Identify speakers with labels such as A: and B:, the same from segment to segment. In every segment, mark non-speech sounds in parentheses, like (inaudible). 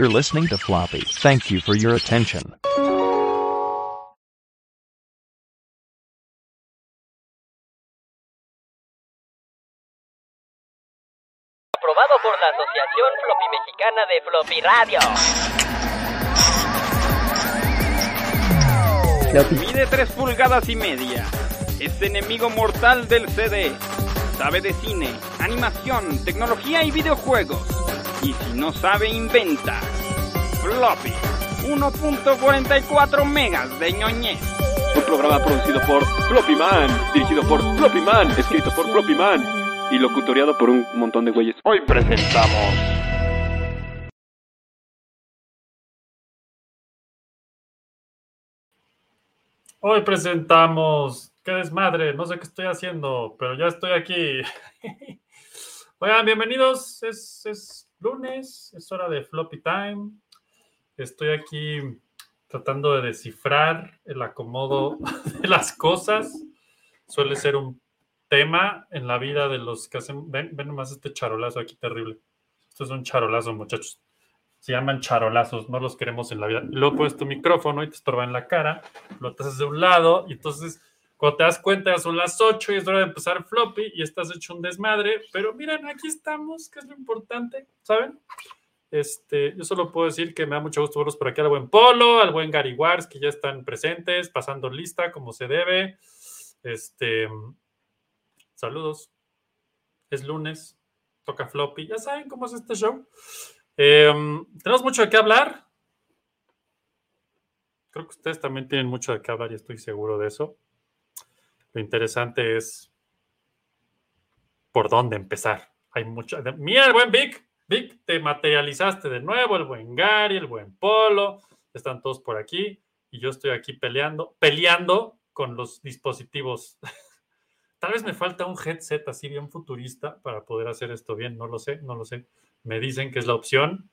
A: You're listening to Floppy. Thank you for your attention.
B: Aprobado por la Asociación Floppy Mexicana de Floppy Radio.
C: Mide 3 pulgadas y media. Es enemigo mortal del CD. Sabe de cine, animación, tecnología y videojuegos. Y si no sabe, inventa. Floppy. 1.44 megas de ñoñez.
D: Un programa producido por Floppy Man, dirigido por Floppy Man, escrito por Floppy Man y locutoriado por un montón de güeyes.
E: Hoy presentamos
F: Hoy presentamos. ¡Qué desmadre! No sé qué estoy haciendo, pero ya estoy aquí. (laughs) Oigan, bienvenidos. Es, es lunes, es hora de floppy time. Estoy aquí tratando de descifrar el acomodo (laughs) de las cosas. Suele ser un tema en la vida de los que hacen. Ven, ven nomás este charolazo aquí terrible. Esto es un charolazo, muchachos. Se llaman charolazos, no los queremos en la vida. Luego pones tu micrófono y te estorba en la cara, lo haces de un lado y entonces cuando te das cuenta son las 8 y es hora de empezar floppy y estás hecho un desmadre. Pero miren, aquí estamos, que es lo importante, ¿saben? Este, yo solo puedo decir que me da mucho gusto verlos por aquí al buen Polo, al buen Gary Wars, que ya están presentes, pasando lista como se debe. Este, saludos. Es lunes, toca floppy. Ya saben cómo es este show. Eh, tenemos mucho de qué hablar. Creo que ustedes también tienen mucho de qué hablar y estoy seguro de eso. Lo interesante es por dónde empezar. Hay mucho. Mira, el buen Vic. Vic, te materializaste de nuevo. El buen Gary, el buen Polo. Están todos por aquí. Y yo estoy aquí peleando, peleando con los dispositivos. (laughs) Tal vez me falta un headset así bien futurista para poder hacer esto bien. No lo sé, no lo sé me dicen que es la opción,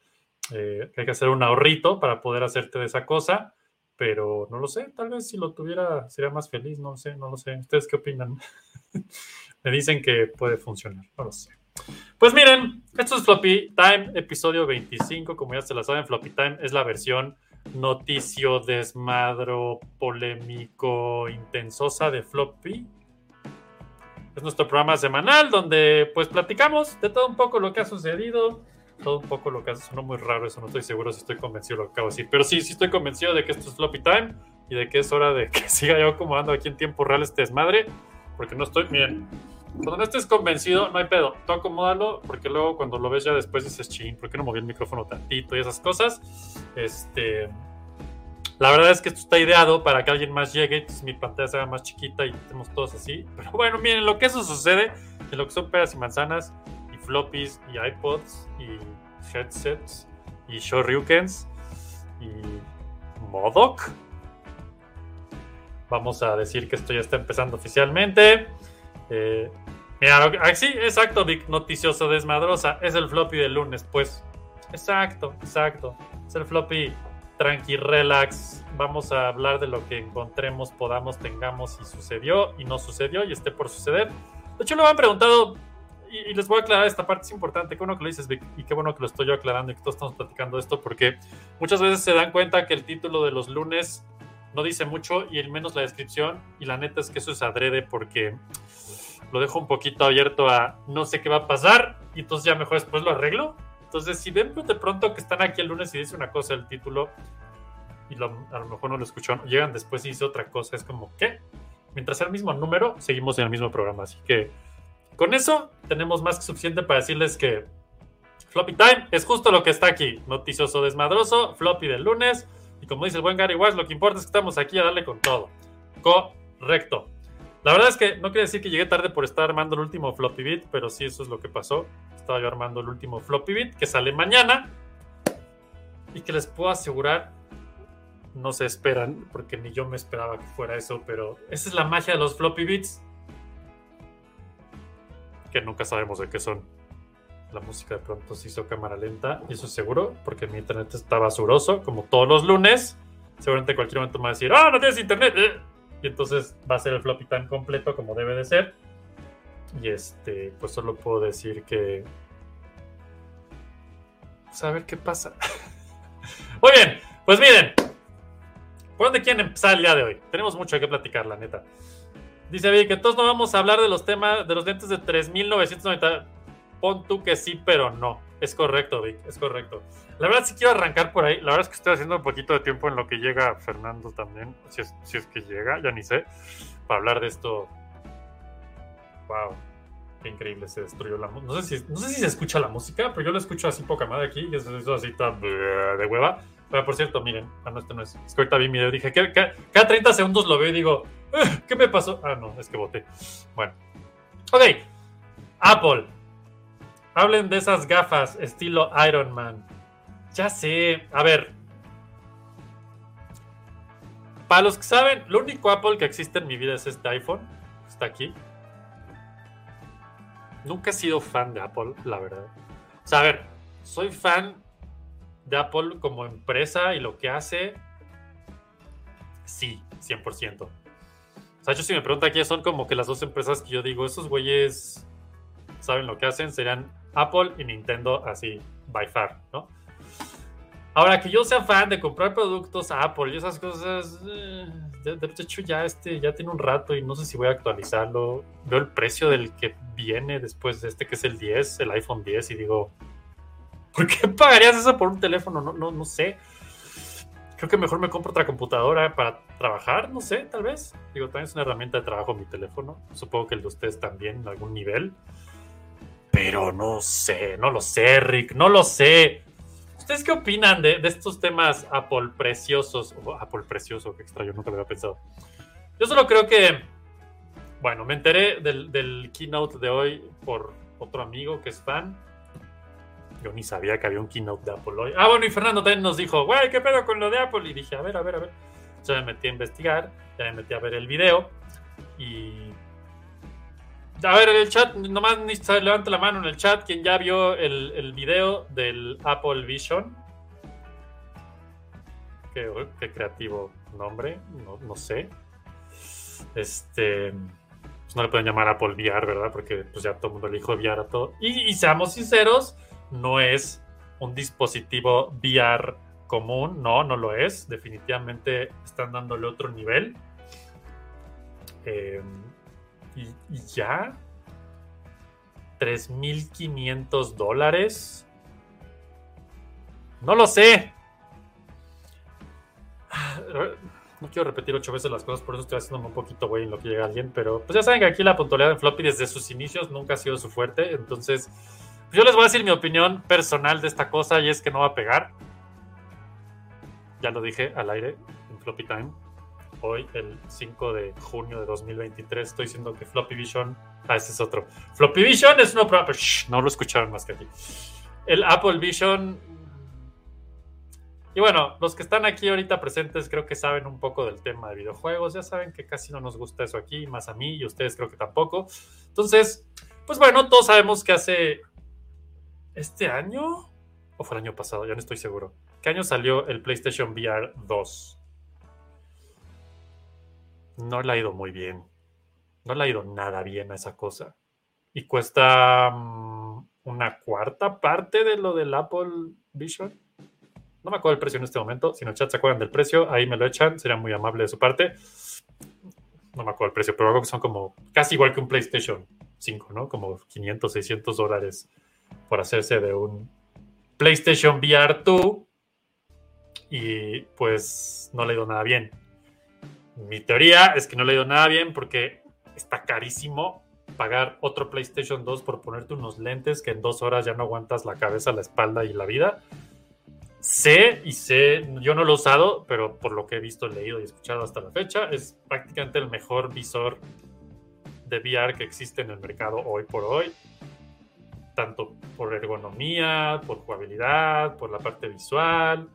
F: eh, que hay que hacer un ahorrito para poder hacerte de esa cosa, pero no lo sé, tal vez si lo tuviera sería más feliz, no lo sé, no lo sé. ¿Ustedes qué opinan? (laughs) me dicen que puede funcionar, no lo sé. Pues miren, esto es Floppy Time, episodio 25, como ya se la saben, Floppy Time es la versión noticio, desmadro, polémico, intensosa de Floppy. Es nuestro programa semanal donde pues platicamos de todo un poco lo que ha sucedido, todo un poco lo que ha sonó muy raro, eso no estoy seguro si estoy convencido de lo que acabo de decir, pero sí, sí estoy convencido de que esto es floppy time y de que es hora de que (laughs) siga yo acomodando aquí en tiempo real este desmadre, porque no estoy, miren, cuando no estés convencido, no hay pedo, tú acomódalo, porque luego cuando lo ves ya después dices, ching, ¿por qué no moví el micrófono tantito y esas cosas? Este, la verdad es que esto está ideado para que alguien más llegue, entonces mi pantalla sea más chiquita y estemos todos así. Pero bueno, miren, lo que eso sucede, en lo que son peras y manzanas, floppies, y iPods, y headsets, y Shoryukens, y Modoc. Vamos a decir que esto ya está empezando oficialmente. Eh, mira, ah, sí, exacto, Vic, noticioso desmadrosa. Es el floppy del lunes, pues. Exacto, exacto. Es el floppy tranqui, relax. Vamos a hablar de lo que encontremos, podamos, tengamos y sucedió y no sucedió y esté por suceder. De hecho, lo han preguntado y, les voy a aclarar esta parte, es importante. Qué bueno que lo dices, Vic, y qué bueno que lo estoy yo aclarando y que todos estamos platicando esto, porque muchas veces se dan cuenta que el título de los lunes no dice mucho y el menos la descripción. Y la neta es que eso es adrede porque lo dejo un poquito abierto a no sé qué va a pasar y entonces ya mejor después lo arreglo entonces, si ven de pronto que están aquí el lunes y dice una cosa el título y a lo mejor no lo escucharon, llegan después y dice otra cosa, es como, ¿qué? Mientras sea el mismo número, seguimos en el mismo programa. Así que con eso tenemos más que suficiente para decirles que Floppy Time es justo lo que está aquí. Noticioso desmadroso, floppy del lunes. Y como dice el buen Gary Wise, lo que importa es que estamos aquí a darle con todo. Correcto. La verdad es que no quiere decir que llegué tarde por estar armando el último floppy bit, pero sí, eso es lo que pasó. Estaba yo armando el último floppy bit que sale mañana y que les puedo asegurar, no se esperan, porque ni yo me esperaba que fuera eso, pero esa es la magia de los floppy bits, que nunca sabemos de qué son. La música de pronto se hizo cámara lenta, y eso es seguro, porque mi internet está basuroso, como todos los lunes. Seguramente en cualquier momento me va a decir, ¡ah, no tienes internet! ¡Eh! Y entonces va a ser el floppy tan completo como debe de ser. Y este, pues solo puedo decir que. Pues a ver qué pasa. (laughs) Muy bien, pues miren. ¿Por dónde quieren empezar el día de hoy? Tenemos mucho que platicar, la neta. Dice Vic, entonces no vamos a hablar de los temas, de los lentes de 3.990. Pon tú que sí, pero no. Es correcto, Vic, es correcto. La verdad sí quiero arrancar por ahí. La verdad es que estoy haciendo un poquito de tiempo en lo que llega Fernando también. Si es, si es que llega, ya ni sé. Para hablar de esto. Wow. Qué increíble se destruyó la música. No, sé si, no sé si se escucha la música, pero yo lo escucho así poca madre aquí. Y eso, así tan de hueva. Pero por cierto, miren. Ah, no, esto no es. Es que ahorita vi mi. Dije, que, que- cada 30 segundos lo veo y digo, "Eh, ¿qué me pasó? Ah, no, es que voté. Bueno. Ok. Apple. Hablen de esas gafas estilo Iron Man. Ya sé. A ver. Para los que saben, lo único Apple que existe en mi vida es este iPhone. Está aquí. Nunca he sido fan de Apple, la verdad. O sea, a ver, soy fan de Apple como empresa y lo que hace. Sí, 100%. Si me pregunta quiénes son como que las dos empresas que yo digo, esos güeyes saben lo que hacen, serían Apple y Nintendo así, by far, ¿no? Ahora, que yo sea fan de comprar productos a Apple y esas cosas, eh, de, de hecho ya, este, ya tiene un rato y no sé si voy a actualizarlo. Veo el precio del que viene después de este, que es el 10, el iPhone 10, y digo, ¿por qué pagarías eso por un teléfono? No, no, no sé. Creo que mejor me compro otra computadora para trabajar, no sé, tal vez. Digo, también es una herramienta de trabajo mi teléfono. Supongo que el de ustedes también en algún nivel. Pero no sé, no lo sé, Rick, no lo sé. ¿Ustedes qué opinan de, estos temas Apple preciosos? O Apple precioso, qué extraño, nunca lo había pensado. Yo solo creo que, bueno, me enteré del, del keynote de hoy por otro amigo que es fan. Yo ni sabía que había un keynote de Apple hoy. Ah, bueno, y Fernando también nos dijo, güey, ¿qué pedo con lo de Apple? Y dije, a ver, a ver, a ver. Ya me metí a investigar, ya me metí a ver el video. Y. A ver, en el chat, nomás ni se levante la mano en el chat quien ya vio el, el video del Apple Vision. Qué, qué creativo nombre, no, no sé. Este. Pues no le pueden llamar Apple VR, ¿verdad? Porque pues ya todo el mundo le dijo VR a todo. Y seamos sinceros, no es un dispositivo VR común, no, no lo es. Definitivamente están dándole otro nivel. Eh, y, y ya. 3.500 dólares. No lo sé. (sighs) No quiero repetir ocho veces las cosas, por eso estoy haciéndome un poquito güey en lo que llega alguien, pero pues ya saben que aquí la puntualidad en floppy desde sus inicios nunca ha sido su fuerte, entonces yo les voy a decir mi opinión personal de esta cosa y es que no va a pegar. Ya lo dije al aire en Floppy Time. Hoy, el 5 de junio de 2023, estoy diciendo que Floppy Vision. Ah, ese es otro. Floppy Vision es shh, no lo escucharon más que aquí. El Apple Vision. Y bueno, los que están aquí ahorita presentes creo que saben un poco del tema de videojuegos. Ya saben que casi no nos gusta eso aquí, más a mí y ustedes creo que tampoco. Entonces, pues bueno, todos sabemos que hace este año o fue el año pasado, ya no estoy seguro. ¿Qué año salió el PlayStation VR 2? No le ha ido muy bien. No le ha ido nada bien a esa cosa. Y cuesta um, una cuarta parte de lo del Apple Vision. No me acuerdo el precio en este momento. Si en el chat se acuerdan del precio, ahí me lo echan. Sería muy amable de su parte. No me acuerdo el precio, pero son como casi igual que un PlayStation 5, ¿no? Como 500, 600 dólares por hacerse de un PlayStation VR 2 y pues no le ha ido nada bien. Mi teoría es que no le ha ido nada bien porque está carísimo pagar otro PlayStation 2 por ponerte unos lentes que en dos horas ya no aguantas la cabeza, la espalda y la vida. Sé y sé, yo no lo he usado, pero por lo que he visto, leído y escuchado hasta la fecha, es prácticamente el mejor visor de VR que existe en el mercado hoy por hoy tanto por ergonomía, por jugabilidad, por la parte visual.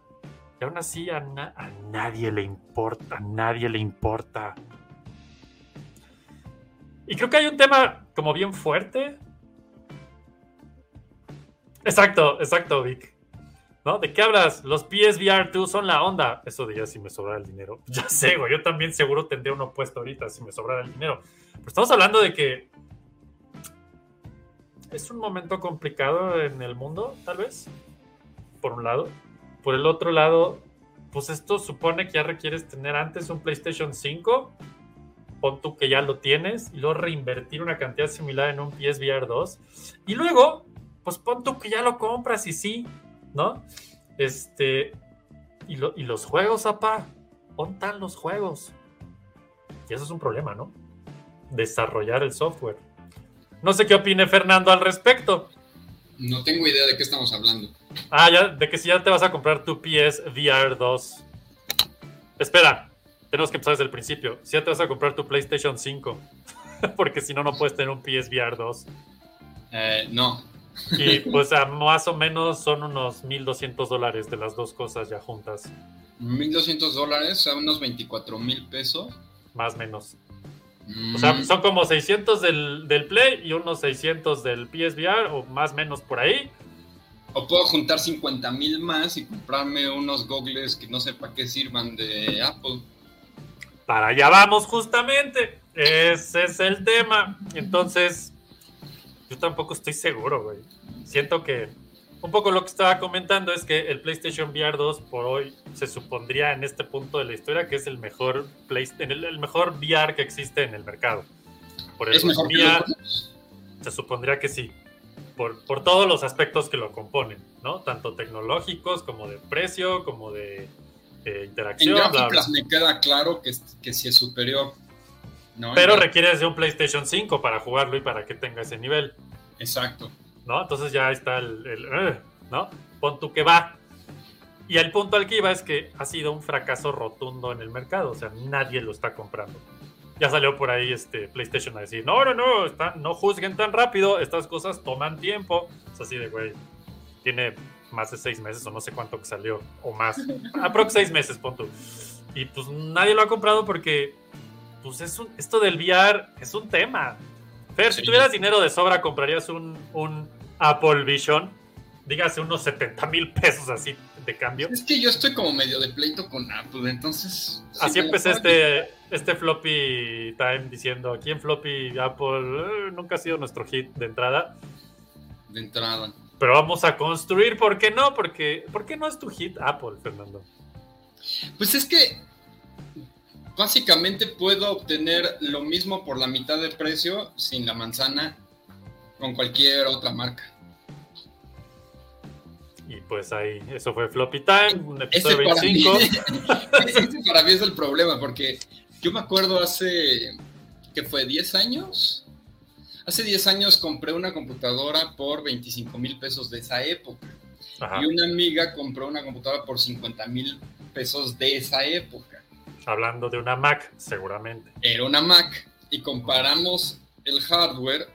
F: Y aún así a, na a, nadie le importa, a nadie le importa. Y creo que hay un tema como bien fuerte. Exacto, exacto, Vic. ¿No? ¿De qué hablas? Los PSVR 2 son la onda. Eso diría si me sobrara el dinero. (laughs) Ya sé, güey, yo también seguro tendría uno puesto ahorita si me sobrara el dinero. Pero estamos hablando de que es un momento complicado en el mundo, tal vez, por un lado. por el otro lado, pues esto supone que ya requieres tener antes un PlayStation 5, pon tú que ya lo tienes, y luego reinvertir una cantidad similar en un PSVR 2, y luego, pues pon tú que ya lo compras y sí, ¿no? Este, y, lo- y los juegos, apá, ¿dónde los juegos? Y eso es un problema, ¿no? Desarrollar el software. No sé qué opine Fernando al respecto.
E: No tengo idea de qué estamos hablando.
F: Ah, ya, de que si ya te vas a comprar tu PS VR 2. Espera, tenemos que empezar desde el principio. Si ya te vas a comprar tu PlayStation 5. (laughs) Porque si no, no puedes tener un PS VR 2.
E: Eh, no.
F: Y pues a más o menos son unos 1200 dólares de las dos cosas ya juntas.
E: 1200 dólares, a unos 24 mil pesos.
F: Más o menos.
E: Mm,
F: O sea, son como 600 del, del Play y unos 600 del PSVR o más o menos por ahí.
E: O puedo juntar 50 mil más y comprarme unos gogles que no sé para qué sirvan de Apple.
F: Para allá vamos justamente. Ese es el tema. Entonces, yo tampoco estoy seguro, güey. Siento que un poco lo que estaba comentando es que el PlayStation VR 2 por hoy se supondría en este punto de la historia que es el mejor Play, el, el mejor VR que existe en el mercado. Por
E: Es mejor que
F: ergonomía,
E: los otros.
F: se supondría que sí. Por, por todos los aspectos que lo componen, ¿no? Tanto tecnológicos como de precio, como de, de
E: En
F: interacción. bla,
E: me queda claro que, que sí es superior. ¿no?
F: Pero requieres de un PlayStation 5 para jugarlo y para que tenga ese nivel,
E: Exacto.
F: ¿No? Entonces ya está el, el, eh, ¿no? Pon tú que va. Y el punto al que iba es que ha sido un fracaso rotundo en el mercado, o sea, nadie lo está comprando. Ya salió por ahí este PlayStation a decir, no, no, no, está- no juzguen tan rápido, estas cosas toman tiempo. Es así de, güey, tiene más de seis meses o no sé cuánto que salió, o más. (laughs) Aprox seis meses, pon tú. Y pues nadie lo ha comprado porque, pues es un, esto del VR es un tema. Fer, si tuvieras dinero de sobra, ¿comprarías un, un Apple Vision? Dígase unos 70 mil pesos así de cambio.
E: Es que yo estoy como medio de pleito con Apple, entonces. sí
F: Así empecé este, este floppy time diciendo, aquí en floppy Apple eh, nunca ha sido nuestro hit de entrada,
E: De entrada.
F: pero vamos a construir, ¿por qué no? Porque, ¿Por qué no es tu hit Apple, Fernando?
E: Pues es que. Básicamente puedo obtener lo mismo por la mitad de precio sin la manzana con cualquier otra marca.
F: Y pues ahí, eso fue floppy time, un
E: Ese
F: episodio
E: para, mí,
F: 25. (laughs)
E: ese para mí es el problema, porque yo me acuerdo hace, que fue 10 años. Hace 10 años compré una computadora por 25 mil pesos de esa época.
F: Ajá,
E: Y una amiga compró una computadora por 50 mil pesos de esa época.
F: Hablando de una Mac, seguramente.
E: Era una Mac y comparamos el hardware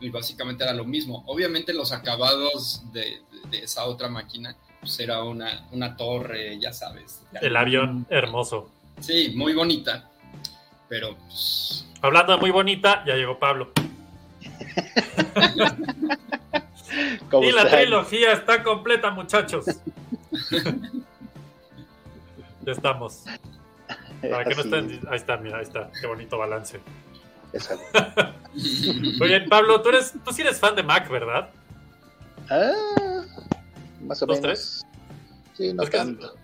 E: y básicamente era lo mismo. Obviamente los acabados de, de- de esa otra máquina pues era una, una torre, ya sabes.
F: El avión hermoso.
E: Sí, muy bonita. Pero pues,
F: Hablando de muy bonita, ya llegó Pablo. (laughs)
G: ¿Cómo
F: Y la
G: están?
F: trilogía está completa, muchachos. (laughs) ya estamos. Para que no estén. Ahí está, mira, ahí está. Qué bonito balance.
G: exacto. (laughs)
F: Muy bien, Pablo, tú, eres, tú sí eres fan de Mac, ¿verdad?
G: Ah, más o
F: ¿Los
G: menos. Sí, no
F: Es que-
G: tanto.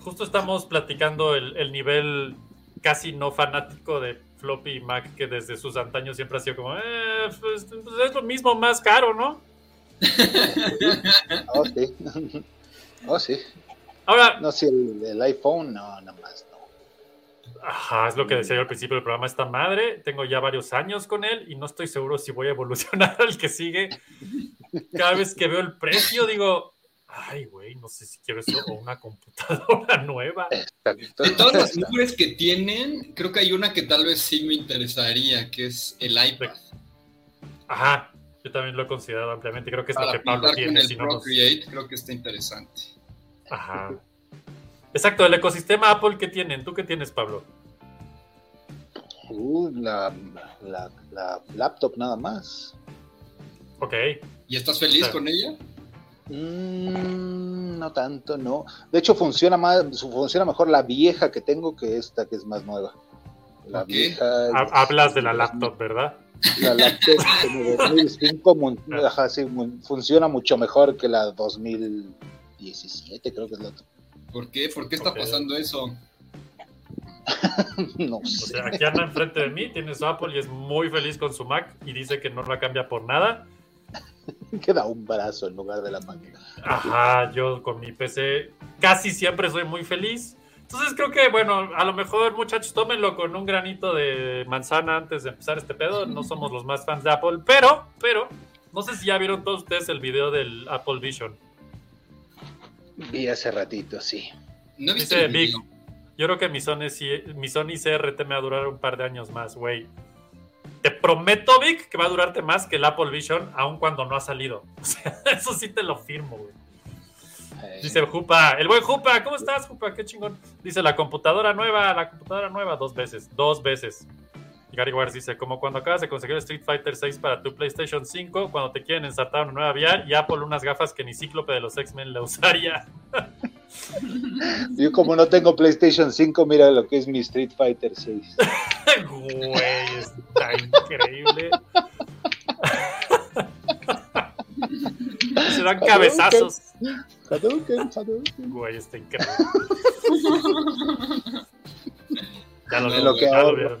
F: Justo estamos platicando el, el nivel casi no fanático de floppy y Mac que desde sus antaños siempre ha sido como, eh, pues, pues es lo mismo, más caro, ¿no? (laughs)
G: Oh, sí. (laughs) oh, sí.
F: Ahora,
G: No, si el, el iPhone, no, nada más.
F: Ajá, es lo que decía yo al principio del programa, esta madre, tengo ya varios años con él y no estoy seguro si voy a evolucionar (laughs) al que sigue. Cada vez que veo el precio digo, ay, güey, no sé si quiero eso o una computadora (laughs) nueva.
E: De todas las nubes que tienen, creo que hay una que tal vez sí me interesaría, que es el iPad.
F: Ajá, yo también lo he considerado ampliamente, creo que es lo
E: Para
F: que Pablo
E: pintar con
F: tiene.
E: el
F: Si no nos-
E: Procreate, creo que está interesante.
F: Ajá. Exacto, el ecosistema Apple que tienen, ¿tú qué tienes, Pablo?
G: Uh, la, la, la laptop nada más.
F: Ok,
E: ¿Y estás feliz con ella?
G: Mm, no tanto, no. De hecho, funciona más, funciona mejor la vieja que tengo que esta que es más nueva. La vieja.
F: Ha- hablas de la laptop, ¿verdad?
G: La laptop como 2005 (laughs) mun-
F: Ah.
G: ajá, sí, funciona mucho mejor que la 2010, 17 creo que es la otra.
E: ¿Por qué? ¿Por qué está pasando eso? (laughs)
G: no
F: O
G: sé.
F: sea, aquí anda enfrente de mí, tiene su Apple y es muy feliz con su Mac y dice que no la cambia por nada. (laughs)
G: Queda un brazo en lugar de la máquina.
F: Ajá, yo con mi PC casi siempre soy muy feliz. Entonces creo que, bueno, a lo mejor muchachos, tómenlo con un granito de manzana antes de empezar este pedo. No somos los más fans de Apple, pero, pero, no sé si ya vieron todos ustedes el video del Apple Vision.
G: Vi hace ratito, sí.
E: No video.
F: yo creo que mi Sony, mi Sony CRT me va a durar un par de años más, güey. Te prometo, Vic, que va a durarte más que el Apple Vision, aun cuando no ha salido. (laughs) O sea, eso sí te lo firmo, güey.
G: Eh,
F: Dice Jupa, el buen Jupa, ¿cómo estás, Jupa? Qué chingón. Dice la computadora nueva, la computadora nueva, dos veces, dos veces. Gary Wars dice, como cuando acabas de conseguir Street Fighter 6 para tu PlayStation 5, cuando te quieren ensartar una nueva VR y Apple unas gafas que ni Cíclope de los X-Men le usaría.
G: Yo como no tengo PlayStation 5, mira lo que es mi Street Fighter 6. (laughs)
F: Güey, está increíble. Se dan cabezazos.
G: Hadouken, Hadouken.
F: Güey, está increíble. (laughs) Ya lo,
E: No,
F: vieron,
G: lo que
F: ya lo vieron.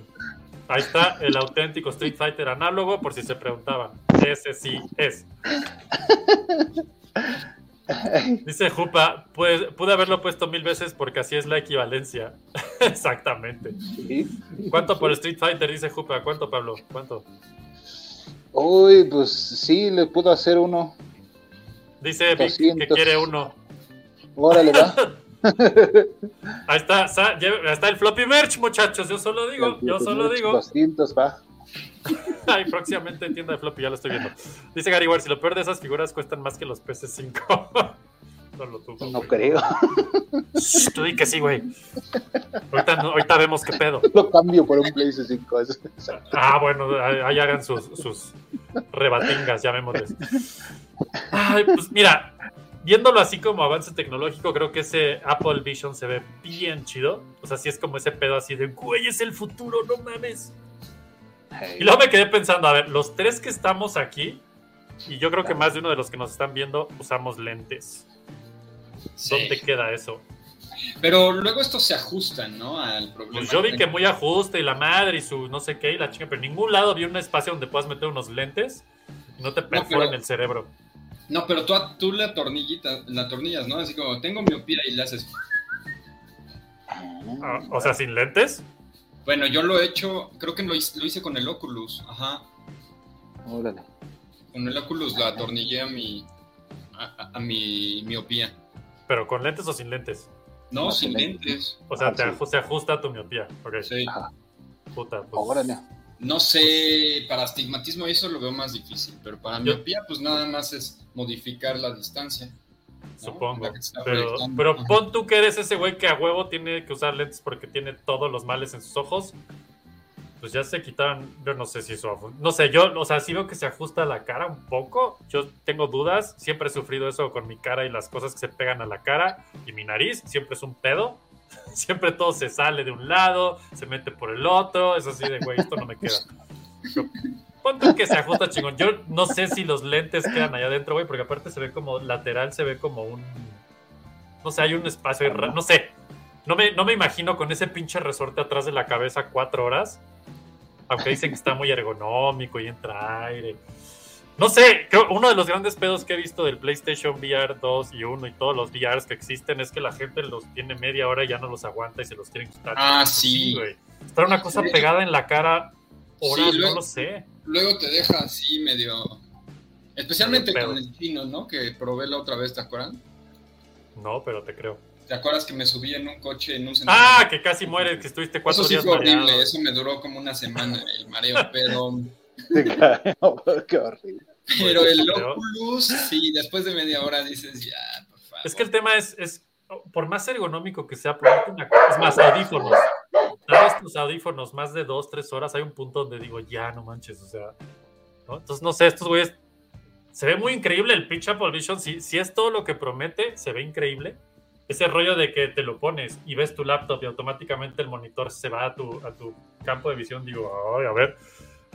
F: Ahí está el auténtico Street Fighter análogo, por si se preguntaban. Ese sí es. Dice Jupa, pues pude haberlo puesto mil veces porque así es la equivalencia. (laughs) Exactamente. ¿Cuánto por Street Fighter? Dice Jupa. ¿Cuánto, Pablo? ¿Cuánto?
G: Uy, pues sí, le puedo hacer uno.
F: Dice Vic que
G: 200.
F: quiere uno.
G: Órale, va. (laughs) (laughs)
F: Ahí está, ahí está el floppy merch, muchachos. Yo solo digo, yo solo digo.
G: 200, va. (laughs)
F: Ay, próximamente tienda de floppy, ya lo estoy viendo. Dice Gary Ward, si lo peor de esas figuras cuestan más que los PS5. (laughs) No lo tuvo.
G: No creo.
F: Shh, Tú di que sí, güey. Ahorita, no- ahorita vemos qué pedo.
G: Lo cambio por un PlayStation 5. eso- exacto.
F: Ah, bueno, ahí ahí hagan sus, sus rebatingas, llamémosles. Ay, pues mira, viéndolo así como avance tecnológico, creo que ese Apple Vision se ve bien chido. O sea, sí es como ese pedo así de, güey, es el futuro, no mames.
G: Hey.
F: Y luego me quedé pensando, a ver, los tres que estamos aquí, y yo creo que más de uno de los que nos están viendo usamos lentes.
E: Sí.
F: ¿Dónde queda eso?
E: Pero luego estos se ajustan, ¿no? Al problema.
F: Pues yo vi que muy ajuste y la madre y su no sé qué y la chica, pero en ningún lado vi un espacio donde puedas meter unos lentes y no te perforen
E: pero-
F: el cerebro.
E: No, pero tú, tú la tornillita, la tornillas, ¿no? Así como tengo miopía y le haces.
F: Ah, o sea, sin lentes.
E: Bueno, yo lo he hecho, creo que lo hice, lo hice con el Oculus, ajá.
G: Órale.
E: Con el Oculus la atornillé a mi, a, mi miopía.
F: Pero con lentes o sin lentes.
E: No,
G: No,
E: sin lentes.
F: O sea,
G: Ah,
F: te
G: sí.
F: se ajusta a tu miopía. Ok,
E: Sí.
G: Ajá.
F: puta. pues,
G: Órale.
E: No sé, para astigmatismo eso lo veo más difícil, pero para
F: Yo-
E: miopía pues nada más es modificar la distancia. ¿no?
F: Supongo.
E: La
F: Pero, pero pon tú que eres ese güey que a huevo tiene que usar lentes porque tiene todos los males en sus ojos. Pues ya se quitaron. Yo no sé si eso. No sé, yo, o sea, sí veo que se ajusta la cara un poco. Yo tengo dudas. Siempre he sufrido eso con mi cara y las cosas que se pegan a la cara y mi nariz. Siempre es un pedo. (laughs) Siempre todo se sale de un lado, se mete por el otro. Es así de, güey, esto no me queda. Pero pon tú que se ajusta chingón. Yo no sé si los lentes quedan allá adentro, güey, porque aparte se ve como lateral, se ve como un. No sé, hay un espacio. No sé. No me, no me imagino con ese pinche resorte atrás de la cabeza cuatro horas. Aunque dicen que está muy ergonómico y entra aire. No sé, creo uno de los grandes pedos que he visto del PlayStation VR 2 y 1 y todos los VRs que existen es que la gente los tiene media hora y ya no los aguanta y se los quieren quitar.
E: Ah, sí.
F: güey. Estar una cosa
E: Sí.
F: pegada en la cara horas,
E: Sí, luego-
F: no lo sé.
E: Luego te deja así medio... Especialmente
F: Medio
E: con el chino, ¿no? Que probé la otra vez, ¿te acuerdas?
F: No, pero te creo.
E: ¿Te acuerdas que me subí en un coche en un
F: Ah, que casi mueres, que estuviste cuatro
E: Eso sí
F: días
E: fue horrible,
F: mareado.
E: eso me duró como una semana el mareo, pero, (laughs) (laughs)
G: Qué horrible.
E: pero el
F: Pero-
E: Oculus, sí, después de media hora dices, ya, por favor.
F: Es que el tema es, es por más ergonómico que sea, ponerte una es más audífonos. Sabes tus audífonos más de dos, tres horas, hay un punto donde digo, ya no manches, o sea, ¿no? Entonces, no sé, estos güeyes, se ve muy increíble el pitch Apple Vision, si, si es todo lo que promete, se ve increíble. Ese rollo de que te lo pones y ves tu laptop y automáticamente el monitor se va a tu, a tu campo de visión, digo, ay, a ver.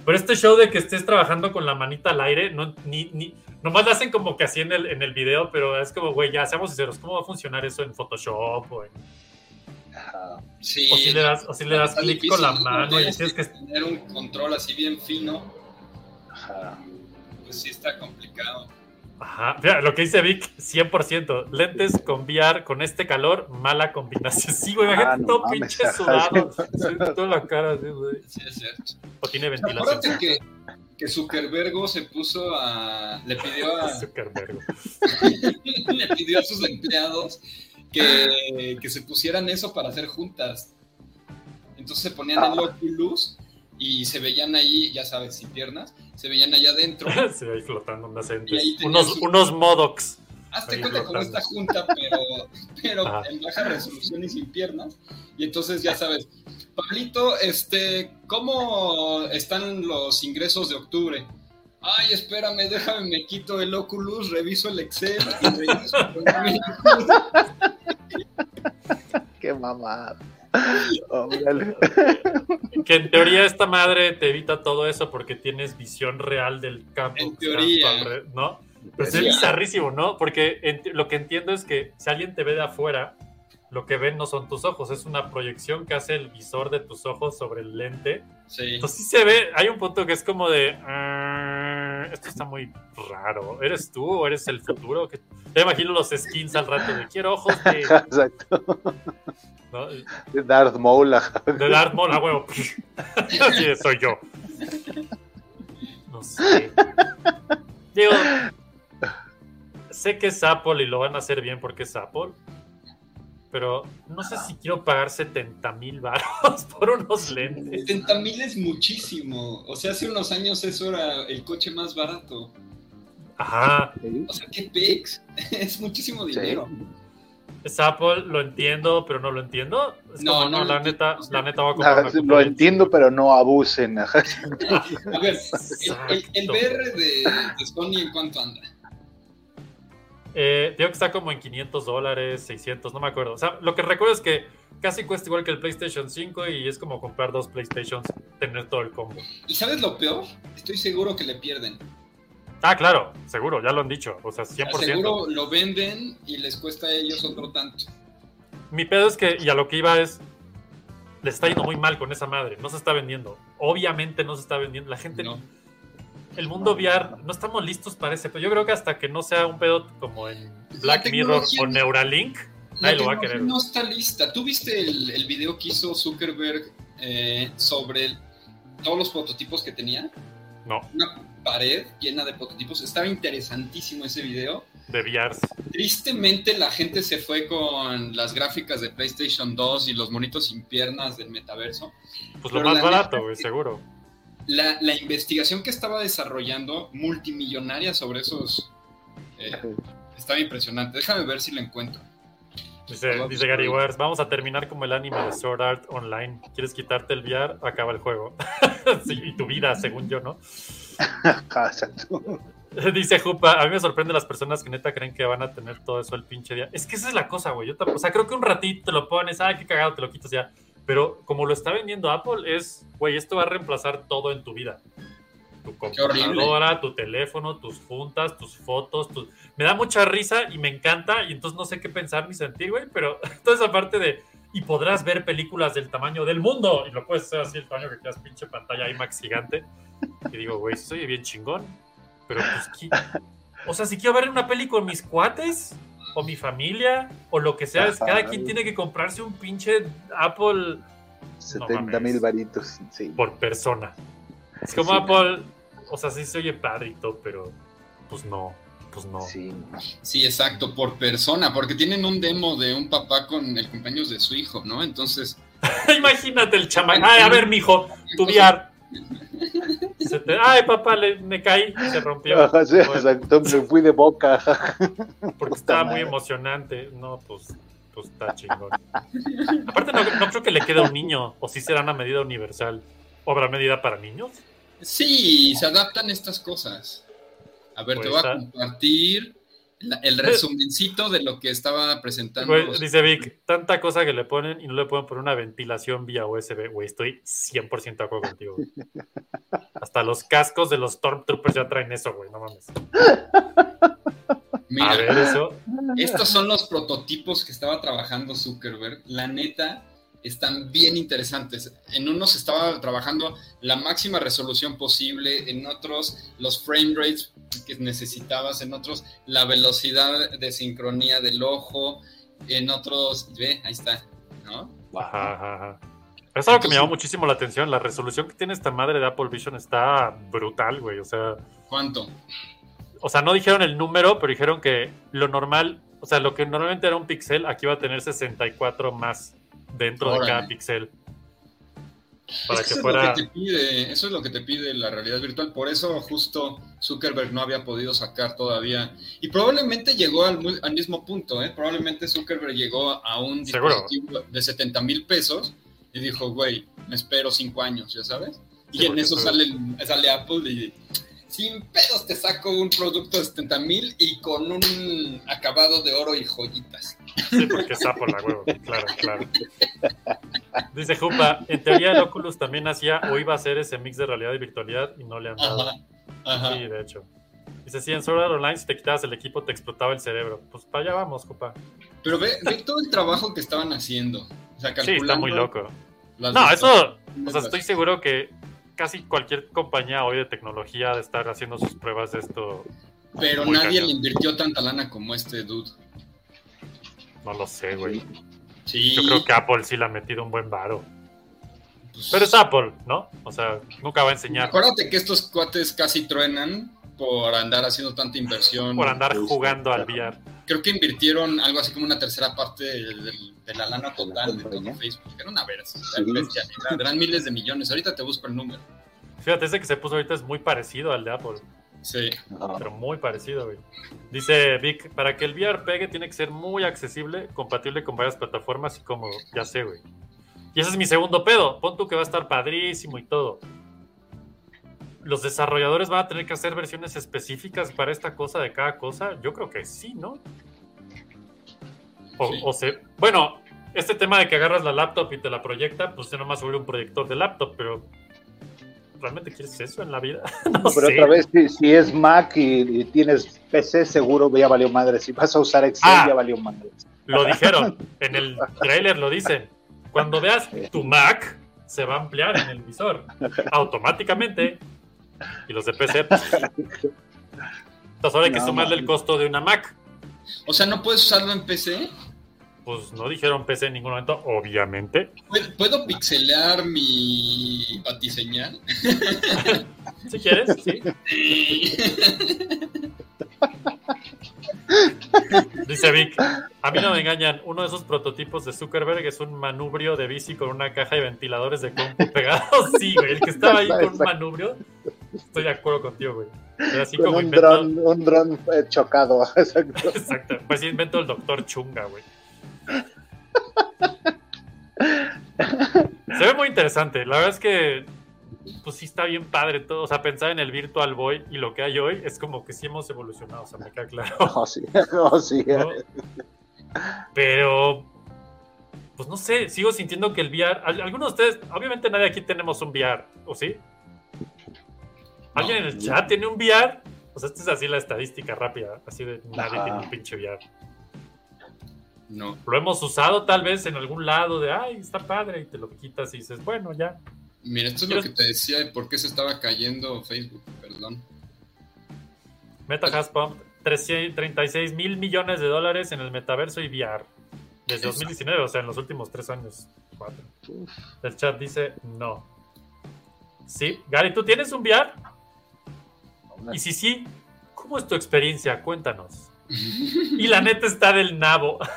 F: Pero este show de que estés trabajando con la manita al aire, no, ni, ni, nomás lo hacen como que así en el, en el video, pero es como, güey, ya seamos sinceros, ¿cómo va a funcionar eso en Photoshop? O, en-.
E: Sí,
F: o si le das, o si le das clic con la
E: ¿no?
F: mano y
E: Tienes
F: tienes que...
E: tener un control así bien fino,
G: Ajá.
E: pues sí está complicado.
F: Ajá, mira, lo que dice Vic, 100%. Lentes con VR con este calor, mala combinación. Sí, güey, imagínate
G: Ah, no
F: todo
G: mames,
F: pinche sudado. toda la cara, así, güey.
E: Sí, es cierto.
F: O tiene ventilación.
E: Acuérdate que, que Zuckerbergo se puso a. Le pidió a, (laughs)
F: Zuckerberg. (laughs)
E: le pidió a sus empleados que, que se pusieran eso para hacer juntas. Entonces se ponían el Oculus y se veían ahí, ya sabes, sin piernas, se veían allá adentro. (laughs)
F: Se ve ahí flotando unas entes. Unos,
E: su-
F: unos modocs.
E: Hazte cuenta como esta junta, pero, pero
F: Ajá.
E: en baja resolución y sin piernas. Y entonces ya sabes, Pablito, este, ¿cómo están los ingresos de octubre? Ay, espérame, déjame, me quito el Oculus, reviso el Excel y reviso el- (laughs)
G: Qué mamada. (laughs) Órale.
F: Que en teoría esta madre te evita todo eso porque tienes visión real del campo.
E: En teoría.
F: ¿no? Pero es bizarrísimo, ¿no? Porque lo que entiendo es que si alguien te ve de afuera, lo que ven no son tus ojos, es una proyección que hace el visor de tus ojos sobre el lente.
E: Sí.
F: Entonces sí se ve, hay un punto que es como de, "Ah, esto está muy raro, ¿eres tú o eres el futuro? Que, te imagino los skins al rato de, quiero ojos de, (laughs)
G: Exacto.
F: ¿no?
G: De Darth Maul.
F: de Darth Maul, a huevo. (laughs) Así de, soy yo. No sé. Digo, sé que es Apple y lo van a hacer bien porque es Apple, pero no sé si quiero pagar 70 mil baros (laughs) por unos lentes.
E: 70 mil es muchísimo. O sea, hace unos años eso era el coche más barato.
F: Ajá,
E: O sea, ¿qué pex? (laughs) Es muchísimo dinero.
F: es Apple, lo entiendo, pero no lo entiendo. Es
E: No,
F: como,
E: no
F: la neta, la neta voy a comprar
G: Ah,
F: una
G: Lo entiendo, pero no abusen. (laughs)
E: A ver, el, el- el. VR de, de Sony en cuánto anda.
F: Eh, digo que está como en 500 dólares, 600, no me acuerdo. O sea, lo que recuerdo es que casi cuesta igual que el PlayStation 5 y es como comprar dos PlayStations, tener todo el combo.
E: ¿Y sabes lo peor? Estoy seguro que le pierden.
F: Ah, claro, seguro, ya lo han dicho. O sea, 100%.
E: Seguro lo venden y les cuesta a ellos otro tanto.
F: Mi pedo es que, y a lo que iba es, le está yendo muy mal con esa madre. No se está vendiendo. Obviamente no se está vendiendo. La gente,
E: No.
F: El mundo VR, no estamos listos para ese. Pero yo creo que hasta que no sea un pedo como en Black
E: La
F: Mirror o Neuralink, nadie lo va a querer.
E: no está lista. ¿Tú viste el, el video que hizo Zuckerberg eh, sobre el- todos los prototipos que tenía?
F: No,
E: Una pared llena de prototipos. Estaba interesantísimo ese video.
F: de VR.
E: Tristemente la gente se fue con las gráficas de PlayStation 2 y los monitos sin piernas del metaverso.
F: Pues lo
E: Pero
F: más barato, güey, seguro.
E: La, la investigación que estaba desarrollando multimillonaria sobre esos eh, estaba impresionante. Déjame ver si lo encuentro.
F: Dice, dice Gary Wars, vamos a terminar como el anime de Sword Art Online. ¿Quieres quitarte el VR? Acaba el juego. (laughs) sí, y tu vida, según yo, ¿no? (laughs) (laughs) Dice Jupa, a mí me sorprende las personas que neta creen que van a tener todo eso el pinche día. Es que esa es la cosa, güey. Yo o sea, creo que un ratito te lo pones, ay, qué cagado, te lo quitas ya. Pero como lo está vendiendo Apple, es, güey, esto va a reemplazar todo en tu vida. Tu computadora, tu teléfono, tus juntas, tus fotos, tus... Me da mucha risa y me encanta y entonces no sé qué pensar ni sentir, güey, pero (laughs) toda esa parte de... Y podrás ver películas del tamaño del mundo y lo puedes hacer así el tamaño que quieras, pinche pantalla IMAX gigante. Y digo, güey, oye bien chingón. Pero pues, ¿qué? o sea, si quiero ver una peli con mis cuates, o mi familia, o lo que sea, es- cada quien tiene que comprarse un pinche Apple
G: 70
F: mames.
G: mil varitos. Sí.
F: por persona. Es como
G: Sí,
F: Apple, o sea, sí se oye padre y todo, pero pues no, pues no.
G: Sí.
E: Sí, exacto, por persona, porque tienen un demo de un papá con el cumpleaños de su hijo, ¿no? Entonces, (laughs)
F: Imagínate el. Ay, a ver, mijo, tu VR. Se te- Ay, papá, le- me caí, se rompió.
G: Ajá, sí,
F: Bueno,
G: exacto. Me fui de boca. (laughs)
F: porque
G: puta
F: estaba muy emocionante. No, pues, pues está chingón. Aparte, no, no creo que le quede a un niño, o si será una medida universal. ¿O habrá medida para niños?
E: sí, se adaptan estas cosas. A ver, te
F: Pues
E: voy a compartir La- el resumencito de lo que estaba presentando.
F: Güey, dice Vic, tanta cosa que le ponen y no le pueden poner una ventilación vía USB. Güey, estoy 100% de acuerdo contigo. güey. Hasta los cascos de los Stormtroopers ya traen eso, güey, no mames.
E: Mira,
F: A ver, eso.
E: estos son los prototipos que estaba trabajando Zuckerberg. La neta, están bien interesantes. En unos estaba trabajando la máxima resolución posible, en otros los frame rates que necesitabas, en otros la velocidad de sincronía del ojo, en otros, ve, ahí está, ¿no?
F: Ajá, ajá, ajá. Eso es algo que me llamó muchísimo la atención. La resolución que tiene esta madre de Apple Vision está brutal, güey. O sea,
E: ¿Cuánto?
F: o sea, no dijeron el número, pero dijeron que lo normal, o sea, lo que normalmente era un pixel, aquí va a tener 64 más dentro de cada pixel. Para
E: Es
F: que
E: eso,
F: fuera.
E: es lo que te pide, eso es lo que te pide la realidad virtual. Por eso justo Zuckerberg no había podido sacar todavía. Y probablemente llegó al, mismo punto, ¿eh? Probablemente Zuckerberg llegó a un
F: Seguro.
E: dispositivo de 70 mil pesos y dijo, güey, me espero cinco años, ¿ya sabes? Y
F: Sí,
E: en eso sale, sale Apple y sin pedos te saco un producto de 70 mil y con un acabado de oro y joyitas.
F: Sí, porque Apple, la huevo. Claro, claro. Dice Jupa, en teoría el Oculus también hacía o iba a hacer ese mix de realidad y virtualidad y no le han dado.
E: Ajá, ajá.
F: Sí, de hecho. Dice, sí, en Sword Art Online si te quitabas el equipo te explotaba el cerebro. Pues para allá vamos, Jupa.
E: Pero ve, ve todo el trabajo que estaban haciendo. O sea,
F: Sí, está
E: calculando
F: muy loco. No, eso, o sea, estoy seguro que casi cualquier compañía hoy de tecnología de estar haciendo sus pruebas de esto.
E: Pero nadie
F: cañón.
E: le invirtió tanta lana como este dude.
F: No lo sé, güey.
E: Sí.
F: Yo creo que Apple sí le ha metido un buen varo.
E: pues,
F: Pero es Apple, ¿no? O sea, nunca va a enseñar
E: Acuérdate que estos cuates casi truenan por andar haciendo tanta inversión.
F: por andar jugando al. VR.
E: Creo que invirtieron algo así como una tercera parte de, de- de la lana total de todo. Facebook. Era una bestialidad. Eran miles de millones. Ahorita te busco el número.
F: Fíjate, ese que se puso ahorita es muy parecido al de Apple,
E: Sí.
F: Pero muy parecido, güey. Dice Vic, para que el VR pegue tiene que ser muy accesible, compatible con varias plataformas y cómodo. Ya sé, güey. Y ese es mi segundo pedo. Pon tú que va a estar padrísimo y todo. ¿Los desarrolladores van a tener que hacer versiones específicas para esta cosa de cada cosa? Yo creo que sí, ¿no? O,
E: Sí.
F: o se, bueno, este tema de que agarras la laptop y te la proyecta, pues ya nomás sobre un proyector de laptop, pero ¿realmente quieres eso en la vida? (laughs) no
G: Pero
F: sé.
G: otra vez, si, si es Mac y, y tienes PC, seguro ya valió madre. Si vas a usar Excel,
F: Ah.
G: ya valió madre.
F: Lo dijeron, (laughs) en el trailer lo dicen. Cuando veas tu Mac, se va a ampliar en el visor (laughs) automáticamente. Y los de PC, pues, entonces ahora hay que
G: No,
F: sumarle el costo de una Mac.
E: O sea, ¿no puedes usarlo en PC?
F: Pues no dijeron PC en ningún momento, obviamente.
E: ¿Puedo, puedo pixelear mi batiseñal?
F: Si quieres, sí. Dice Vic, a mí no me engañan, uno de esos prototipos de Zuckerberg es un manubrio de bici con una caja y ventiladores de compu pegados. Sí, güey, el que estaba ahí con un manubrio, estoy de acuerdo contigo, güey. Así
G: Con
F: como
G: un dron, un dron eh, chocado. (laughs) Exacto.
F: exacto, pues sí inventó el doctor Chunga, güey. Se ve muy interesante, la verdad es que pues sí está bien padre todo, o sea, pensar en el Virtual Boy y lo que hay hoy es como que sí hemos evolucionado, o sea, me queda claro. (laughs)
G: Oh, sí. Oh, sí.
F: ¿no? Pero, pues no sé, sigo sintiendo que el VR. ¿al- ¿Alguno de ustedes, obviamente nadie aquí tenemos un VR, ¿o sí? ¿Alguien en el chat tiene un VR? O sea, esta es así la estadística rápida, así de nadie
G: Ajá.
F: tiene un pinche VR.
E: No.
F: Lo hemos usado tal vez en algún lado de, ay, está padre, y te lo quitas y dices, bueno, ya.
E: Mira, esto es lo que te decía de por qué se estaba cayendo Facebook, perdón.
F: Meta has pumped 300 36 mil millones de dólares en el metaverso y VR. Desde 2019, o sea, en los últimos tres años. Cuatro. El chat dice no. Sí, Gary, ¿tú tienes un VR? Y si sí, ¿cómo es tu experiencia? Cuéntanos. Y la neta está del nabo. (laughs)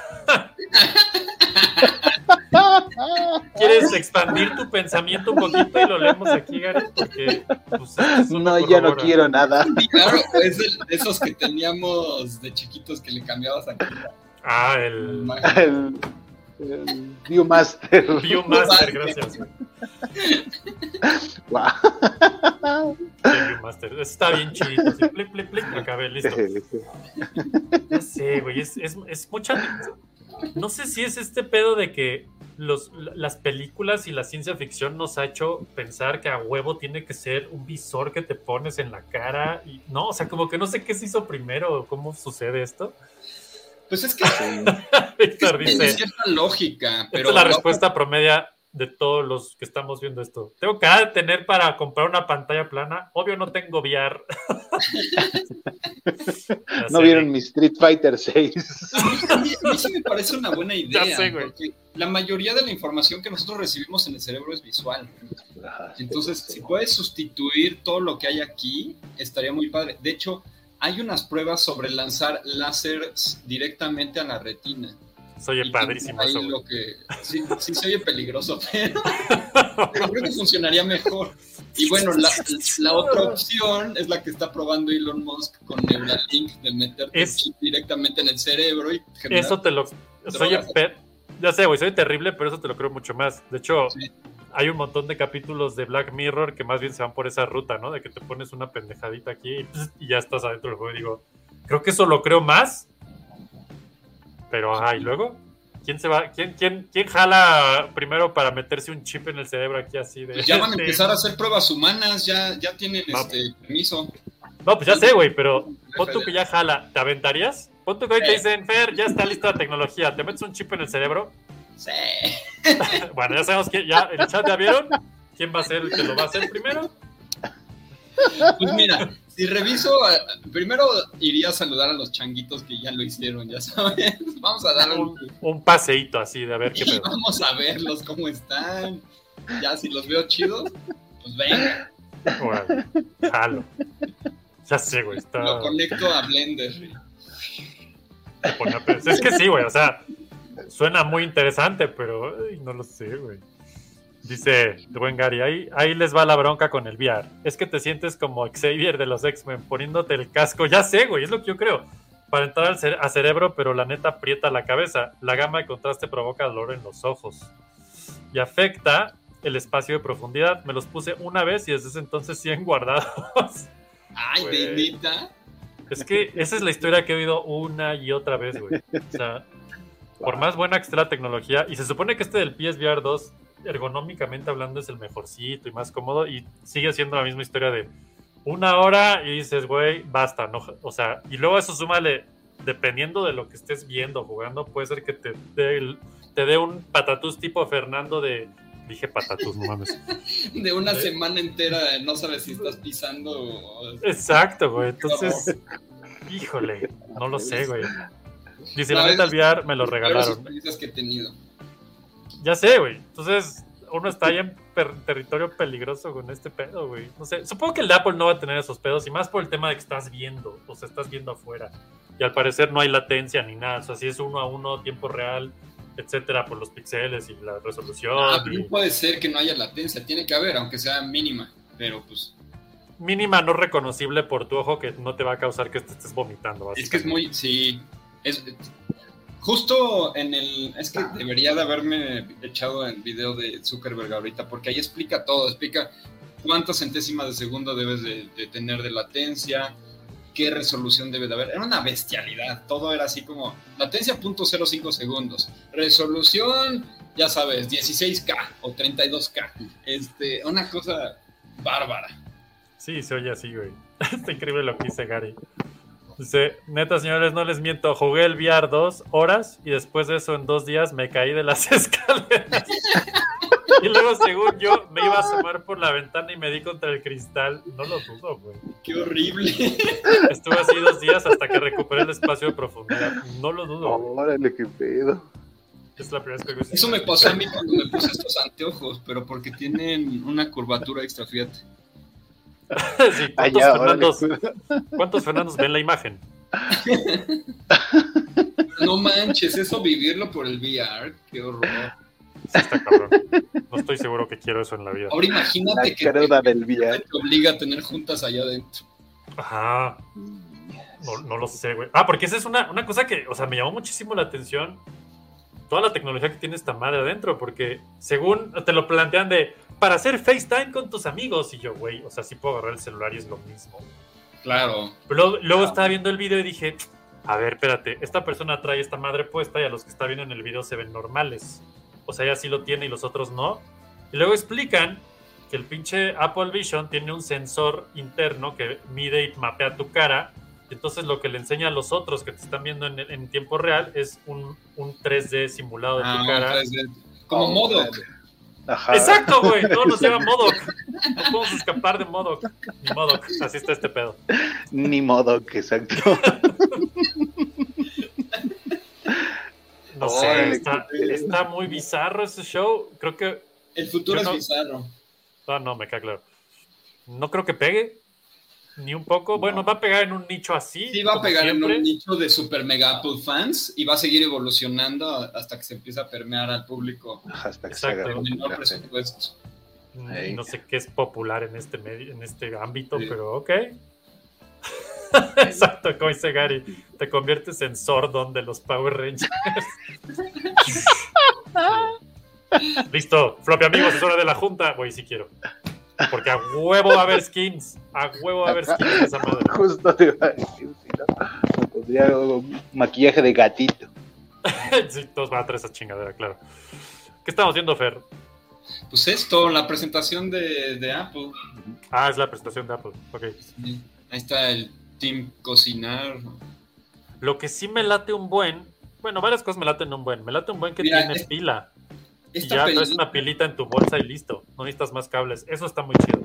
F: ¿Quieres expandir tu pensamiento un poquito y lo leemos aquí, Gary? Porque pues,
G: No, ya no quiero nada.
E: Claro, es el- esos que teníamos de chiquitos que le cambiabas aquí.
F: Ah, el
G: El, el Viewmaster.
F: Viewmaster, (laughs) gracias. (laughs) Sí, Viewmaster. Está bien. Así, plic, plic, plic, acabé, listo. No sé, güey. Es, es, es mucha. No sé si es este pedo de que los, las películas y la ciencia ficción nos ha hecho pensar que a huevo tiene que ser un visor que te pones en la cara. Y no, o sea, como que no sé qué se hizo primero, cómo sucede esto.
E: Pues es que (laughs)
F: Víctor
E: tiene
F: dice:
E: cierta lógica,
F: Esta
E: pero
F: es la
E: no-
F: respuesta promedia de todos los que estamos viendo esto. ¿Tengo que tener para comprar una pantalla plana? Obvio no tengo VR. (laughs)
G: ¿No
F: sé,
G: vieron mi Street Fighter 6? (laughs)
E: A mí, a mí sí me parece una buena idea,
F: Ya sé, güey.
E: porque la mayoría de la información que nosotros recibimos en el cerebro es visual. Entonces, si puedes sustituir todo lo que hay aquí, estaría muy padre. De hecho, hay unas pruebas sobre lanzar láseres directamente a la retina.
F: Se oye padrísimo
E: ahí
F: eso, güey.
E: lo que sí, sí se oye peligroso, (laughs) pero, pero (laughs) creo que funcionaría mejor. Y bueno, la, la otra opción es la que está probando Elon Musk con Neuralink, de meterte
F: Es-
E: chip directamente en el cerebro y generar
F: Eso te lo. Pe- Ya sé, güey, soy terrible, pero eso te lo creo mucho más. De hecho,
E: Sí.
F: Hay un montón de capítulos de Black Mirror que más bien se van por esa ruta, ¿no? De que te pones una pendejadita aquí y, pss, y ya estás adentro del juego. Y digo, creo que eso lo creo más. Pero, ajá, y luego, ¿quién se va? ¿Quién, quién, quién jala primero para meterse un chip en el cerebro aquí así de.
E: Pues ya van a
F: este-
E: empezar a hacer pruebas humanas, ya, ya tienen
F: Va.
E: este permiso.
F: No, pues ya sé, güey, pero (laughs) pon tú que ya jala. ¿Te aventarías? Pon tú que hoy te
E: Sí.
F: dicen, Fer, ya está lista la tecnología. ¿Te metes un chip en el cerebro?
E: Sí. (laughs)
F: Bueno, ya sabemos que ya el chat ya vieron quién va a ser el que lo va a hacer primero.
E: Pues mira, si reviso, eh, primero iría a saludar a los changuitos que ya lo hicieron, ya sabes. (laughs) Vamos a dar un,
F: Un, paseíto así de a ver qué pedo.
E: vamos a verlos cómo están. Ya si los veo chidos, pues venga,
F: Órale, jalo. Ya sé, güey. Está,
E: lo conecto a Blender.
F: Es que sí, güey. O sea, suena muy interesante, pero ay, no lo sé, güey. Dice buen Gary, ahí, ahí les va la bronca con el VR. Es que te sientes como Xavier de los X-Men poniéndote el casco. Ya sé, güey, es lo que yo creo. Para entrar al cere- a cerebro, pero la neta aprieta la cabeza. La gama de contraste provoca dolor en los ojos. Y afecta el espacio de profundidad. Me los puse una vez y desde ese entonces siguen (laughs) guardados.
E: Ay,
F: Güey.
E: bendita.
F: Es que esa es la historia que he oído una y otra vez, güey. O sea, por más buena que esté la tecnología, y se supone que este del PSVR 2, ergonómicamente hablando, es el mejorcito y más cómodo, y sigue siendo la misma historia de una hora y dices, güey, basta, ¿no? O sea, y luego eso súmale, dependiendo de lo que estés viendo, jugando, puede ser que te dé, el- te dé un patatús tipo Fernando de... Dije patatús, no mames.
E: De una
F: ¿Eh?
E: semana entera no sabes si estás pisando o...
F: Exacto, güey. Entonces, híjole, no lo sé, güey. Dice, la neta, VR me lo regalaron.
E: que he tenido.
F: Ya sé, güey. Entonces, uno está ahí en territorio peligroso con este pedo, güey. No sé, supongo que el de Apple no va a tener esos pedos, y más por el tema de que estás viendo, o sea, estás viendo afuera. Y al parecer no hay latencia ni nada. O sea, si es uno a uno, tiempo real, etcétera, por los píxeles y la resolución.
E: Ah,
F: y
E: puede ser que no haya latencia, tiene que haber, aunque sea mínima. Pero pues,
F: mínima no reconocible por tu ojo que no te va a causar que te estés vomitando.
E: es que es muy, sí. Es, justo en el, es que debería de haberme echado el video de Zuckerberg ahorita, porque ahí explica todo, explica cuántas centésimas de segundo debes de, tener de latencia, qué resolución debe de haber. Era una bestialidad, todo era así como latencia .05 segundos, resolución, ya sabes, 16K o 32K. Este, una cosa bárbara.
F: Sí, se oye así, güey. (laughs) Está increíble lo que dice Gary. Dice, neta, señores, no les miento, jugué el VR dos horas y después de eso en dos días me caí de las (laughs) escaleras. y luego, según yo, me iba a asomar por la ventana y me di contra el cristal. No lo dudo, güey.
E: Qué horrible.
F: Estuve así dos días hasta que recuperé el espacio de profundidad. No lo dudo.
G: Órale, qué pedo.
F: Es la primera vez que
E: Eso me pasó a mí cuando me puse estos anteojos, pero porque tienen una curvatura extra, fíjate. (laughs)
F: Sí, ¿cuántos,
G: Allá.
F: Fernandos, ¿Cuántos Fernandos ven la imagen? (laughs)
E: No manches, eso vivirlo por el VR, qué horror.
F: Sí, está cabrón. No estoy seguro que quiero eso en la vida.
E: Ahora
G: La
E: imagínate que te,
G: cruda del VR.
E: te obliga a tener juntas allá adentro.
F: Ajá. No, no lo sé, güey. Ah, porque esa es una, una cosa que, o sea, me llamó muchísimo la atención. Toda la tecnología que tiene esta madre adentro, porque según te lo plantean de para hacer FaceTime con tus amigos, y yo, güey, o sea, sí puedo agarrar el celular y es lo mismo.
E: Claro.
F: Pero luego, luego estaba viendo el video y dije, a ver, espérate, esta persona trae esta madre puesta y a los que está viendo en el video se ven normales. O sea, ella sí lo tiene y los otros no. Y luego explican que el pinche Apple Vision tiene un sensor interno que mide y mapea tu cara. Entonces lo que le enseña a los otros que te están viendo en, en tiempo real es un, un 3D simulado de tu
E: Ah,
F: cara.
E: Como
G: Oh,
E: modo.
G: Ajá.
F: Exacto, güey. No nos lleva (laughs) Modoc. No podemos escapar de Modoc. Ni Modoc. Así está este pedo.
G: Ni modo que exacto.
F: No sé, está, muy bizarro ese show. Creo que.
E: El futuro
F: no-
E: es bizarro.
F: No, no, me queda claro. No creo que pegue. Ni un poco. Bueno, va a pegar en un nicho así.
E: Sí, va a pegar
F: siempre.
E: en un nicho de super mega Apple fans y va a seguir evolucionando hasta que se empiece a permear al público
G: hasta que
F: Exacto.
G: se
E: menor presupuesto.
F: Mm. No sé qué es popular en este medio, en este ámbito,
E: Sí.
F: pero ok. (laughs) (laughs) Exacto, como dice Gary, te conviertes en Sordon de los Power Rangers. (laughs) Listo, floppy amigos, es hora de la junta. Voy si quiero. Porque a huevo va a haber skins. A huevo va a haber skins de esa madre. (laughs)
G: Justo te iba a decir, si no, me pondría un maquillaje de gatito. (laughs)
F: sí, todos van a traer esa chingadera, claro. ¿Qué estamos viendo, Fer?
E: Pues esto, la presentación de, de Apple.
F: Ah, es la presentación de Apple. Ok.
E: Sí. Ahí está el Team Cocinar.
F: Lo que sí me late un buen. Bueno, varias cosas me laten un buen. Me late un buen que
E: Mira,
F: tiene
E: es-
F: pila.
E: Esta
F: ya traes una pilita en tu bolsa y listo. No necesitas más cables. Eso está muy chido.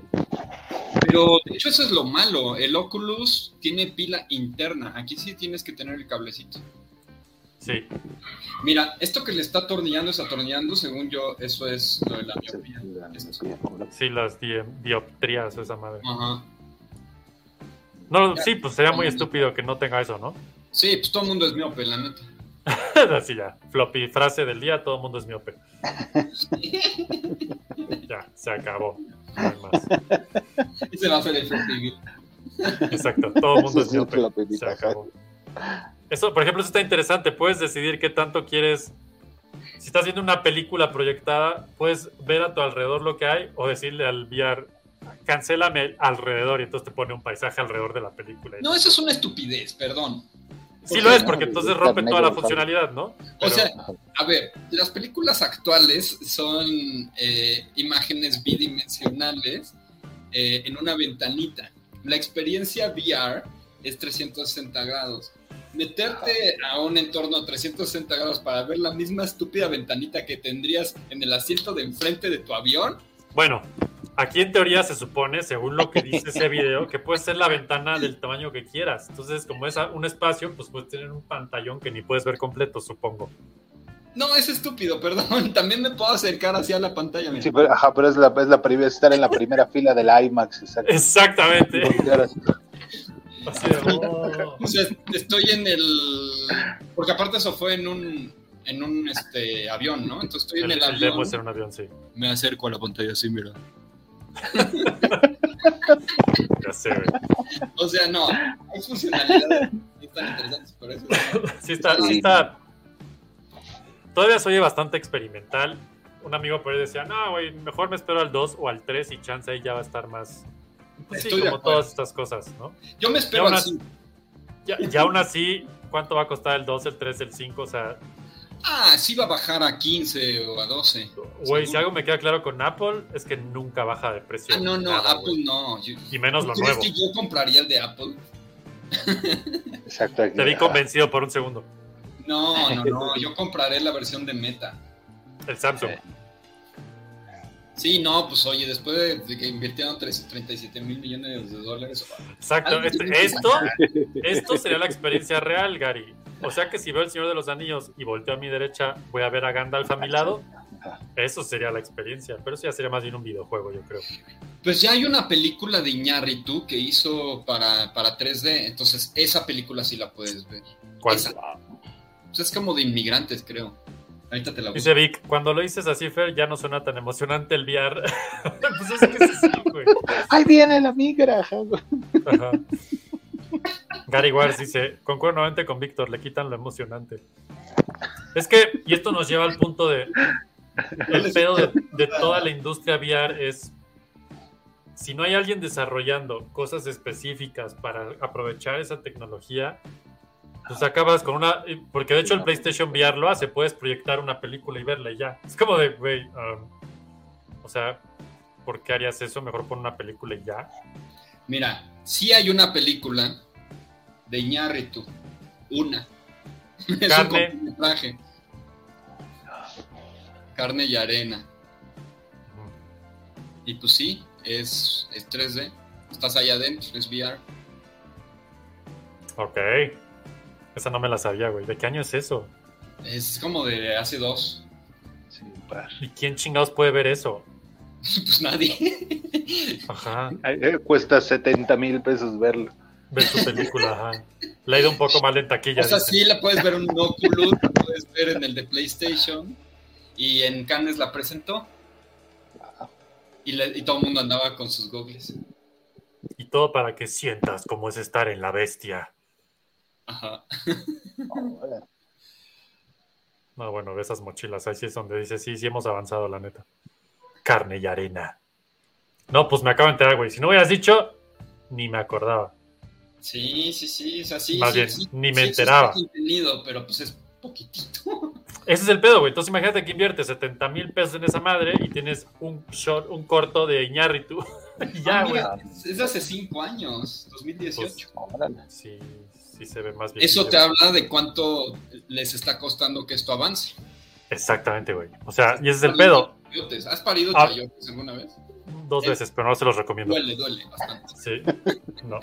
E: Pero de hecho eso es lo malo. El Oculus tiene pila interna. Aquí sí tienes que tener el cablecito.
F: Sí.
E: Mira, esto que le está atornillando es atornillando, según yo, eso es lo de la miopía.
F: Sí, las di- dioptrías, esa madre.
E: Ajá.
F: No, sí, pues sería muy estúpido que no tenga eso, ¿no?
E: Sí, pues todo el mundo es miope, la neta. (laughs)
F: Así ya. Floppy frase del día, todo el mundo es miope. (laughs) ya, se acabó. No hay más.
E: Ese va a ser el floppy.
F: Exacto, todo el mundo es miope. Se acabó. Eso, por ejemplo, eso está interesante. Puedes decidir qué tanto quieres. Si estás viendo una película proyectada, puedes ver a tu alrededor lo que hay o decirle al VR, cancélame alrededor y entonces te pone un paisaje alrededor de la película.
E: No, eso es una estupidez, perdón.
F: Sí lo es, porque entonces rompe toda la funcionalidad, ¿no?
E: O sea, a ver, las películas actuales son eh, imágenes bidimensionales eh, en una ventanita. La experiencia VR es 360 grados. Meterte a un entorno 360 grados para ver la misma estúpida ventanita que tendrías en el asiento de enfrente de tu avión,
F: Bueno, aquí en teoría se supone, según lo que dice ese video, que puede ser la ventana del tamaño que quieras. Entonces, como es un espacio, pues puedes tener un pantallón que ni puedes ver completo, supongo.
E: no, es estúpido, (laughs) perdón. También me puedo acercar hacia la pantalla. mira.
G: Sí, pero, ajá, pero es la, es la primera, estar en la primera (laughs) fila del IMAX, exacto.
F: Exactamente.
G: Así
F: de, oh.
E: O sea, estoy en el. Porque aparte eso fue en un. En un este, avión, ¿no? Entonces estoy en
F: El,
E: el, avión.
F: en un avión, sí.
E: Me acerco a la pantalla así, mira.
F: Ya sé, güey.
E: O sea, no. Hay funcionalidades no tan interesantes por eso.
F: Sí está, sí está. Todavía se oye bastante experimental. Un amigo por ahí decía, no, güey, mejor me espero al 2 o al 3 y chance ahí ya va a estar más. Pues sí, como todas estas cosas, ¿no?
E: Yo me espero
F: Y aún
E: así.
F: Y, y aún así, ¿cuánto va a costar el 2, el 3, el 5? O sea,
E: Ah, sí va a bajar a 15 o a 12.
F: güey, si algo me queda claro con Apple es que nunca baja de precio.
E: Ah, no, no,
F: nada,
E: Apple no. Yo-
F: Y menos lo
E: ¿Tú crees
F: nuevo.
E: que yo compraría el de Apple? (laughs)
G: Exacto.
F: Te vi convencido por un segundo.
E: No, no, no. (laughs) Yo compraré la versión de Meta.
F: El Samsung.
E: Sí, no, pues oye, después de, de que invirtieron tres- 37 mil millones de dólares.
F: Exacto. este- esto, (laughs) esto sería la experiencia real, Gary. O sea que si veo el Señor de los Anillos y volteo a mi derecha, voy a ver a Gandalf a mi lado. Eso sería la experiencia. Pero eso ya sería más bien un videojuego, yo creo.
E: Pues ya hay una película de Iñárritu que hizo para, para 3D, entonces esa película sí la puedes ver.
F: ¿Cuál?
E: Esa. Pues es como de inmigrantes, creo. Ahorita te la busco.
F: Dice Vic, cuando lo dices así, Fer, ya no suena tan emocionante el VR. (laughs) pues es que es así, güey.
G: ¡Ahí viene la migra! ajá.
F: Gary Wars dice, concuerdo nuevamente con Víctor, le quitan lo emocionante. Es que, y esto nos lleva al punto de. El pedo de, de toda la industria VR es. Si no hay alguien desarrollando cosas específicas para aprovechar esa tecnología, pues acabas con una. Porque de hecho el PlayStation VR lo hace, puedes proyectar una película y verla y ya. Es como de, güey. um, o sea, ¿por qué harías eso? Mejor pon una película y ya.
E: Mira, sí hay una película de Iñárritu. Una. (laughs) Es
F: Carne.
E: un cortometraje. Carne y arena. Y pues sí, es, es 3D. Estás ahí adentro, es VR.
F: Ok. Esa no me la sabía, güey. ¿De qué año es eso?
E: Es como de hace dos.
G: Sí, par.
F: ¿Y quién chingados puede ver eso? (laughs)
E: Pues nadie.
F: Ajá.
G: Eh, Cuesta 70 mil pesos verlo.
F: Ver su película, ajá. Le ha ido un poco mal en taquilla.
E: O sea,
F: dicen.
E: sí la puedes ver en un Oculus, la puedes ver en el de PlayStation. Y en Cannes la presentó. Y, le- y todo el mundo andaba con sus goggles.
F: Y todo para que sientas cómo es estar en la bestia.
E: Ajá.
F: No, bueno, de esas mochilas. Ahí sí es donde dice, sí, sí hemos avanzado, la neta. Carne y arena. No, pues me acabo de enterar, güey. Si no hubieras dicho, ni me acordaba.
E: Sí, sí, sí. O sea, sí.
F: Más
E: sí,
F: bien,
E: sí,
F: ni me
E: sí
F: enteraba.
E: contenido, pero pues es poquitito. (laughs)
F: Ese es el pedo, güey. Entonces imagínate que inviertes 70 mil pesos en esa madre y tienes un short, un corto de Iñárritu. (laughs) y ya,
E: Ah,
F: güey.
E: es- es de hace cinco años, 2018.
G: Órale.
F: Sí, sí se ve más bien.
E: Eso te habla de cuánto les está costando que esto avance.
F: Exactamente, güey. O sea, y ese es el pedo.
E: Chayotes. ¿Has parido
F: Ah.
E: chayotes alguna vez?
F: Dos veces, pero no se los recomiendo.
E: Duele, duele bastante.
F: Sí, no.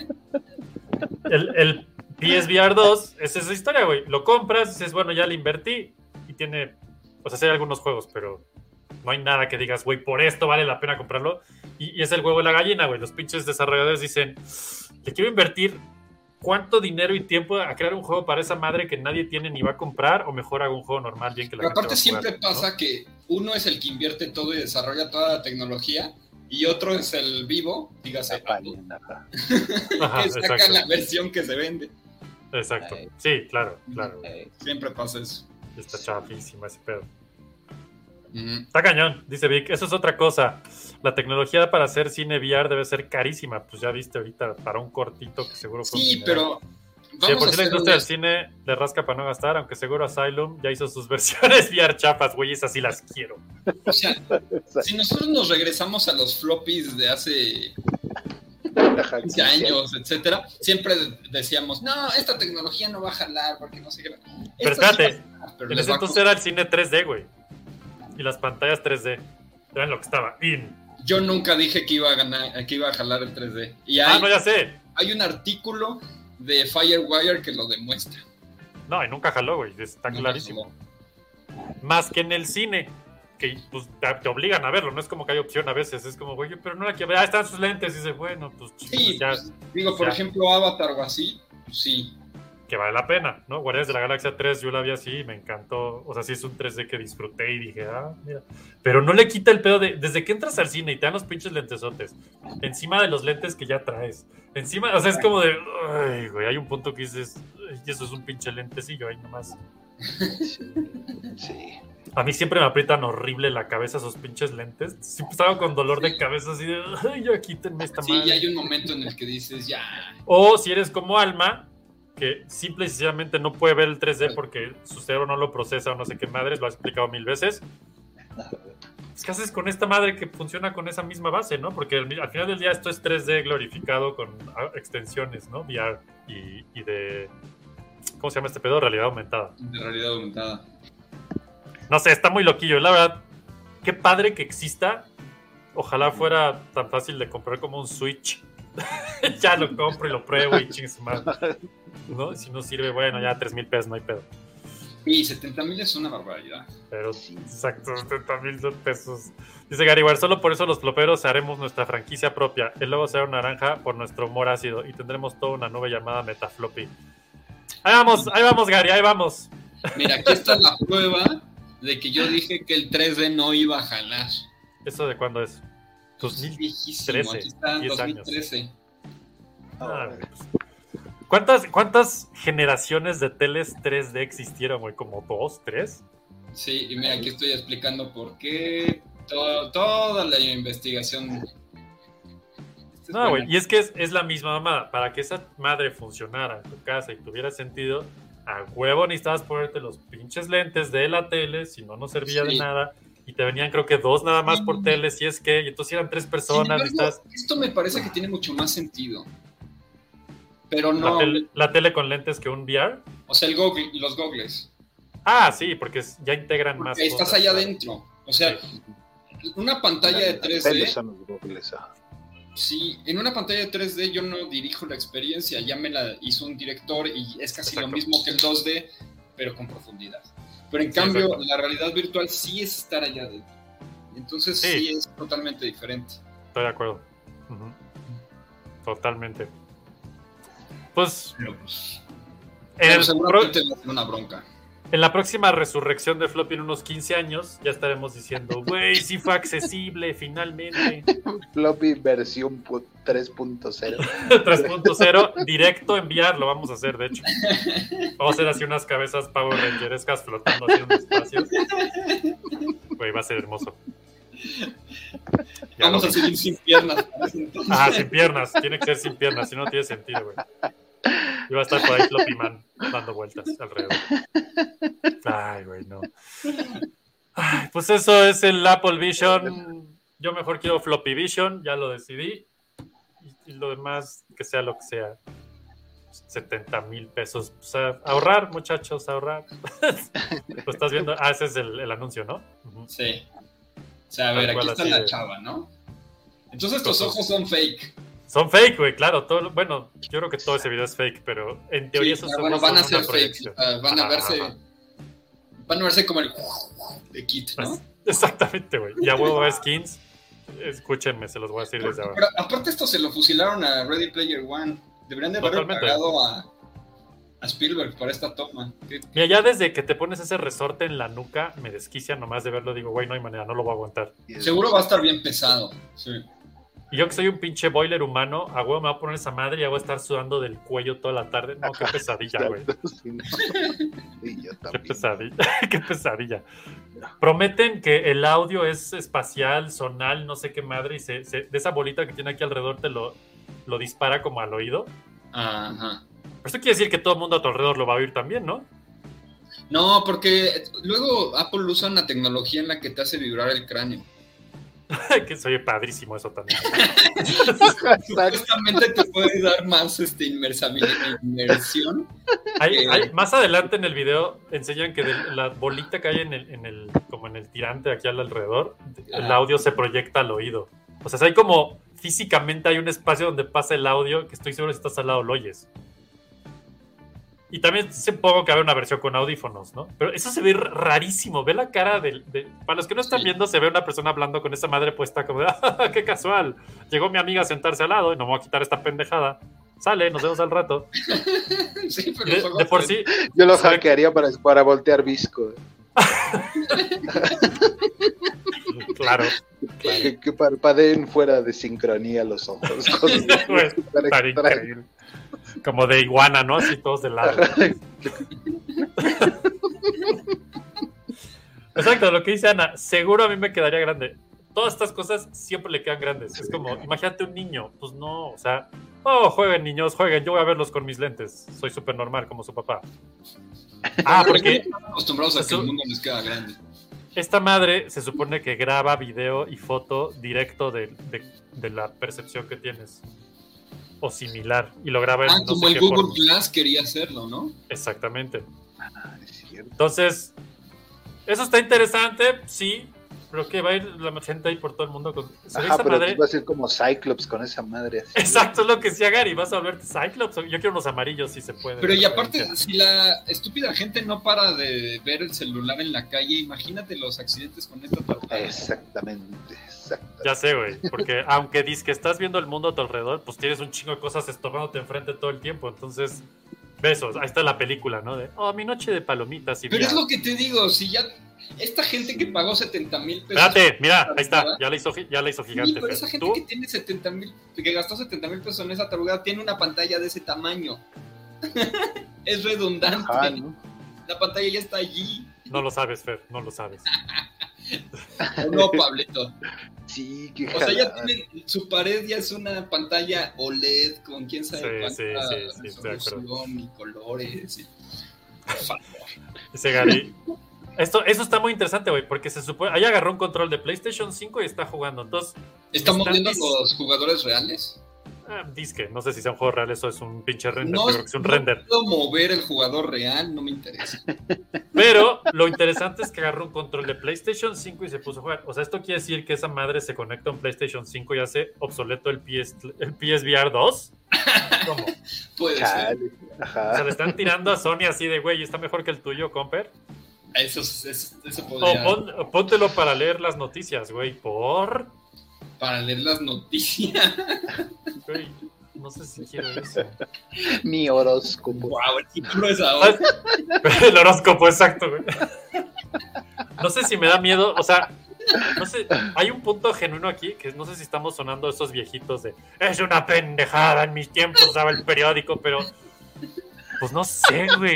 F: El, el PSVR 2 es esa historia, güey. Lo compras, dices, bueno, ya le invertí y tiene, o sea, sí hay algunos juegos, pero no hay nada que digas, güey, por esto vale la pena comprarlo. Y, y es el huevo y la gallina, güey. Los pinches desarrolladores dicen, le quiero invertir cuánto dinero y tiempo a crear un juego para esa madre que nadie tiene ni va a comprar, o mejor hago un juego normal bien que la
E: Pero
F: gente
E: aparte
F: va a
E: siempre
F: jugar, ¿no?
E: pasa que uno es el que invierte todo y desarrolla toda la tecnología y otro es el vivo, dígase, Apple, (laughs)
G: ajá.
F: Ajá,
E: que saca
F: exacto.
E: la versión que se vende.
F: Exacto. Sí, claro, claro.
E: Siempre pasa eso.
F: Está chafísima ese pedo. Está cañón, dice Vic. Eso es otra cosa. La tecnología para hacer cine VR debe ser carísima. Pues ya viste ahorita para un cortito que seguro fue
E: Sí, pero
F: Sí, por
E: a
F: si la industria del cine le rasca para no gastar, aunque seguro Asylum ya hizo sus (laughs) versiones VR chafas, güey, esas sí las quiero.
E: O sea, si nosotros nos regresamos a los floppies de hace
G: ajá,
E: 15 años, etcétera, siempre decíamos, no, esta tecnología no va a jalar porque no sé qué.
F: Pero espérate, En ese entonces era el cine 3D, güey. Y las pantallas 3D. Eran lo que estaba. In.
E: Yo nunca dije que iba a ganar, que iba a jalar el 3D. Y
F: Ah,
E: hay,
F: no, ya sé.
E: hay un artículo de Firewire que lo demuestra.
F: No, y nunca jaló, güey. Está
E: Nunca
F: clarísimo. Más que en el cine. Que pues, te, obligan a verlo. No es como que hay opción a veces. Es como, güey, pero no la quiero ver. Ah, están sus lentes. Y dice, bueno, pues,
E: Sí,
F: ya.
E: pues, digo, por
F: ya.
E: ejemplo, Avatar o así, pues sí.
F: Que vale la pena, ¿no? Guardianes de la Galaxia 3, yo la vi así, me encantó. O sea, sí es un 3D que disfruté y dije, ah, mira. Pero no le quita el pedo de. Desde que entras al cine y te dan los pinches lentesotes, encima de los lentes que ya traes, encima, o sea, es como de. Ay, güey, hay un punto que dices, "Ay, y eso es un pinche lentecillo ahí nomás.
G: Sí.
F: A mí siempre me aprietan horrible la cabeza esos pinches lentes. Siempre estaba con dolor de cabeza así de, ay, ya quítenme esta
E: Sí,
F: madre.
E: y hay un momento en el que dices, ya.
F: O si eres como Alma, que simple y sencillamente no puede ver el 3D porque su cerebro no lo procesa o no sé qué madres, lo has explicado mil veces. ¿Qué haces con esta madre que funciona con esa misma base, no? Porque al, al final del día esto es 3D glorificado con ah, extensiones, ¿no? VR y, y de... ¿Cómo se llama este pedo? Realidad aumentada.
E: De realidad aumentada.
F: No sé, está muy loquillo. La verdad, qué padre que exista. Ojalá fuera tan fácil de comprar como un Switch. (laughs) ya lo compro y lo pruebo y ching su madre. ¿No? Si no sirve, bueno, ya 3 mil pesos, no hay pedo.
E: Y 70 mil es una barbaridad.
F: Pero, exacto, 70 mil pesos. Dice Gary Ware, solo por eso los floperos haremos nuestra franquicia propia. El logo será naranja por nuestro humor ácido y tendremos toda una nube llamada Metafloppy. Ahí vamos, ahí vamos, Gary, ahí vamos.
E: Mira, aquí está la (laughs) prueba de que yo dije que el 3D no iba a jalar.
F: ¿Eso de cuándo es?
E: Pues es
F: 2013,
E: viejísimo. Aquí está
F: 10 años.
E: 2013.
F: Ah, ¿Cuántas, ¿Cuántas generaciones de teles 3D existieron, güey? ¿Como dos, tres?
E: Sí, y mira, aquí estoy explicando por qué todo- toda la investigación. Esta es
F: No, güey, y es que es, es la misma mamada. Para que esa madre funcionara en tu casa y tuviera sentido, a huevo necesitabas ponerte los pinches lentes de la tele, si no, no servía de nada. Y te venían, creo que dos nada más por tele, si es que, y entonces eran tres personas.
E: embargo, esto me parece que tiene mucho más sentido. Pero
F: la,
E: no,
F: tele, la tele con lentes que un VR.
E: o sea, el gogle- los gogles.
F: Ah, sí, porque es- ya integran más.
E: Estás
F: cosas,
E: allá
F: claro.
E: adentro. O sea, una pantalla de
G: Teles
E: 3D,
G: son los Googles, ajá.
E: sí, en una pantalla de 3D yo no dirijo la experiencia, ya me la hizo un director y es casi lo mismo que el 2D, pero con profundidad. Pero en
F: Sí,
E: cambio,
F: exacto.
E: la realidad virtual sí es estar allá adentro. Entonces
F: Sí.
E: sí, es totalmente diferente.
F: Estoy de acuerdo. Totalmente. Pues
E: Pero pues, pero
F: pro-
E: seguramente va a ser una bronca.
F: En la próxima resurrección de Floppy en unos 15 años, ya estaremos diciendo, (laughs) güey, sí fue accesible finalmente.
G: Floppy versión pu- 3.0.
F: 3.0, (laughs) directo enviar, lo vamos a hacer, de hecho. Vamos a hacer así unas cabezas Power Rangerescas flotando así en un espacio. Güey, va a ser hermoso. Ya
E: Vamos a seguir sin piernas. entonces.
F: Ajá, sin piernas, tiene que ser sin piernas, si no no tiene sentido, güey. Va a estar por ahí Floppy Man dando vueltas alrededor. Ay, güey, no. Ay, pues eso es el Apple Vision. Yo mejor quiero Floppy Vision, ya lo decidí. Y, y lo demás, que sea lo que sea. 70 mil pesos. O sea, ahorrar, muchachos, ahorrar. lo estás viendo. Ah, ese es el, el anuncio, ¿no?
E: Sí. O sea, a ver, aquí está la chava, ¿no? Entonces tus ojos son fake.
F: Son fake, güey, claro. Todo, bueno, yo creo que todo ese video es fake, pero en teoría
E: Sí,
F: esos
E: pero bueno, van a
F: son
E: ser fake. ah, van a verse.
F: ajá.
E: Van a verse como el de Kit, ¿no?
F: Exactamente, güey. Y a huevo va skins. Escúchenme, se los voy a decir desde ahora.
E: Pero aparte esto se lo fusilaron a Ready Player One. Deberían de
F: Totalmente.
E: pagado a, a Spielberg por esta toma. ¿Qué-
F: Mira, ya desde que te pones ese resorte en la nuca, me desquicia nomás de verlo. Digo, güey, no hay manera, no lo voy a aguantar.
E: Seguro va a estar bien pesado. Sí.
F: Y yo que soy un pinche boiler humano, a huevo me voy a poner esa madre y ya voy a estar sudando del cuello toda la tarde. No, qué pesadilla, güey. (laughs)
G: Sí, no. Sí, yo
F: Qué pesadilla, (laughs) qué pesadilla. Prometen que el audio es espacial, sonal, no sé qué madre, y se, se- de esa bolita que tiene aquí alrededor te lo, lo dispara como al oído.
E: Ajá.
F: Pero esto quiere decir que todo el mundo a tu alrededor lo va a oír también, ¿no?
E: No, porque luego Apple usa una tecnología en la que te hace vibrar el cráneo. (laughs)
F: que soy padrísimo eso también.
E: Supuestamente te puede dar más este, inmersión.
F: Hay-
E: Eh.
F: hay- más adelante en el video enseñan que de la bolita que hay en el, en el, como en el tirante aquí al alrededor, el audio se proyecta al oído. O sea, hay como físicamente hay un espacio donde pasa el audio que estoy seguro si estás al lado lo oyes. Y también supongo que habrá una versión con audífonos, ¿no? Pero eso se ve rarísimo. Ve la cara del. de- para los que no están
E: Sí.
F: viendo, se ve una persona hablando con esa madre puesta como de, "Ah, (laughs) ¡qué casual! Llegó mi amiga a sentarse al lado y no me voy a quitar esta pendejada. Sale, nos vemos al rato. (laughs)
E: Sí, pero
F: De, por sí,
G: Yo lo hackearía para, para voltear visco. (laughs)
F: claro.
G: Que, que parpadeen fuera de sincronía los ojos.
F: Como de iguana, ¿no? Así todos de lado. Exacto, lo que dice Ana, seguro a mí me quedaría grande. Todas estas cosas siempre le quedan grandes. Es como, imagínate un niño, pues no, o sea, oh, jueguen niños, jueguen, yo voy a verlos con mis lentes. Soy súper normal como su papá. Ah, porque
E: acostumbrados a que el mundo les queda grande.
F: esta madre se supone que graba video y foto directo de, de- de la percepción que tienes. O similar. Y lo graba en
E: Ah,
F: no
E: como
F: sé
E: el
F: qué
E: Google
F: forma.
E: Glass quería hacerlo, ¿no?
F: Exactamente.
G: Ah, es cierto.
F: Entonces, eso está interesante, sí. Pero que va a ir la gente ahí por todo el mundo con. ¿Se ve
G: Ajá,
F: esa
G: pero
F: madre?
G: tú vas a ser como Cyclops con esa madre así.
F: Exacto, es lo que decía Gary. Vas a volverte Cyclops. Yo quiero unos amarillos si se puede.
E: Pero y aparte, si la estúpida gente no para de ver el celular en la calle, imagínate los accidentes con esta.
G: Exactamente, exactamente.
F: Ya sé, güey. Porque (laughs) aunque dices que estás viendo el mundo a tu alrededor, pues tienes un chingo de cosas estorbándote enfrente todo el tiempo. Entonces, besos. Ahí está la película, ¿no? De, oh, mi noche de palomitas y
E: Pero
F: mira.
E: es lo que te digo, si ya esta gente que pagó 70 mil pesos.
F: Espérate, mira, ahí está. Ya la hizo, ya la hizo
E: Sí,
F: gigante.
E: pero esa gente
F: ¿Tú?
E: que tiene 70 mil, que gastó 70 mil pesos en esa tarugada, tiene una pantalla de ese tamaño. (laughs) es redundante.
G: Ajá, ¿no?
E: La pantalla ya está allí.
F: No lo sabes, Fer, no lo sabes. (laughs)
E: No, Pablito.
G: Sí, qué
E: O sea, ya tienen, su pared ya es una pantalla OLED con quién sabe
F: Sí,
E: cuánta
F: sí, sí,
E: resolución y colores. y- Por favor.
F: Dice Gary. Esto, eso está muy interesante, güey, porque se supone. Ahí agarró un control de PlayStation 5 y está jugando. Entonces,
E: ¿Estamos viendo
F: dis-
E: los jugadores reales?
F: ah, disque. No sé si sea un juego real, eso es un pinche render.
E: No,
F: yo creo que es un
E: no
F: render.
E: puedo mover el jugador real, no me interesa. (laughs)
F: Pero lo interesante es que agarró un control de PlayStation 5 y se puso a jugar. O sea, esto quiere decir que esa madre se conecta a un PlayStation 5 y hace obsoleto el, PS, el PSVR 2. ¿Cómo? (laughs)
E: Puede ser.
F: O sea, le están tirando a Sony así de, güey, está mejor que el tuyo, Comper.
E: Eso, es- eso, eso
F: O
E: podría.
F: pon- póntelo para leer las noticias, güey. Por.
E: Para leer las noticias.
F: Güey, no sé si quiero eso.
G: Mi horóscopo.
E: wow, el título es ahora.
F: El horóscopo, exacto, güey. No sé si me da miedo, o sea, no sé, hay un punto genuino aquí que no sé si estamos sonando esos viejitos de es una pendejada, en mis tiempos daba el periódico, pero pues no sé, güey.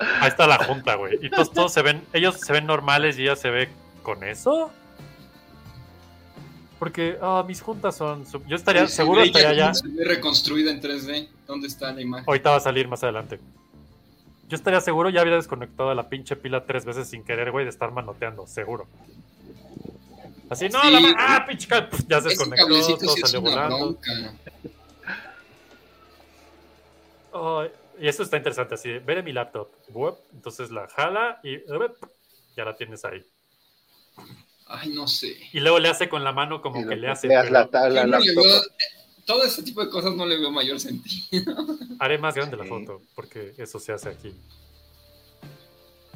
F: Ahí está la junta, güey. Y todos, todos se ven, ellos se ven normales y ella se ve con eso. Porque ah, mis juntas son. Yo estaría,
E: Sí,
F: seguro estaría ya.
E: Se ve reconstruida en 3D. ¿Dónde está la imagen?
F: Ahorita va a salir más adelante. Yo estaría seguro, ya habría desconectado la pinche pila tres veces sin querer, güey, de estar manoteando, seguro. Así, no,
E: Sí,
F: la ah, pinche cable, pf, ya se desconectó, todo
E: sí
F: salió volando.
E: bronca.
F: Y eso está interesante, así, de, ver mi laptop, entonces la jala y ya la tienes ahí.
E: Ay, no sé.
F: Y luego le hace con la mano como que le hace, pero
G: la tabla,
E: no le
G: laptop.
E: veo- todo ese tipo de cosas no le veo mayor sentido. (laughs)
F: haré más grande la foto, porque eso se hace aquí.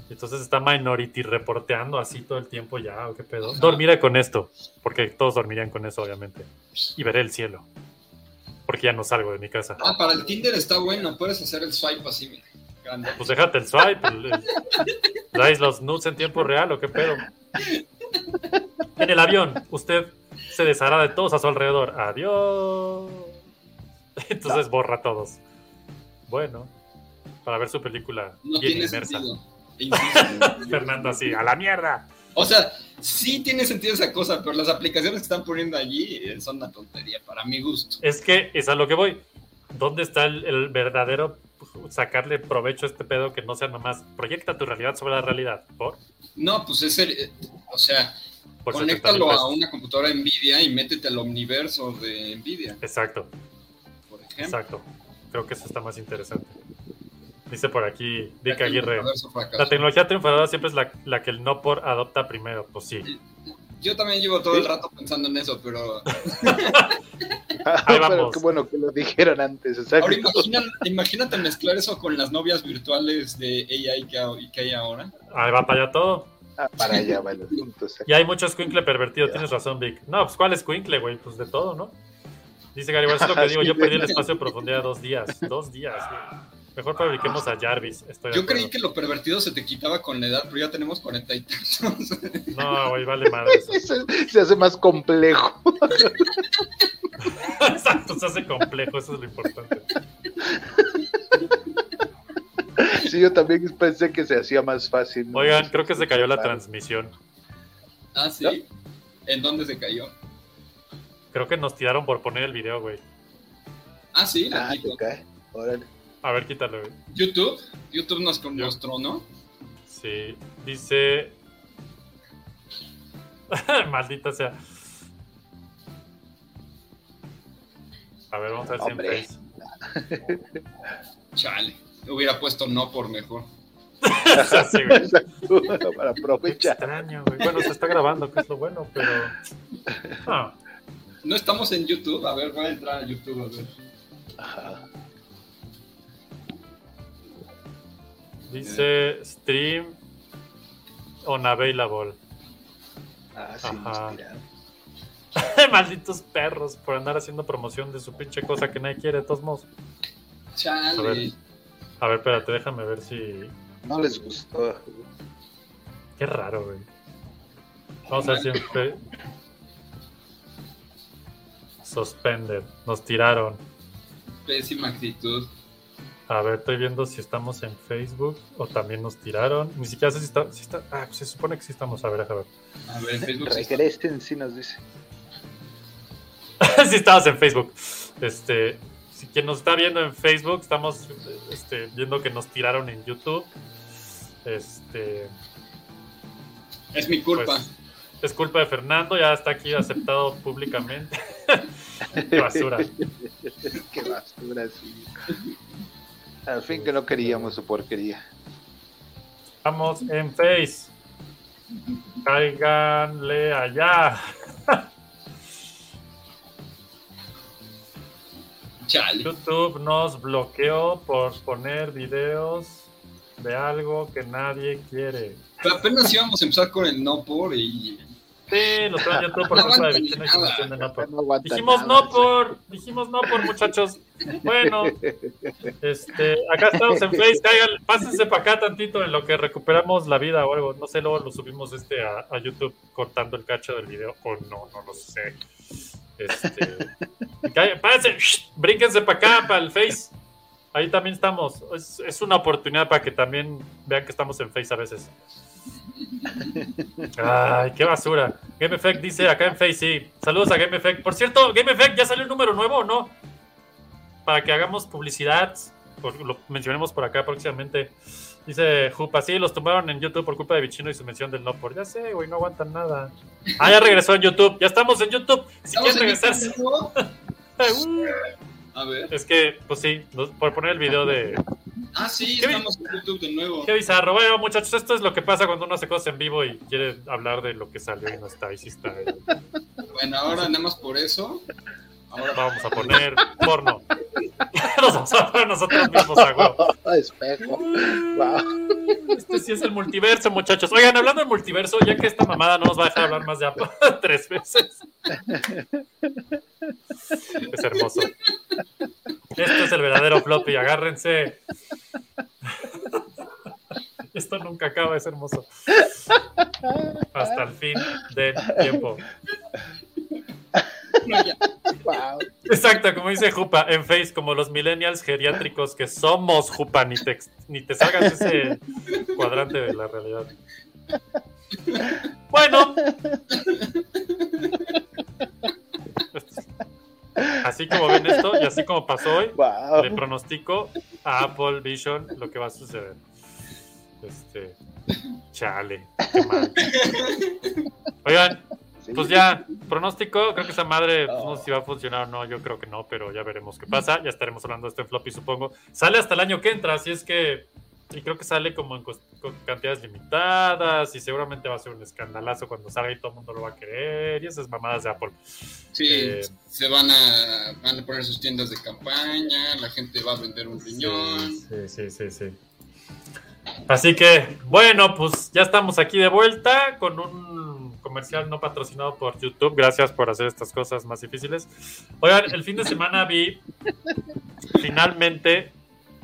F: Entonces está Minority reporteando así todo el tiempo ya, ¿o qué pedo?
E: Ajá.
F: Dormiré con esto, porque todos dormirían con eso, obviamente. Y veré el cielo, porque ya no salgo de mi casa.
E: Ah, para el Tinder está bueno. Puedes hacer el swipe así, mira. Grande.
F: Pues déjate el swipe, el- el- ¿dais los nudes en tiempo real o qué pedo? En el avión, usted se deshará de todos a su alrededor. Adiós. Entonces borra a todos. Bueno, para ver su película
E: No
F: bien
E: tiene
F: inmersa. (laughs) Fernando así, a la mierda.
E: O sea, sí tiene sentido esa cosa, pero las aplicaciones que están poniendo allí eh, son una tontería, para mi gusto.
F: Es que es a lo que voy. ¿Dónde está el, el verdadero sacarle provecho a este pedo que no sea nomás proyecta tu realidad sobre la realidad? ¿Por?
E: No, pues es el, eh, o sea,
F: Por 70 mil
E: conéctalo a una computadora Nvidia y métete al omniverso de Nvidia,
F: Exacto,
E: por ejemplo.
F: exacto. Creo que eso está más interesante. Dice por aquí Dick Aguirre. La tecnología triunfadora siempre es la, la que el no por adopta primero. Pues sí.
E: Yo también llevo todo el rato pensando en eso, pero (laughs)
G: pero qué bueno que lo dijeron antes. exacto.
E: ahora imagina- imagínate mezclar eso con las novias virtuales de AI que, ha- que hay ahora.
F: Ahí va para allá todo.
G: Ah, para allá va el exacto.
F: Y hay mucho escuincle pervertido. Tienes razón, Vic. No, pues ¿cuál escuincle, güey? Pues de todo, ¿no? Dice Gary, es lo que (laughs) digo. Yo perdí el espacio de profundidad dos días. Dos días, güey. Mejor fabriquemos a Jarvis. Estoy
E: Yo creí que lo pervertido se te quitaba con la edad, pero ya tenemos cuarenta y tantos. (laughs)
F: No, güey, vale madre eso. (laughs)
G: Se, se hace más complejo. (laughs)
F: Exacto, se hace complejo, eso es lo importante.
G: Sí, yo también pensé que se hacía más fácil. ¿no?
F: Oigan, creo que se cayó la transmisión.
E: ah, sí. ¿En dónde se cayó?
F: Creo que nos tiraron por poner el video, güey.
E: Ah, sí, la
G: Ah, cae. Órale.
F: A ver, quítalo, güey.
E: YouTube. YouTube nos mostró, ¿no?
F: Sí, dice. (laughs) Maldita sea. A ver, vamos a ver si en
G: Hombre.
E: Chale. Hubiera puesto no por mejor. (laughs)
F: Sí,
G: Para
F: Qué
G: aprovechar.
F: extraño, güey. Bueno, se está grabando, que es lo bueno, pero. Ah,
E: No estamos en YouTube. A ver, voy a entrar a YouTube a ver.
G: Ajá.
F: Dice stream unavailable.
G: Ah, sí,
F: Ajá.
G: inspirado. (laughs)
F: Malditos perros por andar haciendo promoción de su pinche cosa que nadie quiere, de todos modos.
E: Chale.
F: A ver. A ver, espérate, déjame ver si.
G: No les gustó.
F: Qué raro, güey. Vamos a ver si en Suspended. Nos tiraron.
E: Pésima actitud.
F: A ver, estoy viendo si estamos en Facebook o también nos tiraron. Ni siquiera sé si está. Si está ah, se supone que sí estamos. A ver, a ver.
E: A ver, en Facebook.
G: Regresen, si nos dice. (laughs)
F: sí estamos en Facebook. Este, si quien nos está viendo en Facebook, estamos este, viendo que nos tiraron en YouTube. Este,
E: Es mi culpa.
F: Pues, es culpa de Fernando, ya está aquí aceptado (laughs) públicamente. (laughs) Qué basura.
G: Qué basura, sí. Al fin que no queríamos su porquería.
F: Estamos en Face. Cáiganle allá. (laughs)
E: Chale.
F: YouTube nos bloqueó por poner videos de algo que nadie quiere.
E: Pero apenas íbamos a empezar con el no por y.
F: Sí, lo traen YouTube por
E: No
F: culpa de Vichino y de no por. Dijimos
G: nada,
F: no por, dijimos no por muchachos. Bueno, este, acá estamos en Face, pásense para acá tantito en lo que recuperamos la vida o algo. No sé, luego lo subimos este a, YouTube cortando el cacho del video o no, no lo sé. Este, pásense, shh, para acá, para el Face. Ahí también estamos. Es, es una oportunidad para que también vean que estamos en Face a veces. Ay, qué basura. Game Effect dice acá en Face, sí. Saludos a Game Effect. Por cierto, Game Effect, ¿ya salió el número nuevo o no? Para que hagamos publicidad. por- lo mencionemos por acá próximamente. Dice Jupa, sí, los tumbaron en YouTube por culpa de Bichino y su mención del no por. Ya sé, güey, no aguantan nada. Ah, ya regresó en YouTube. Ya estamos en YouTube. Si
E: ¿Estamos
F: quieren? Uh, (laughs)
E: A ver.
F: Es que, pues sí, por poner el video de,
E: Ah, sí,
F: ¿Qué
E: estamos en YouTube de nuevo.
F: Qué bizarro. Bueno, muchachos, esto es lo que pasa cuando uno hace cosas en vivo y quiere hablar de lo que salió y no está. Y sí está. eh.
E: Bueno, ahora nada más por eso. Ahora
F: Vamos a poner porno. (laughs) Nos vamos a poner nosotros mismos a huevo. (laughs)
G: Espejo. Wow.
F: Este sí es el multiverso, muchachos. Oigan, hablando del multiverso, ya que esta mamada no nos va a dejar hablar más de Apple (laughs) tres veces. Es hermoso. Esto es el verdadero floppy, agárrense. Esto nunca acaba, es hermoso. Hasta el fin del tiempo.
G: Wow.
F: Exacto, como dice Jupa, en Face, como los millennials geriátricos que somos, Jupa, ni te, ni te salgas ese cuadrante de la realidad. Bueno. Así como ven esto y así como pasó hoy, le pronostico a Apple Vision lo que va a suceder. Este, chale, qué mal. Oigan. Pues ya, pronóstico, creo que esa madre, pues, no sé si va a funcionar o no, yo creo que no, pero ya veremos qué pasa, ya estaremos hablando de esto en floppy, supongo. Sale hasta el año que entra, así es que, y creo que sale como en con cantidades limitadas, y seguramente va a ser un escandalazo cuando salga y todo el mundo lo va a querer, y esas mamadas de Apple.
E: Sí,
F: Eh,
E: se van a, van a poner sus tiendas de campaña, la gente va a vender un riñón.
F: Sí, sí, sí, sí. Así que, bueno, pues ya estamos aquí de vuelta con un comercial no patrocinado por YouTube. Gracias por hacer estas cosas más difíciles. Oigan, el fin de semana vi finalmente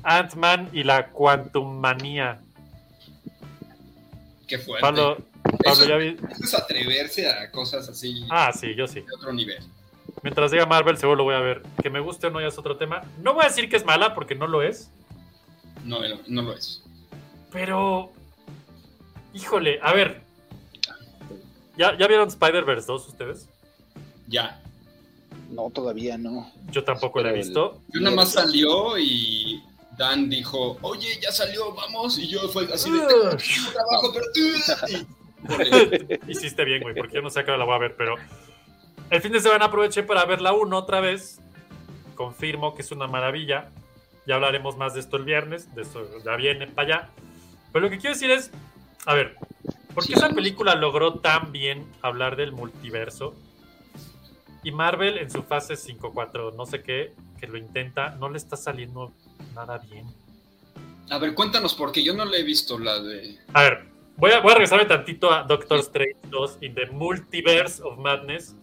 F: Ant-Man y la Quantum Manía.
E: Qué fuerte.
F: Pablo, Pablo,
E: Eso-
F: ya vi.
E: Eso es atreverse a cosas así
F: Ah, sí, yo sí.
E: de otro nivel.
F: Mientras diga Marvel, seguro lo voy a ver. Que me guste o no ya es otro tema. No voy a decir que es mala porque no lo es.
E: No, no, no lo es.
F: Pero, híjole, a ver. ¿Ya, ¿ya vieron Spider-Verse 2 ustedes?
E: Ya.
G: No, todavía no.
F: Yo tampoco la he visto.
E: Yo nada más salió y Dan dijo, oye, ya salió, vamos. Y yo fue así de, tengo trabajo, pero... eso. (laughs)
F: Hiciste bien, güey, porque yo no sé a qué la voy a ver, pero el fin de semana aproveché para ver la 1 otra vez. Confirmo que es una maravilla. Ya hablaremos más de esto el viernes, de esto ya viene para allá. Pero lo que quiero decir es, a ver, ¿por qué esa película logró tan bien hablar del multiverso? Y Marvel en su fase 5-4, no sé qué, que lo intenta, no le está saliendo nada bien.
E: A ver, cuéntanos, porque yo no le he visto la de...
F: A ver, voy a, voy a regresarme tantito a Doctor Strange 2 in the Multiverse of Madness.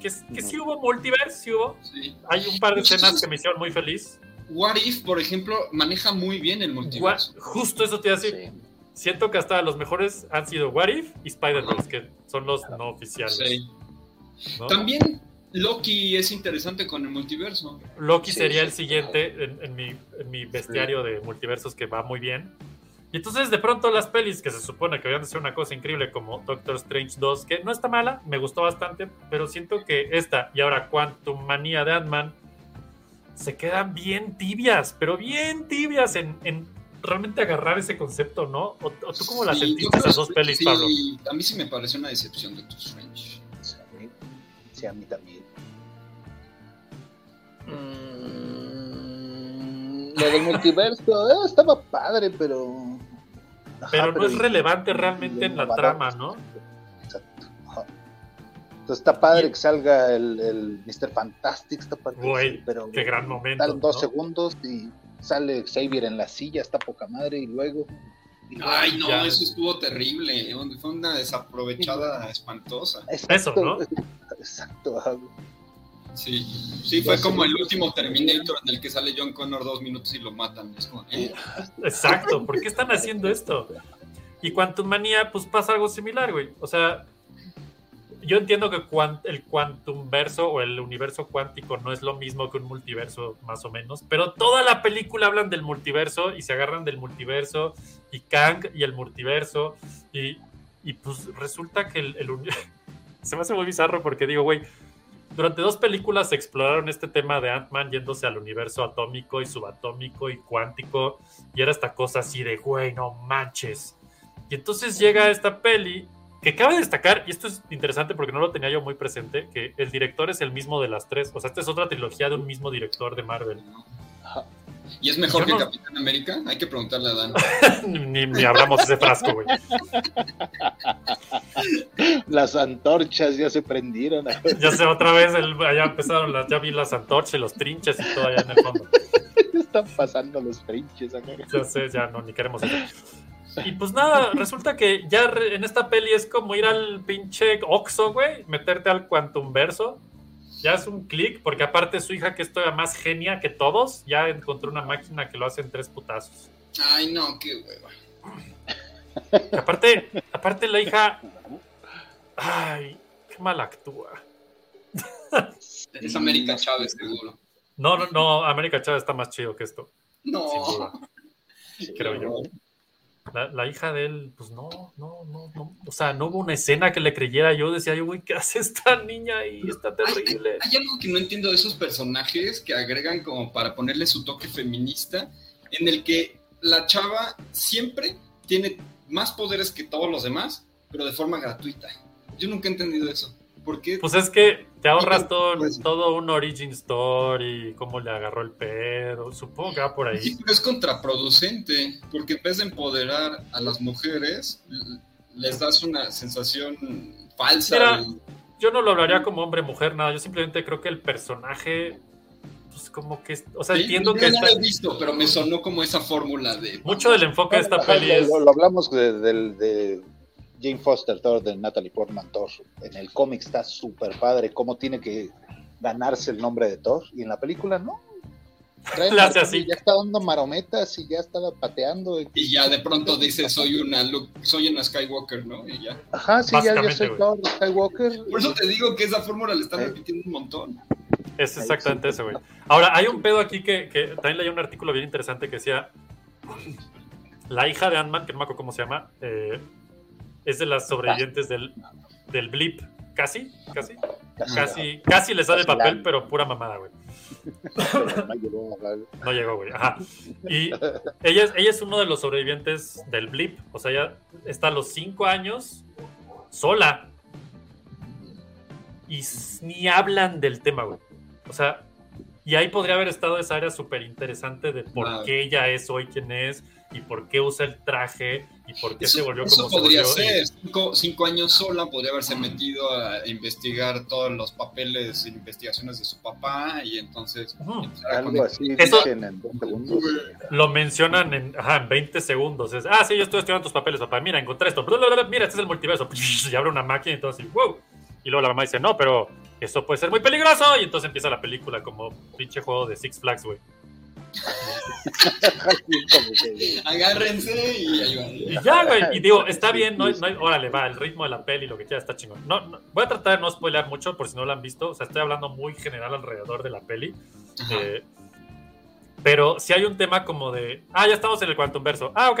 F: Que, que sí hubo multiverse, sí hubo.
E: Sí.
F: Hay un par de escenas que me hicieron muy feliz.
E: What If, por ejemplo, maneja muy bien el multiverso.
F: justo eso te iba a decir.
G: Sí.
F: Siento que hasta los mejores han sido What If y Spider-Verse, que son los no oficiales.
E: Sí.
F: ¿no?
E: También Loki es interesante con el multiverso.
F: Loki
G: Sí,
F: sería
G: sí,
F: el siguiente en, en mi, en mi bestiario de multiversos que va muy bien. Y entonces de pronto las pelis que se supone que habían de ser una cosa increíble como Doctor Strange 2, que no está mala, me gustó bastante, pero siento que esta y ahora Quantum Manía de Ant-Man se quedan bien tibias, pero bien tibias en, en realmente agarrar ese concepto, ¿no? ¿O, o tú cómo la
E: Sí,
F: sentiste
E: creo
F: esas dos pelis,
E: sí,
F: Pablo?
E: A mí sí me pareció una decepción Doctor Strange.
G: Sí, sí, a mí también. Mm, lo del multiverso (laughs) eh, estaba padre, pero. Ajá,
F: Pero no es
G: y-
F: relevante realmente en la trama, ¿no?
G: Exacto. Ajá. Entonces está padre
F: Y-
G: que salga el, el Mr. Fantastic, está padre,
F: Güey,
G: pero
F: qué gran momento,
G: Salen dos
F: ¿no?
G: segundos y sale Xavier en la silla, está poca madre, y luego. y
E: Ay, no,
F: Ya.
E: eso estuvo terrible. Fue una desaprovechada espantosa.
G: Exacto,
F: Eso, ¿no? (laughs)
G: Exacto.
E: Sí, sí, fue como el último Terminator en el que sale John Connor dos minutos y lo matan. Es como, eh,
F: Exacto, ¿por qué están haciendo esto? Y Quantum Manía, pues pasa algo similar, güey. O sea, yo entiendo que el Quantum verso o el universo cuántico no es lo mismo que un multiverso, más o menos, pero toda la película hablan del multiverso y se agarran del multiverso y Kang y el multiverso y, y pues resulta que el, el (laughs) se me hace muy bizarro porque digo, güey, durante dos películas exploraron este tema de Ant-Man yéndose al universo atómico y subatómico y cuántico y era esta cosa así de, güey, no manches. Y entonces llega esta peli que cabe destacar, y esto es interesante porque no lo tenía yo muy presente, que el director es el mismo de las tres. O sea, esta es otra trilogía de un mismo director de Marvel.
E: ¿Y es mejor
F: Yo
E: que
F: no-
E: Capitán América? Hay que preguntarle a Dan. (laughs)
F: ni, ni abramos ese frasco, güey.
G: Las antorchas ya se prendieron. (laughs)
F: Ya sé, otra vez el- allá empezaron, las, ya vi las antorchas y los trinches y todo allá en el fondo. (laughs)
G: Están pasando los trinches acá.
F: Ya sé, ya no, ni queremos eso. Y pues nada, resulta que ya en esta peli es como ir al pinche Oxxo, güey, meterte al Quantum Verso. Ya es un clic, porque aparte su hija, que es todavía más genia que todos, ya encontró una máquina que lo hace en tres putazos.
E: Ay, no, qué hueva.
F: Y aparte, aparte la hija, ay, qué mal actúa.
E: Es América Chávez, seguro.
F: No, no, no, América Chávez está más chido que esto,
E: No.
F: creo yo. La, la hija de él, pues no, no, no, no. O sea, no hubo una escena que le creyera. Yo decía, yo, güey, ¿qué hace esta niña ahí? Está
E: Hay,
F: terrible.
E: hay algo que no entiendo de esos personajes que agregan como para ponerle su toque feminista, en el que la chava siempre tiene más poderes que todos los demás, pero de forma gratuita. Yo nunca he entendido eso. ¿Por qué?
F: Pues es que te ahorras todo,
E: Pues-
F: todo un origin story, cómo le agarró el pedo. Supongo que va por ahí.
E: Sí, pero es contraproducente, porque en vez de empoderar a las mujeres, les das una sensación falsa.
F: Mira,
E: de-
F: Yo no lo hablaría como hombre-mujer, nada. Yo simplemente creo que el personaje, pues como que. O sea,
E: Sí,
F: entiendo
E: yo
F: que
E: no lo he visto, pero me sonó como esa fórmula de...
F: mucho del enfoque de esta peli es.
G: lo, lo hablamos de, del- de Jane Foster, Thor, de Natalie Portman, Thor. En el cómic está súper padre cómo tiene que ganarse el nombre de Thor. Y en la película no.
F: Hace así.
G: Ya está dando marometas y ya estaba pateando.
E: Y ya de pronto dice, soy una, Lu- soy una Skywalker, ¿no? Y ya.
G: Ajá, sí, ya, ya soy. Thor Skywalker.
E: Por eso te digo que esa fórmula le están
G: Sí.
E: repitiendo un montón.
F: Es exactamente eso, güey. Ahora, hay un pedo aquí que, que también leí un artículo bien interesante que decía: La hija de Ant-Man, que no me acuerdo cómo se llama, eh, es de las sobrevivientes del, del blip. Casi, casi, casi, casi le sale el papel,
G: la-
F: pero pura mamada, güey.
G: No llegó
F: güey. Ajá. Y ella es, ella es uno de los sobrevivientes del blip. O sea, ella está a los cinco años sola. Y ni hablan del tema, güey. O sea, y ahí podría haber estado esa área súper interesante de por qué ella es hoy quien es y por qué usa el traje y por qué se volvió
E: eso
F: como se
E: podría
F: volvió. Y-
E: ser. Cinco, cinco años sola, podría haberse metido a investigar todos los papeles e investigaciones de su papá y entonces a
G: Algo así
F: Eso-
G: en dos segundos.
F: Lo mencionan en, ajá, en 20 segundos. Es, ah, sí, yo estoy estudiando tus papeles, papá. Mira, encontré esto. Mira, este es el multiverso. (laughs) Y abre una máquina y entonces, wow. Y luego la mamá dice, no, pero eso puede ser muy peligroso. Y entonces empieza la película como pinche juego de Six Flags, güey. (laughs)
E: Agárrense y ahí van.
F: Y ya, güey. Y digo, está bien, no, no, órale, va, el ritmo de la peli, lo que quiera, está chingón. No, no- voy a tratar de no spoilear mucho por si no lo han visto. O sea, estoy hablando muy general alrededor de la peli. Eh, pero si hay un tema como de, ah, ya estamos en el Quantum Verso. Ah, ok.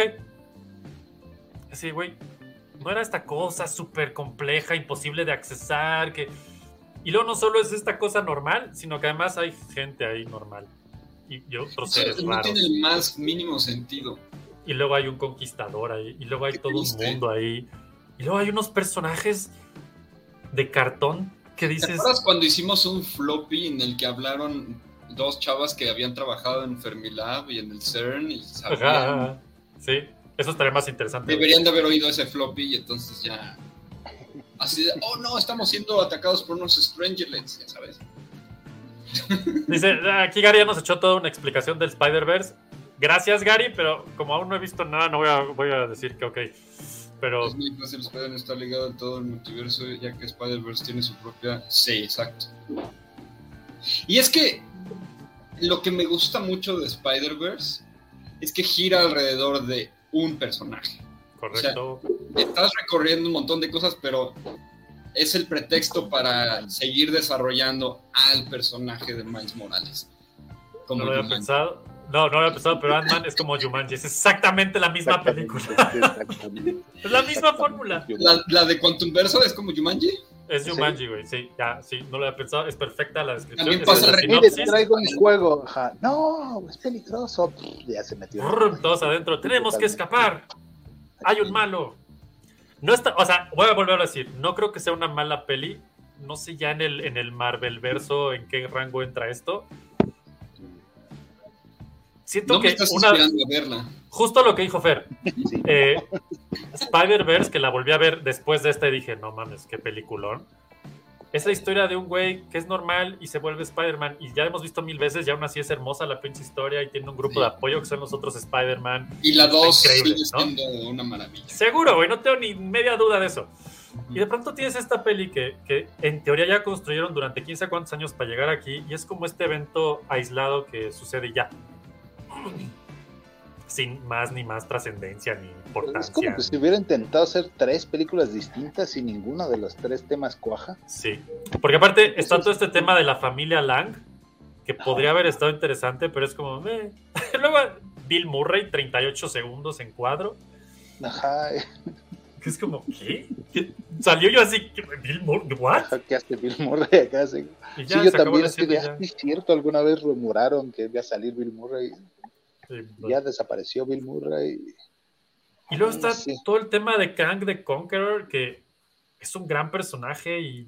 F: Así, güey. No era esta cosa súper compleja, imposible de accesar, que... Y luego no solo es esta cosa normal, sino que además hay gente ahí normal. Y, y otros
E: Eso
F: seres
E: no
F: raros.
E: tiene el más mínimo sentido.
F: Y luego hay un conquistador ahí. Y luego hay todo un mundo ahí. Y luego hay unos personajes de cartón que
E: ¿Te
F: dices.
E: acuerdas cuando hicimos un floppy en el que hablaron dos chavas que habían trabajado en Fermilab y en el CERN y sabían?
F: Ajá, sí, eso estaría más interesante.
E: Deberían de haber oído ese floppy y entonces ya. Así de, oh no, estamos siendo atacados por unos Strangelets, ya sabes.
F: Dice, aquí Gary ya nos echó toda una explicación del Spider-Verse. Gracias, Gary, pero como aún no he visto nada, no voy a, voy a decir que ok. Pero
E: Es muy fácil, Spider-Man está ligado a todo el multiverso, ya que Spider-Verse tiene su propia. Sí, exacto. Y es que lo que me gusta mucho de Spider-Verse es que gira alrededor de un personaje.
F: correcto.
E: Estás recorriendo un montón de cosas, pero es el pretexto para seguir desarrollando al personaje de Miles Morales. Como
F: no lo había pensado. No, no lo había pensado, pero Ant-Man es como Jumanji. Es exactamente la misma película. (laughs)
G: Exactamente.
F: Es la misma fórmula.
E: La, la de Quantum Verso es como Jumanji.
F: Es Jumanji, güey. Sí, ya, sí, no lo había pensado. Es perfecta la descripción.
E: También
F: Esa es
E: pasa
F: la
G: traigo un juego. Ajá. No, es peligroso. Ya se metió.
F: Brr, Todos adentro. Tenemos que escapar. Hay un malo. No está, o sea, voy a volver a decir, no creo que sea una mala peli. No sé ya en el, en el Marvel verso en qué rango entra esto. Siento
E: No me
F: que
E: estás
F: una,
E: inspirando a verla.
F: justo lo que dijo Fer,
G: Sí.
F: eh, Spider-Verse, que la volví a ver después de esta y dije, no mames, qué peliculón. Es la historia de un güey que es normal y se vuelve Spider-Man. Y ya hemos visto mil veces, y aún así es hermosa la pinche historia y tiene un grupo
E: Sí.
F: de apoyo que son los otros Spider-Man.
E: Y la 2
F: increíble,
E: sigue
F: ¿no?
E: siendo una maravilla.
F: Seguro, güey, no tengo ni media duda de eso. Y de pronto tienes esta peli que, que en teoría ya construyeron durante 15 cuántos años para llegar aquí y es como este evento aislado que sucede ya. (clears throat) Sin más ni más trascendencia ni
G: Es como que si hubiera intentado hacer tres películas distintas y ninguna de los tres temas cuaja.
F: Sí, porque aparte está todo este tema de la familia Lang, que podría haber estado interesante, pero es como... eh. (laughs) Luego Bill Murray, 38 segundos en cuadro,
G: Ajá,
F: que (laughs) es como, ¿qué? ¿Qué? Salió yo así, ¿qué? Bill Murray, ¿what?
G: que hace Bill Murray acá. Sí,
F: ya
G: yo también estoy ah,
F: ya.
G: es cierto, alguna vez rumoraron que iba a salir Bill Murray.
F: Sí,
G: Ya desapareció Bill Murray.
F: Y luego está
G: Sí.
F: todo el tema de Kang the Conqueror, que es un gran personaje y...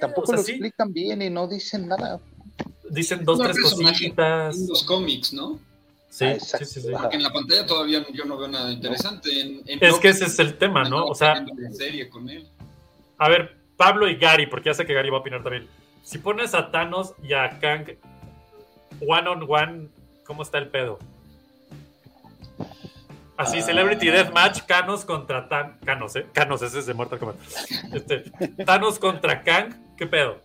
G: Tampoco
F: o sea,
G: lo
F: sí,
G: explican bien y no dicen nada.
F: Dicen dos, tres cositas.
E: En los cómics, ¿no?
F: Sí,
G: Ah,
F: sí, sí, sí.
E: Porque en la pantalla todavía yo no veo nada interesante. En- en
F: Es
E: Loki
F: que ese es el tema, ¿no? O sea,
E: viendo la serie con él.
F: a ver, Pablo y Gary, porque ya sé que Gary va a opinar también. Si pones a Thanos y a Kang one on one, ¿cómo está el pedo? Así,
G: Ah.
F: Celebrity Deathmatch, Thanos contra Tan... Thanos, ¿eh? Thanos, ese es de Mortal Kombat. Este, Thanos contra Kang, ¿qué pedo?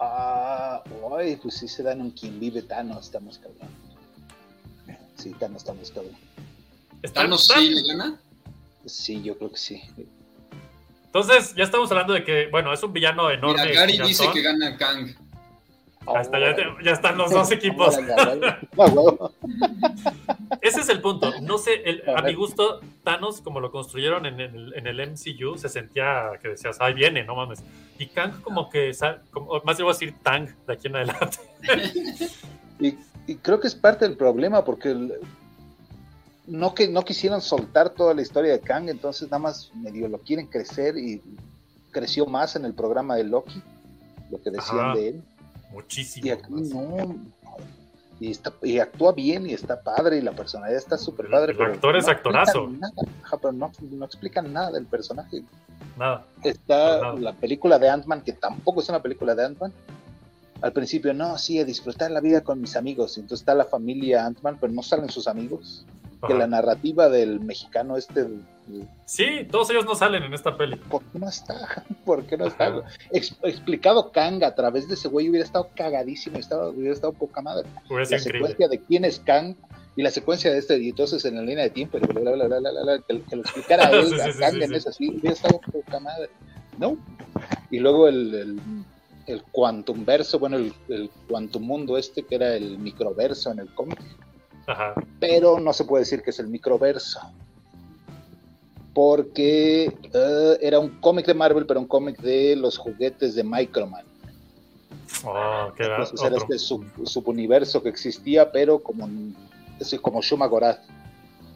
G: Ah, ay, pues sí se dan un quien vive Thanos, estamos cabrón. Sí, Thanos estamos cabrón.
E: Thanos sí le gana.
G: Sí, yo creo que sí.
F: Entonces, ya estamos hablando de que, bueno, es un villano enorme.
E: Mira, Gary dice que gana Kang.
F: Ya, ya están los (laughs) dos equipos. (laughs) es el punto. No sé, el-
G: A
F: a mi gusto, Thanos, como lo construyeron en el, en el MCU, se sentía que decías, ahí viene, no mames. Y Kang, como que, como- más yo voy a decir Tang de aquí en adelante. (laughs)
G: Y, y creo que es parte del problema porque el- no que no quisieron soltar toda la historia de Kang, entonces nada más medio lo quieren crecer y creció más en el programa de Loki, lo que decían
F: Ajá.
G: de él.
F: Muchísimo.
G: Y aquí
F: más.
G: no. Y, está, y actúa bien y está padre y la personalidad está súper padre.
F: el
G: pero
F: actor es
G: no
F: actorazo.
G: Nada, pero no, no explican nada del personaje.
F: Nada.
G: Está la película de Ant-Man, que tampoco es una película de Ant-Man. Al principio, no, sí, a disfrutar la vida con mis amigos. Entonces está la familia Ant-Man, pero no salen sus amigos. Que la narrativa del mexicano este,
F: Sí, todos ellos no salen en esta peli.
G: ¿por qué no está? (laughs) ¿Por qué no está? Ex- explicado Kang a través de ese güey hubiera estado cagadísimo, estaba, hubiera estado poca madre.
F: Hubiera
G: La
F: increíble.
G: secuencia de quién es Kang y la secuencia de este, y entonces en la línea de tiempo, bla, bla, bla, bla, bla, bla, que, que lo explicara (laughs) él,
F: Sí,
G: a
F: sí,
G: Kang
F: sí,
G: en esa, sí, hubiera estado poca madre. No. Y luego el, el, el Quantum Verso, bueno, el, el Quantum Mundo este, que era el microverso en el cómic,
F: Ajá.
G: pero no se puede decir que es el microverso. Porque eh, era un cómic de Marvel, pero un cómic de los juguetes de Microman.
F: Oh, que era
G: Entonces era este sub- subuniverso que existía, pero como, es como Shuma Gorath.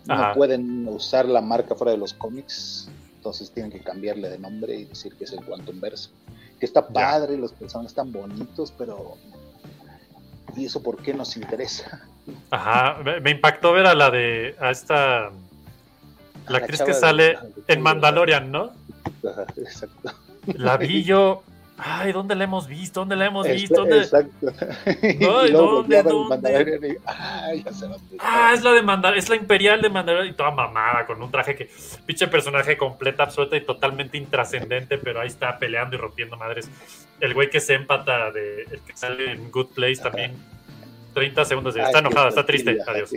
G: No
F: Ajá.
G: pueden usar la marca fuera de los cómics, entonces tienen que cambiarle de nombre y decir que es el Quantum Verso. Que está padre, los personajes están bonitos, pero. ¿Y eso por qué nos interesa?
F: Ajá. Me, impactó ver a la de. a esta. La
G: La
F: actriz que sale
G: de-
F: en Mandalorian, ¿no?
G: Ajá, exacto.
F: La vi (laughs) yo. Ay, ¿dónde la hemos visto? ¿Dónde la hemos visto? ¿Dónde?
G: Exacto. (laughs)
F: Ay, ¿dónde, dónde?
G: Y, ah, ya se lo
F: Ah, es la de Mandal, es la imperial de Mandalorian y toda mamada con un traje que pinche personaje completa, absoluta y totalmente intrascendente, pero ahí está peleando y rompiendo madres. El güey que se empata de el que sale en Good Place también 30 segundos de está enojada, está triste, adiós.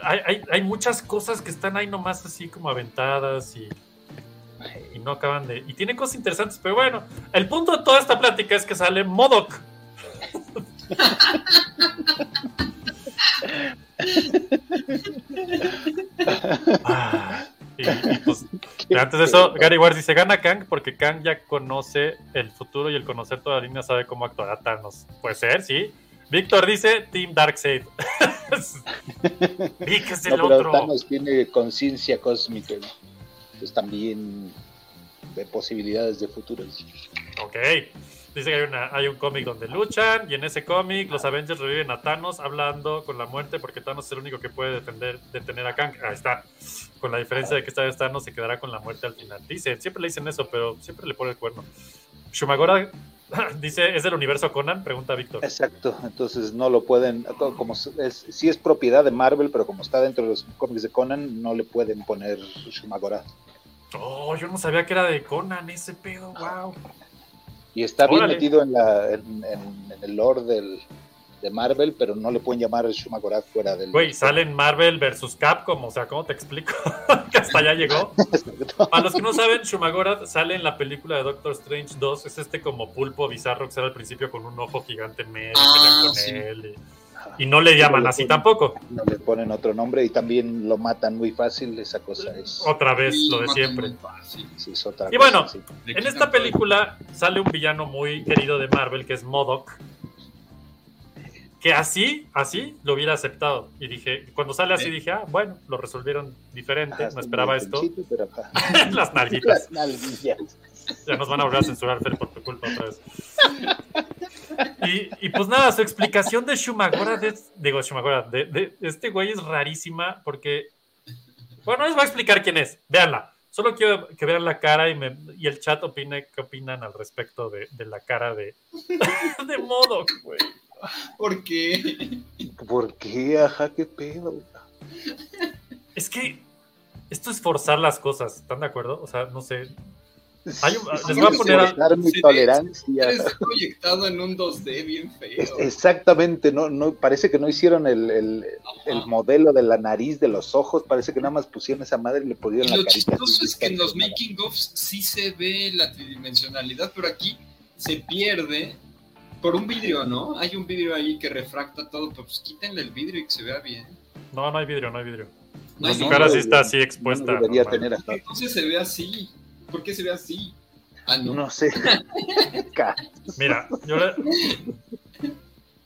F: hay, hay muchas cosas que están ahí nomás así como aventadas y, y no acaban de. Y tiene cosas interesantes, pero bueno, el punto de toda esta plática es que sale Modoc. (laughs) Ah, y, y pues, antes de eso, Gary Ward dice: gana Kang porque Kang ya conoce el futuro y el conocer toda la línea sabe cómo actuará Thanos. Puede ser, sí. Víctor dice: Team Darkseid. (laughs) Vic es el
G: No, pero
F: otro.
G: Thanos tiene conciencia cósmica. ¿no? Pues también de posibilidades de futuros.
F: Ok. Dice que hay, una, hay un cómic donde luchan y en ese cómic los Avengers reviven a Thanos hablando con la muerte porque Thanos es el único que puede defender, detener a Kang. Ahí está. Con la diferencia de que esta vez Thanos se quedará con la muerte al final. Dice, siempre le dicen eso, pero siempre le pone el cuerno. Shumagora (laughs) dice, ¿es del universo Conan? Pregunta Víctor.
G: Exacto, entonces no lo pueden, como es, sí es propiedad de Marvel, pero como está dentro de los cómics de Conan, no le pueden poner Shumagora.
F: Oh, yo no sabía que era de Conan ese pedo, wow.
G: Y está bien metido en, la, en, en- en el lore del, de Marvel, pero no le pueden llamar Shumagora fuera del.
F: Güey, salen Marvel versus Capcom, o sea, ¿cómo te explico? (laughs) que hasta allá llegó. (laughs)
G: Exacto.
F: A los que no saben, Shumagora sale en la película de Doctor Strange 2. Es este como pulpo bizarro que sale al principio con un ojo gigante en medio,
E: Ah,
F: pelean con
E: sí.
F: él. Y, y no le llaman
G: le
F: así
G: ponen-
F: tampoco.
G: No le ponen otro nombre y también lo matan muy fácil, esa cosa es.
F: Otra vez,
E: Sí,
F: lo de siempre.
E: muy fácil.
G: sí, es otra
F: Y
G: cosa,
F: bueno, En esta película sale un villano muy querido de Marvel que es Modoc. Que así, así lo hubiera aceptado. Y dije, cuando sale así,
E: Sí.
F: dije, ah, bueno, lo resolvieron diferente. (laughs)
G: Ajá,
F: no esperaba esto.
G: pero.
F: Las nalguitas.
G: Las.
F: Ya nos van a volver a censurar, Fer, por tu culpa otra vez. Y, y pues nada, su explicación de Shumagora, de, digo Shumagora, de, de este güey es rarísima porque, bueno, les voy a explicar quién es, véanla. Solo quiero que vean la cara y, me, y el chat opine qué opinan al respecto de, de la cara de, (laughs) de Modoc, güey. (laughs)
E: ¿Por qué?
G: ¿Por qué? Ajá, qué pedo.
F: Es que esto es forzar las cosas, ¿están de acuerdo? O sea, no sé. Hay un-
G: Sí,
F: les voy a poner a-
G: mi
E: Sí,
G: tolerancia.
E: Eres proyectado en un 2D bien feo.
G: Exactamente, no, no, parece que no hicieron el, el, el modelo de la nariz, de los ojos, parece que nada más pusieron esa madre y le pusieron
E: Y
G: la
E: lo
G: carita.
E: chistoso es que en los
G: nada.
E: making ofs sí se ve la tridimensionalidad, pero aquí se pierde por un vidrio, ¿no? Hay un vidrio ahí que refracta todo, pero pues quítenle el vidrio y que se vea bien.
F: No, no hay vidrio, no hay vidrio.
E: No,
F: Su
E: no,
F: cara
E: no,
F: sí está así expuesta.
G: no debería tener acá.
E: Entonces se ve así. ¿Por qué se ve así? Ah, no.
G: No sé. (laughs)
F: Mira, yo le...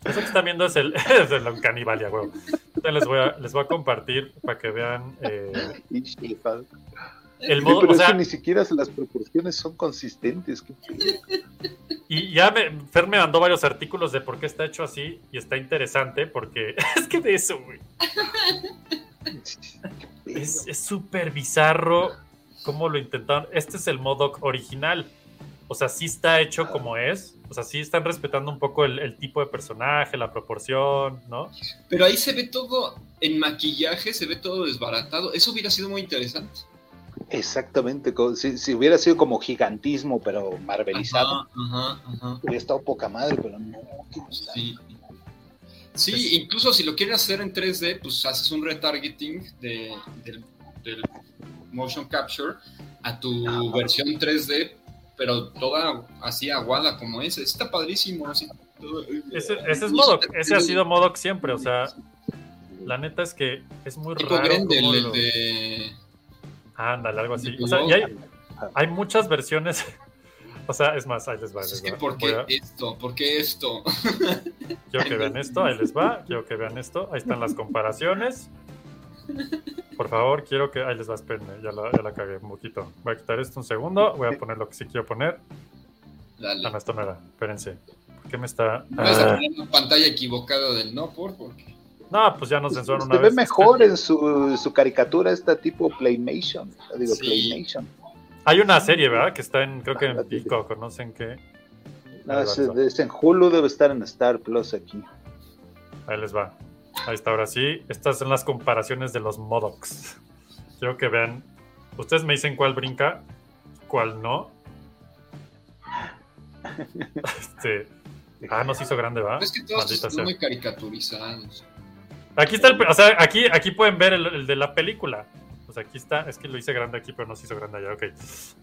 F: Eso que están viendo es el, (laughs) es el canibalia, güey. Entonces les voy a, les voy a compartir para que vean eh, (laughs) el
G: Sí,
F: modo,
G: pero
F: o
G: es
F: sea,
G: que ni siquiera las proporciones son consistentes.
F: y ya me, Fer me mandó varios artículos de por qué está hecho así y está interesante porque (laughs) es que de eso, güey. Es es súper bizarro cómo lo intentaron. Este es el Modoc original. o sea, sí está hecho como es. O sea, sí están respetando un poco el, el tipo de personaje, la proporción, ¿no?
E: Pero ahí se ve todo en maquillaje, se ve todo desbaratado. Eso hubiera sido muy interesante.
G: Exactamente, si, si hubiera sido como gigantismo, pero marvelizado,
E: Ajá, ajá, ajá.
G: hubiera estado poca madre, pero no.
E: Sí. Incluso si lo quieres hacer en 3D, pues haces un retargeting de, del, del motion capture a tu
G: Ajá.
E: versión 3D, pero toda así aguada como esa. Está padrísimo. Así, todo-
F: Ese, ese es Modoc, ese ha sido Modoc siempre, o sea, la neta es que es muy
E: tipo
F: raro.
E: Grendel,
F: cómo
E: el
F: lo-
E: de...
F: Ándale, algo así. O sea, y hay, hay muchas versiones. (laughs) O sea, es más, ahí les va. les
E: que
F: va.
E: ¿por qué
F: a-
E: esto? ¿Por qué esto? (laughs)
F: Quiero que vean esto, ahí les va. Quiero que vean esto. Ahí están las comparaciones. Por favor, quiero que. Ahí les va, espérenme, ya la, ya la cagué un poquito. Voy a quitar esto un segundo. Voy a poner lo que sí quiero poner.
E: Dale.
F: Ah, no, esto no era. Espérense. ¿Por qué me está.?
E: Vas a
F: Ah,
E: poner una pantalla equivocada del no por porque
F: no, pues ya nos censuraron una
G: Se ve
F: vez.
G: mejor en su, su caricatura esta tipo Playmation. Digo,
E: Sí.
G: Playmation.
F: Hay una serie, ¿verdad? Que está en, creo que en Pico, ¿conocen qué?
G: No,
F: Ahí
G: es, en Hulu, debe estar en Star Plus aquí.
F: Ahí les va. Ahí está, ahora sí. Estas son las comparaciones de los Modocs. Quiero que vean. Ustedes me dicen cuál brinca, cuál no. (laughs) Este. Ah, no se hizo grande, ¿va?
E: es que todos
F: Maldita
E: están
F: sea.
E: muy caricaturizados.
F: Aquí está el. O sea, aquí, aquí pueden ver el, el de la película. Pues aquí está. Es que lo hice grande aquí, pero no se hizo grande allá. Ok.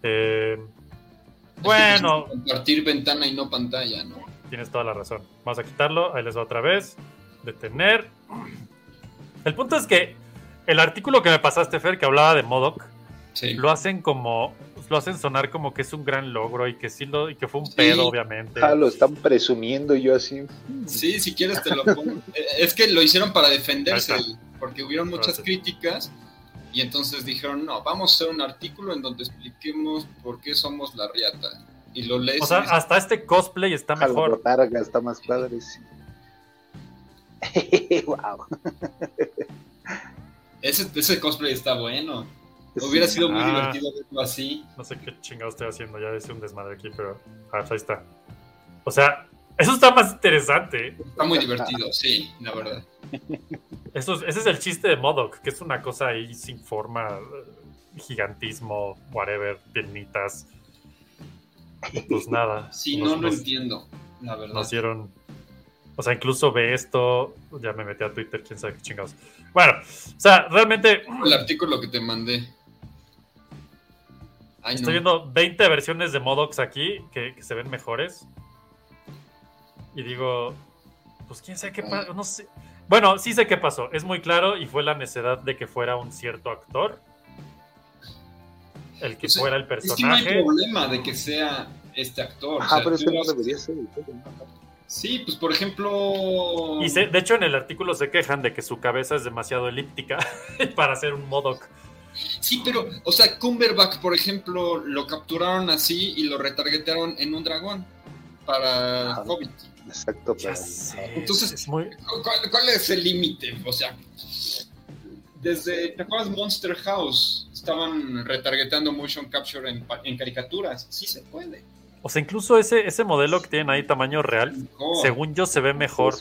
F: Eh, bueno,
E: Compartir ventana y no pantalla, ¿no?
F: Tienes toda la razón. Vamos a quitarlo. Ahí les va otra vez. Detener. El punto es que el artículo que me pasaste, Fer, que hablaba de Modoc,
E: Sí.
F: lo hacen como. Lo hacen sonar como que es un gran logro y que sí lo, y que fue un
E: Sí.
F: pedo, obviamente.
G: Ah, lo están presumiendo y yo así.
E: Sí, si quieres te lo pongo. (laughs) Eh, es que lo hicieron para defenderse, porque hubieron muchas
F: Gracias.
E: críticas y entonces dijeron, no, vamos a hacer un artículo en donde expliquemos por qué somos la riata. Y lo lees.
F: O sea,
E: y
F: hasta este cosplay está mejor.
G: botarga está más padre, sí. (laughs) wow.
E: ese, ese cosplay está bueno. Hubiera sido muy
F: Ah.
E: divertido verlo así.
F: No sé qué chingado estoy haciendo. Ya hice un desmadre aquí, pero. Ah, ahí está. O sea, eso está más interesante.
E: Está muy divertido, sí, la verdad.
F: Eso es- ese es el chiste de Modoc, que es una cosa ahí sin forma, gigantismo, whatever, piernitas. Pues nada.
E: Sí,
F: nos-
E: no lo
F: nos-
E: entiendo, la verdad.
F: nos dieron. O sea, incluso ve esto. Ya me metí a Twitter, quién sabe qué chingados. Bueno, o sea, realmente
E: El artículo que te mandé. Ay, no.
F: estoy viendo 20 versiones de Modocs aquí que, que se ven mejores. Y digo, pues quién sabe qué pasó. No sé. Bueno, sí sé qué pasó. Es muy claro y fue la necedad de que fuera un cierto actor. El que
E: O sea,
F: fuera el
E: Es que no hay
F: personaje.
E: problema de que sea este actor. o
G: Ajá,
E: sea,
G: pero es que no debería ser.
E: Sí, pues por ejemplo.
F: Y se- de hecho, en el artículo se quejan de que su cabeza es demasiado elíptica (laughs) para hacer un Modoc.
E: Sí, pero, o sea, Cumberbatch, por ejemplo, lo capturaron así y lo retargetearon en un dragón para
G: Ajá.
E: Hobbit.
G: Exacto,
F: Ya
G: pero.
F: sé,
E: Entonces-
F: es muy.
E: ¿Cuál, cuál es el límite? O sea, desde, ¿te acuerdas Monster House? Estaban retargeteando motion capture en caricaturas. Sí se puede.
F: O sea, incluso ese, ese modelo que tienen ahí tamaño real,
E: Mejor.
F: según yo, se ve mejor.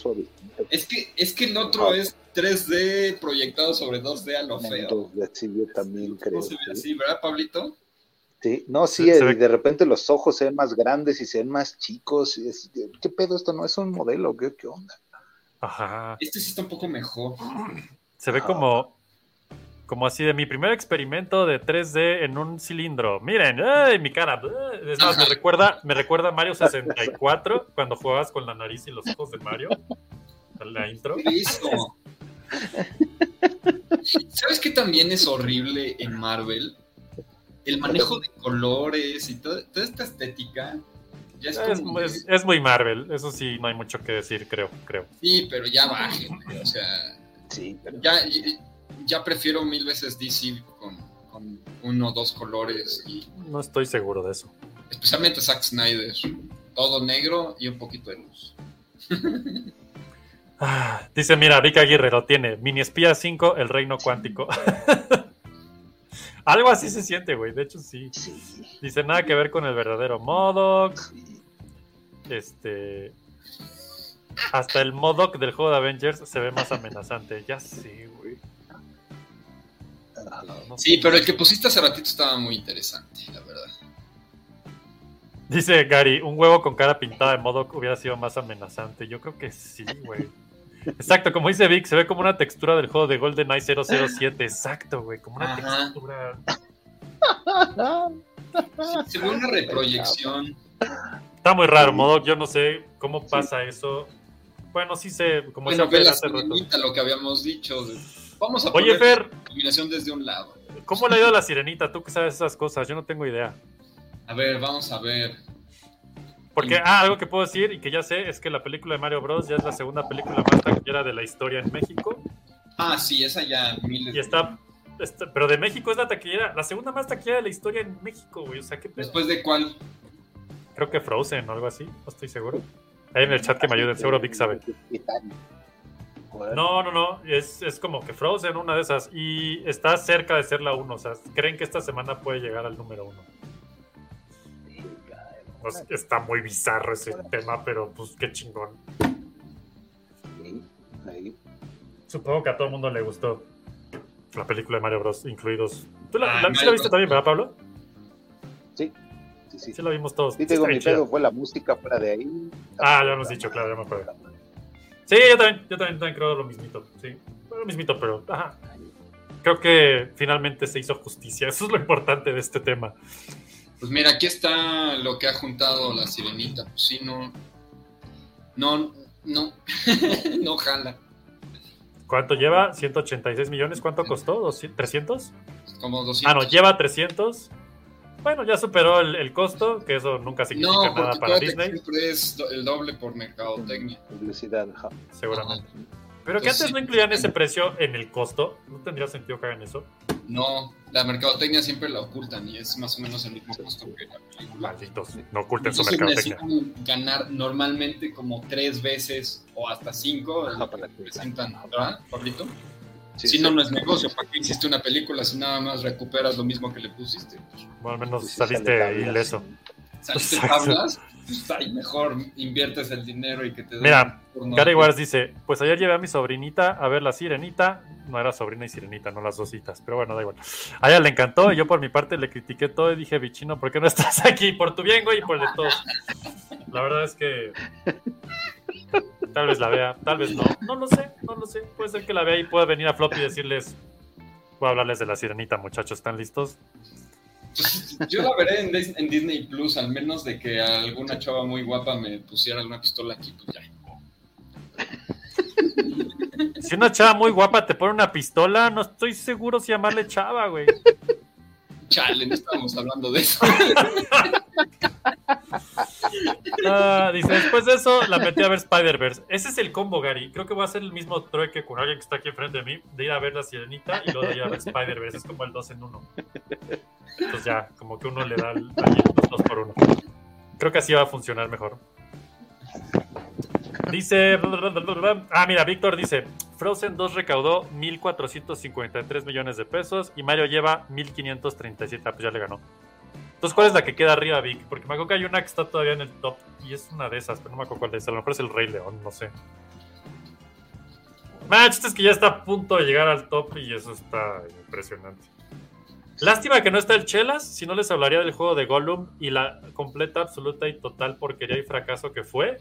E: Es que, es que el otro es 3D proyectado sobre 2D a lo feo.
G: Sí, yo también
E: No
G: creo.
E: se ve
G: sí.
E: así, ¿verdad, Pablito?
G: Sí, no, sí,
F: Se- se
G: y
F: ve-
G: de repente los ojos se ven más grandes y se ven más chicos. y es- ¿Qué pedo? Esto no es un modelo, ¿qué, qué onda?
F: Ajá.
E: Este sí está un poco mejor.
F: Se ve como. Como así de mi primer experimento de 3D en un cilindro. Miren, ¡ay, mi cara! Es más, me recuerda, me recuerda a Mario 64 cuando jugabas con la nariz y los ojos de Mario. La intro.
E: ¿Sabes qué también es horrible en Marvel? El manejo de colores y todo- toda esta estética. Ya es
F: Es,
E: como.
F: es- es muy Marvel, eso sí, no hay mucho que decir, creo, creo.
E: Sí, pero ya bajen. O sea,
G: Sí, pero
E: ya, ya prefiero mil veces DC con, con uno o dos colores. Y
F: No estoy seguro de eso.
E: especialmente Zack Snyder. Todo negro y un poquito de luz. (laughs)
F: Ah, dice, mira, Vic Aguirre lo tiene. Mini Espía 5, El Reino Cuántico. (laughs) Algo así se siente, güey. De hecho, sí. Dice nada que ver con el verdadero Modoc. Este. Hasta el Modoc del juego de Avengers se ve más amenazante. Ya sí, güey. No
E: Sí, pero el que pusiste hace ratito estaba muy interesante, la verdad.
F: Dice Gary, un huevo con cara pintada de Modoc hubiera sido más amenazante. Yo creo que sí, güey. Exacto, como dice Vic, se ve como una textura del juego de GoldenEye 007. Exacto, güey, como una
E: Ajá.
F: textura.
E: Sí, se ve una reproyección.
F: Está muy raro, Modoc. Yo no sé cómo pasa eso. Bueno, sí sé, como
E: Bueno,
F: decía
E: ve
F: hace rato.
E: lo que habíamos dicho. de- Vamos a
F: Oye,
E: poner
F: Fer,
E: la iluminación desde un lado.
F: ¿cómo le ha ido a la sirenita? Tú que sabes esas cosas, yo no tengo idea.
E: A ver, vamos a ver.
F: Porque, ah, algo que puedo decir y que ya sé es que la película de Mario Bros. ya es la segunda película más taquillera de la historia en México.
E: Ah, sí, esa ya miles
F: Y está, está- pero de México es la taquillera, la segunda más taquillera de la historia en México, güey. O sea, qué pedo.
E: Después de cuál.
F: Creo que Frozen o algo así, no estoy seguro. Ahí en el chat que me ayuden, seguro Vic sabe. No, no, no, es, es como que Frozen, una de esas. Y está cerca de ser la uno, o sea, creen que esta semana puede llegar al número uno. Pues, está muy bizarro ese tema, pero pues qué chingón.
G: Sí, ahí.
F: Supongo que a todo el mundo le gustó la película de Mario Bros, incluidos. ¿Tú la,
E: Ah,
F: la- sí
E: Mario
F: la viste también, verdad, Pablo?
G: Sí, sí, sí.
F: Sí la vimos todos.
G: Sí, te digo, mi pedo fue la música fuera de ahí.
F: Ah, ya hemos dicho, claro, ya me acuerdo. Sí, yo también, yo también, también creo lo mismito. Sí, lo mismito, pero ajá. Creo que finalmente se hizo justicia. Eso es lo importante de este tema.
E: Pues mira, aquí está lo que ha juntado la sirenita. Pues sí, no. No, no. (laughs) no jala.
F: ¿Cuánto lleva? 186 millones. ¿Cuánto costó? ¿200? ¿300?
E: Como 200.
F: Ah, no, lleva 300. Bueno, ya superó el, el costo, que eso nunca significa
E: No,
F: nada para
E: que
F: Disney,
E: siempre es el doble por mercadotecnia.
G: Publicidad, ajá.
F: seguramente. Pero que
E: Pues
F: antes no incluían ese precio en el costo. No tendría sentido que hagan eso.
E: No, la mercadotecnia siempre la ocultan y es más o menos el mismo costo que la película.
F: Malditos, no oculten su
E: Entonces
F: mercadotecnia.
E: ganar normalmente como tres veces o hasta cinco
G: Ajá,
E: lo
G: para
E: que
G: que-
E: presentan, ¿verdad, Pablito?
G: Sí,
E: si
G: sí.
E: no, no es negocio. ¿Para qué hiciste una película si nada más recuperas lo mismo que le pusiste?
F: Bueno, al menos
G: sale
F: saliste ileso.
E: ¿Saliste
F: Exacto.
E: tablas? Pues ahí mejor inviertes el dinero y que te
F: Mira,
E: por no-
F: Gary Wars dice, pues ayer llevé a mi sobrinita a ver la sirenita. No era sobrina y sirenita, no las dositas, pero bueno, da igual. A ella le encantó y yo por mi parte le critiqué todo y dije, bichino, ¿por qué no estás aquí? Por tu bien, güey, y por el de todos. La verdad es que tal vez la vea, tal vez no. No lo sé, no lo sé. Puede ser que la vea y pueda venir a Floppy y decirles, voy a hablarles de la sirenita, muchachos, ¿están listos?
E: Pues, yo la veré en, Dis- en Disney Plus, al menos de que alguna chava muy guapa me pusiera una pistola aquí, pues ya.
F: Si una chava muy guapa te pone una pistola, no estoy seguro si llamarle chava, güey.
E: Chale, no estábamos hablando de eso. (laughs)
F: Ah, dice, después de eso la metí a ver Spider-Verse. Ese es el combo, Gary. Creo que voy a hacer el mismo trueque con alguien que está aquí enfrente de mí, de ir a ver la sirenita y luego de ir a ver Spider-Verse. Es como el 2 en 1. Entonces ya, como que uno le da el, los dos por uno. Creo que así va a funcionar mejor. Dice. Ah, mira, Víctor dice: Frozen 2 recaudó 1.453 millones de pesos y Mario lleva 1.537. Ah, pues ya le ganó. Entonces, ¿cuál es la que queda arriba, Vic? Porque me acuerdo que hay una que está todavía en el top y es una de esas, pero no me acuerdo cuál es. A lo mejor es el Rey León, no sé. Chiste es que ya está a punto de llegar al top y eso está impresionante. Lástima que no está el Chelas, si no les hablaría del juego de Gollum y la completa, absoluta y total porquería y fracaso que fue.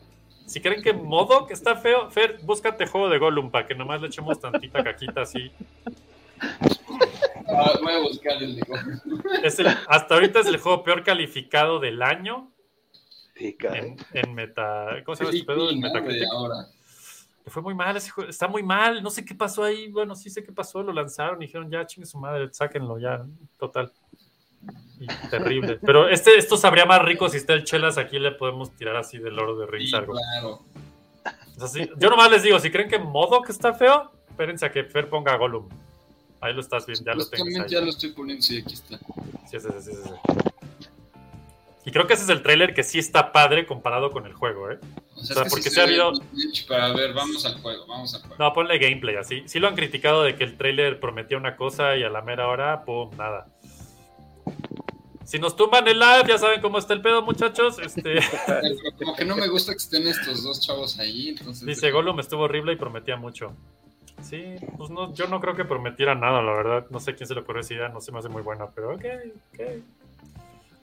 F: Si creen que modo que está feo, Fer, búscate juego de Gollum para que nomás le echemos tantita caquita así.
E: Ah, voy a buscar el de
F: Es el- hasta ahorita es el juego peor calificado del año
G: Sí,
F: en, en meta. ¿Cómo se llama
E: Sí,
F: este pedo? En. Metacritic.
E: Ahora.
F: Le fue muy mal ese juego, está muy mal, no sé qué pasó ahí, bueno, sí sé qué pasó, lo lanzaron y dijeron, ya, chingue su madre, sáquenlo ya, total. (laughs) Terrible. Pero este, esto sabría más rico si está el Chelas, aquí le podemos tirar así del oro de Rings
E: Sí,
F: algo.
E: claro.
F: Yo nomás les digo, si creen que Modoc está feo, espérense a que Fer ponga Gollum. Ahí lo estás viendo, ya lo tengo.
E: Ya lo estoy poniendo, sí, aquí está.
F: Sí, sí, sí, sí, sí. Y creo que ese es el tráiler que sí está padre comparado con el juego, ¿eh?
E: O
F: sea, porque se ha habido-
E: Pero a ver, vamos al juego, vamos al juego.
F: No, ponle gameplay así. Sí lo han criticado de que el tráiler prometía una cosa y a la mera hora, pum, nada. Si nos tumban el live, ya saben cómo está el pedo, muchachos. Este, (laughs)
E: como que no me gusta que estén estos dos chavos ahí. Entonces,
F: dice Gollum estuvo horrible y prometía mucho. Sí, pues no, yo no creo que prometiera nada, la verdad. No sé quién se le ocurrió esa idea, no se me hace muy buena, pero ok, ok.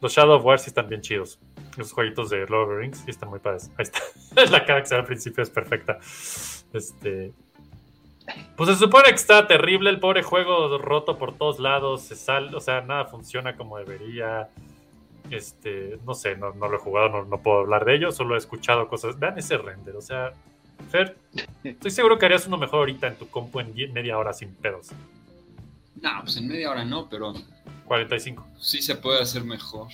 F: Los Shadow of War sí están bien chidos. Los jueguitos de Lord of the Rings sí están muy padres. Ahí está. (laughs) la cara que se ve al principio es perfecta. Este. Pues se supone que está terrible el pobre juego roto por todos lados. Se sal, o sea, nada funciona como debería. Este, no sé, no, no lo he jugado, no, no puedo hablar de ello, solo he escuchado cosas. Vean ese render, o sea, Fer, estoy seguro que harías uno mejor ahorita en tu compu en media hora sin pedos.
E: No, pues en media hora no, pero
F: 45.
E: sí se puede hacer mejor.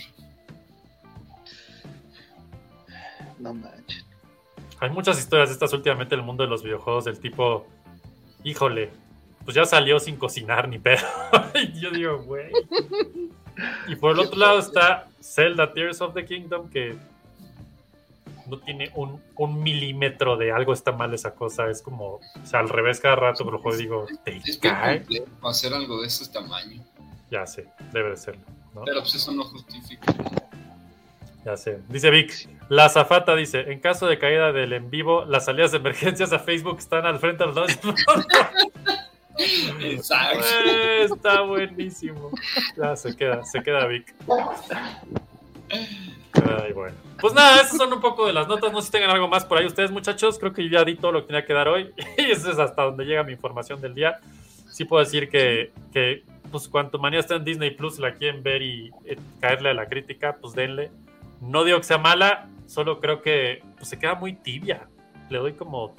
G: No manches.
F: Hay muchas historias de estas últimamente en el mundo de los videojuegos del tipo, híjole, pues ya salió sin cocinar ni pedo. (laughs) y yo digo, güey. Y por el otro lado está Zelda Tears of the Kingdom, que no tiene un, un milímetro de algo está mal esa cosa. Es como, o sea, al revés cada rato lo juego digo, te cae.
E: hacer algo de ese tamaño.
F: Ya sé, debe de serlo. ¿no?
E: Pero pues eso no justifica.
F: Ya sé. Dice Vic, la azafata dice, en caso de caída del en vivo, las salidas de emergencias a Facebook están al frente los (laughs) dos.
E: Exacto.
F: Eh, Está buenísimo. Ya se queda, se queda Vic. Ay, bueno. Pues nada, esas son un poco de las notas. No sé si tengan algo más por ahí ustedes, muchachos. Creo que ya di todo lo que tenía que dar hoy. (laughs) Y eso es hasta donde llega mi información del día. Sí puedo decir que, que pues cuanto manía está en Disney Plus, la quieren ver y eh, caerle a la crítica, pues denle. No digo que sea mala, solo creo que pues, se queda muy tibia. Le doy como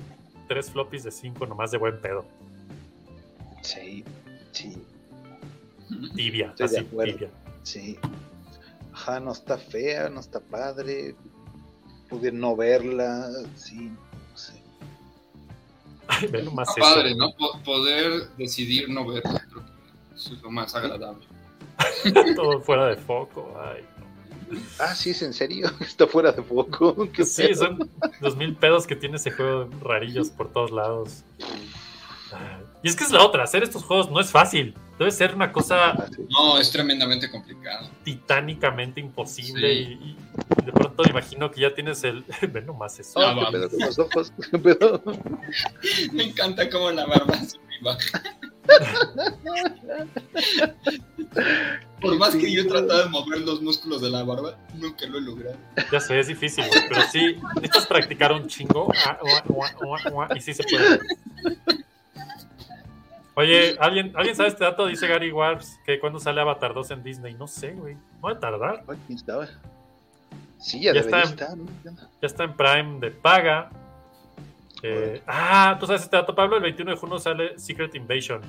F: tres floppies de cinco nomás de buen pedo.
G: Sí, sí,
F: Tibia,
G: Estoy de
F: así,
G: acuerdo.
F: tibia.
G: sí. Ajá, no está fea, no está padre. Pude no verla, sí, no sé.
F: Ay, ve nomás
E: Está
F: eso.
E: padre, ¿no? Po- poder decidir no verla. Creo que eso es lo más agradable.
F: Todo fuera de foco. Ay.
G: Ah, sí, es en serio, (laughs) está fuera de foco. ¿Qué
F: Sí,
G: pedo?
F: son los mil pedos que tiene ese juego rarillos por todos lados. Y es que es la otra, hacer estos juegos no es fácil. Debe ser una cosa.
E: No, es tremendamente complicado.
F: titánicamente imposible.
E: Sí.
F: Y, y de pronto imagino que ya tienes el. (laughs) Ve nomás eso.
E: Ah,
G: ¿Qué
E: vamos.
G: pedo con los ojos? ¿Qué pedo? (laughs)
E: Me encanta cómo la barba sube y baja. Por más que yo he tratado de mover los músculos de la barba, nunca lo he logrado.
F: Ya sé, es difícil, güey, pero sí, necesitas practicar un chingo. Ah, ua, ua, Y sí se puede. Oye, ¿alguien, ¿alguien sabe este dato? Dice Gary Wars que cuando sale Avatar 2 en Disney. No sé, güey. No va a tardar.
G: Sí, ya,
F: está.
G: estar. ¿no?
F: Ya está en Prime de paga. Eh, ah, ¿tú sabes este dato, Pablo? El 21 de junio sale Secret Invasion.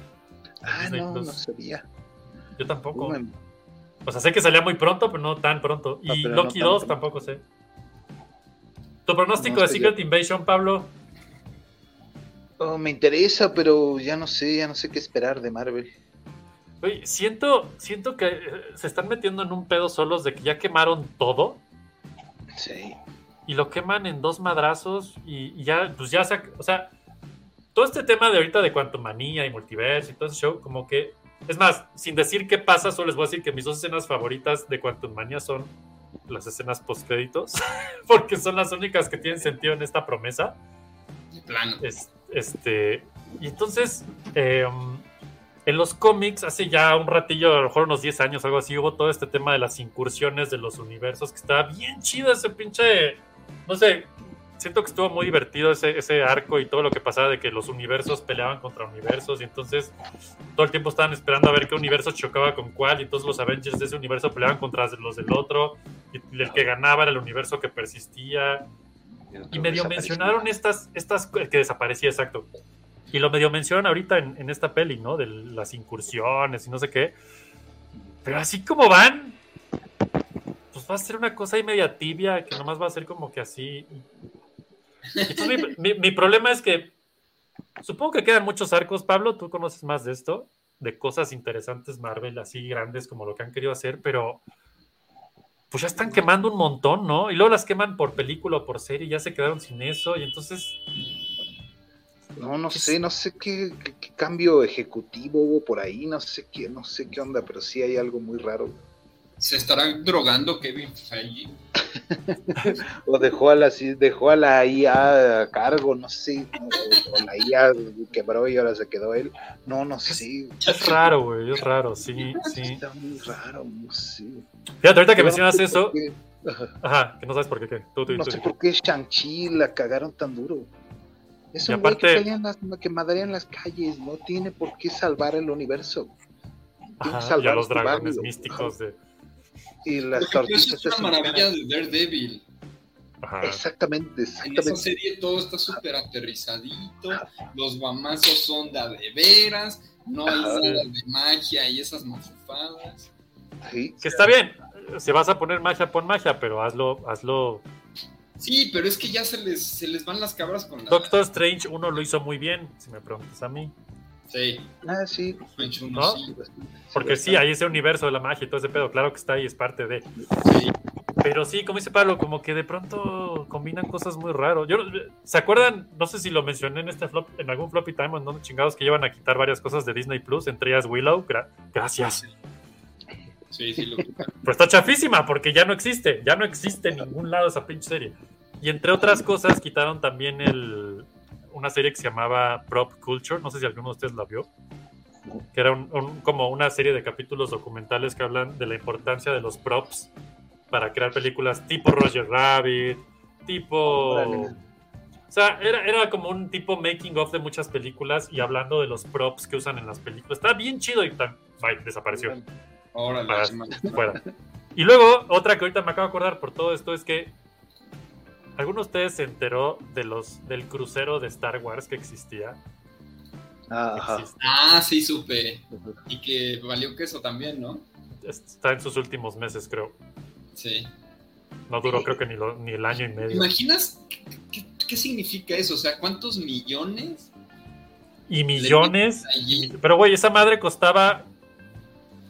G: Ah,
F: Disney
G: no,
F: Plus.
G: no sabía.
F: Yo tampoco. O sea, sé que salía muy pronto, pero no tan pronto.
G: Ah,
F: Y
G: no
F: Loki
G: tan
F: 2
G: pronto.
F: tampoco sé. ¿Tu pronóstico
G: No
F: de Secret Invasion, Pablo?
G: oh, me interesa, pero ya no sé, ya no sé qué esperar de Marvel.
F: Oye, siento, siento que eh, se están metiendo en un pedo solos de que ya quemaron todo
G: Sí.
F: Y lo queman en dos madrazos y, y ya, pues ya se, o sea, todo este tema de ahorita de Quantumania y multiverso y todo ese show, como que, es más, sin decir qué pasa, solo les voy a decir que mis dos escenas favoritas de Quantum Mania son las escenas post créditos, (laughs) porque son las únicas que tienen sentido en esta promesa.
E: Plano.
F: Es- este, y entonces, eh, en los cómics, hace ya un ratillo, a lo mejor unos 10 años, algo así, hubo todo este tema de las incursiones de los universos, que estaba bien chido ese pinche, no sé, siento que estuvo muy divertido ese, ese arco y todo lo que pasaba de que los universos peleaban contra universos y entonces todo el tiempo estaban esperando a ver qué universo chocaba con cuál y todos los Avengers de ese universo peleaban contra los del otro y el que ganaba era el universo que persistía y medio mencionaron estas, estas que desaparecía, exacto. Y lo medio mencionan ahorita en, en esta peli, ¿no? De las incursiones y no sé qué. Pero así como van, va a ser una cosa ahí media tibia, que nomás va a ser como que así. Entonces, mi, mi- mi problema es que supongo que quedan muchos arcos. Pablo, tú conoces más de esto, de cosas interesantes Marvel, así grandes como lo que han querido hacer, pero pues ya están quemando un montón, ¿no? Y luego las queman por película o por serie, ya se quedaron sin eso, y entonces,
G: No, no sé, no sé qué, qué- qué cambio ejecutivo hubo por ahí, no sé qué, no sé qué onda, pero sí hay algo muy raro.
E: ¿Se estarán drogando Kevin Feige? (laughs)
G: o dejó a la dejó a la IA a cargo, no sé, o, la IA quebró y ahora se quedó él. No, no sé.
F: Es raro, güey, es raro, sí, sí.
G: Está muy raro, no sé.
F: Fíjate, ahorita que mencionas
G: sé
F: eso,
G: Ajá.
F: que no sabes por qué, ¿qué? Tú, tú,
G: No
F: tú.
G: sé por qué Shang-Chi la cagaron tan duro. Es
F: Y
G: un güey que,
F: aparte-
G: en las, que madrea en las calles, no tiene por qué salvar el universo. Tiene que
F: Ajá, y
G: salvar
F: a los
G: su
F: dragones
G: barrio.
F: místicos de.
G: Y las tortillas
E: es una maravilla de Daredevil.
F: Ajá.
G: Exactamente,
E: En esa
G: exactamente.
E: serie todo está súper aterrizadito, los mamazos son de veras, no hay nada de magia y esas mafufadas.
G: Sí.
F: Que está bien. Si vas a poner magia, pon magia, pero hazlo, hazlo.
E: Sí, pero es que ya se les, se les van las cabras con la...
F: Doctor Strange 1 lo hizo muy bien, si me preguntas a mí.
E: Sí,
G: Ah, sí.
F: Porque sí, hay ese universo de la magia y todo ese pedo, claro que está ahí, es parte de.
E: sí.
F: Pero sí, como dice Pablo, como que de pronto combinan cosas muy raras. Yo, ¿Se acuerdan? No sé si lo mencioné en este flop, en algún floppy time, en donde chingados que llevan a quitar varias cosas de Disney Plus, entre ellas Willow. Gra- gracias.
E: Sí, sí, lo
F: Pero está chafísima porque ya no existe, ya no existe en ningún lado esa pinche serie. Y entre otras cosas, quitaron también el, una serie que se llamaba Prop Culture, no sé si alguno de ustedes la vio, que era un- un- como una serie de capítulos documentales que hablan de la importancia de los props para crear películas tipo Roger Rabbit, tipo... O sea, era, era como un tipo making of de muchas películas y hablando de los props que usan en las películas. Está bien chido y tan, bye, desapareció para- fuera. Y luego, otra que ahorita me acabo de acordar por todo esto es que ¿Alguno de ustedes se enteró de los del crucero de Star Wars que existía?
G: Ah, ajá.
E: Ah, sí, supe. Y que valió queso también, ¿no?
F: Está en sus últimos meses, creo.
E: Sí.
F: No duró, creo que ni, lo- ni el año y
E: ¿Te
F: medio.
E: imaginas qué, significa eso? O sea, ¿cuántos millones?
F: Y millones. y pero, güey, esa madre costaba.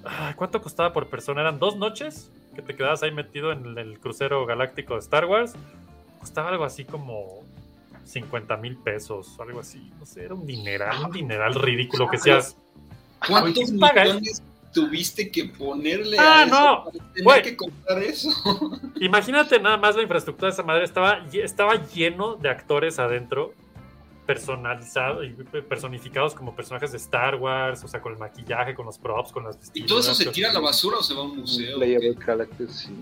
F: Ah, ¿Cuánto costaba por persona? ¿Eran dos noches? Que te quedabas ahí metido en el crucero galáctico de Star Wars. Costaba algo así como 50 mil pesos, algo así. No sé, era un dineral, un dineral ridículo que seas.
E: ¿Cuántos
F: ¿quién paga
E: millones tuviste que ponerle
F: Ah,
E: a eso
F: no.
E: para tener que comprar eso? (laughs)
F: Imagínate nada más la infraestructura de esa madre. Estaba, estaba lleno de actores adentro, personalizados y personificados como personajes de Star Wars, o sea, con el maquillaje, con los props, con las
E: ¿Y
F: vestiduras.
E: todo eso se tira a la basura o se va a un museo?
G: Playable characters, sí.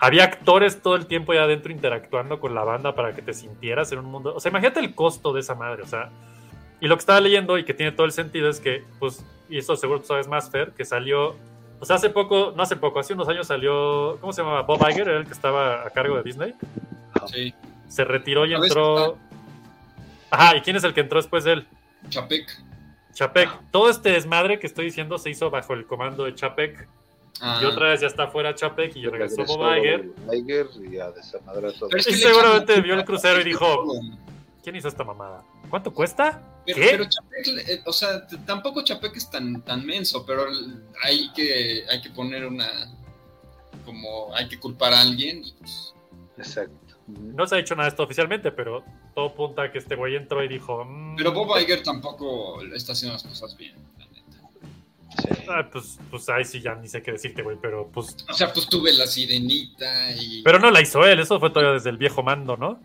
F: Había actores todo el tiempo ya adentro interactuando con la banda para que te sintieras en un mundo. O sea, imagínate el costo de esa madre, o sea. Y lo que estaba leyendo y que tiene todo el sentido es que, pues, y eso seguro tú sabes más, Fer, que salió. O sea, hace poco, no hace poco, hace unos años salió. ¿Cómo se llamaba? Bob Iger, era el que estaba a cargo de Disney.
E: Sí.
F: Se retiró y entró. Ajá, ¿y quién es el que entró después de él?
E: Chapec.
F: Chapek. Todo este desmadre que estoy diciendo se hizo bajo el comando de Chapek.
E: Ah.
F: Y otra vez ya está fuera Chapek y regresó
G: Regresó
F: Bob Iger.
G: Y a
E: es que
F: seguramente
E: echan-
F: vio el crucero y dijo, ¿Quién hizo esta mamada? ¿Cuánto cuesta?
E: Pero,
F: ¿Qué?
E: pero Chapec, eh, o sea, tampoco Chapec es tan, tan menso, pero hay que, hay que poner una. Como hay que culpar a alguien. y, pues,
G: Exacto.
F: No se ha dicho nada de esto oficialmente, pero todo punta a que este güey entró y dijo, mm,
E: Pero Bob Iger tampoco está haciendo las cosas bien.
G: Sí.
F: ah, pues, pues ahí sí ya ni sé qué decirte, güey, pero pues...
E: O sea, pues tuve la sirenita y.
F: Pero no la hizo él, eso fue todavía desde el viejo mando, ¿no?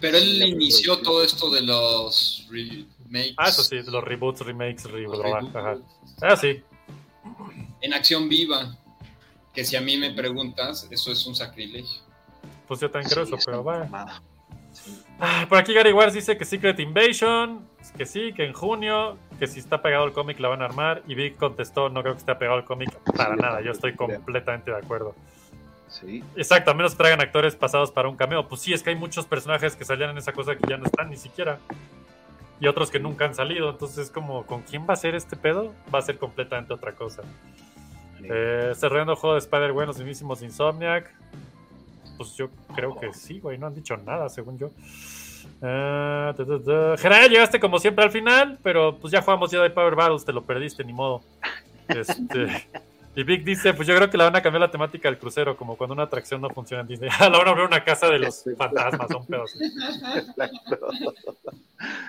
E: Pero él
G: Sí,
E: inició
G: sí.
E: todo esto de los remakes.
F: Ah, eso sí, de los reboots, remakes,
E: reboots,
F: ajá. Ah, sí.
E: En acción viva. Que si a mí me preguntas, eso es un sacrilegio.
F: Pues yo también creo
G: Sí,
F: eso,
G: es
F: pero
G: mamada. Sí.
F: Ah, por aquí Gary Wars dice que Secret Invasion, que sí, que en junio, que si está pegado el cómic la van a armar. Y Vic contestó, no creo que esté pegado el cómic para
G: Sí,
F: nada, yo estoy completamente de acuerdo.
G: Sí.
F: Exacto, a menos que traigan actores pasados para un cameo. Pues sí, es que hay muchos personajes que salían en esa cosa que ya no están ni siquiera. Y otros que nunca han salido. Entonces, como, ¿con quién va a ser este pedo? Va a ser completamente otra cosa. Eh, cerrando juego de Spider-Man, los mismísimos Insomniac. Pues yo creo que sí, güey. No han dicho nada, según yo. Ta, ta, ta. Gerard, llegaste como siempre al final, pero pues ya jugamos Jedi Power Battles, te lo perdiste, ni modo. Este, (laughs) Y Vic dice, pues yo creo que la van a cambiar la temática del crucero, como cuando una atracción no funciona en Disney. la van a abrir una casa de los fantasmas, son pedos.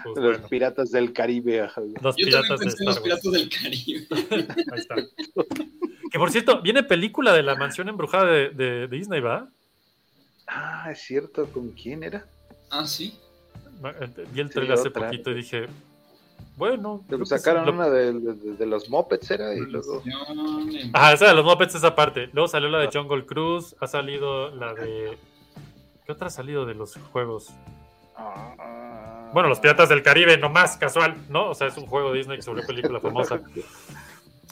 F: Pues
G: Los
F: bueno,
G: piratas del Caribe.
F: los
E: Yo
F: piratas de
E: los piratas del Caribe. (laughs)
F: Ahí está. Que por cierto, viene película de la mansión embrujada de, de- de Disney, ¿va?
G: Ah, es cierto. ¿Con quién era?
E: Ah, sí.
F: Vi el
G: Sí,
F: trailer hace
G: otra.
F: poquito y dije, bueno. sí,
G: Sacaron
F: lo-
G: una de, de- de los Muppets, era, y luego.
F: Ah, esa de los Muppets, esa parte. Luego salió la de Jungle Cruise, ha salido la de... ¿Qué otra ha salido de los juegos?
G: Ah,
F: Bueno, Los Piratas del Caribe, nomás, casual, ¿no? O sea, es un juego Disney que se volvió película famosa.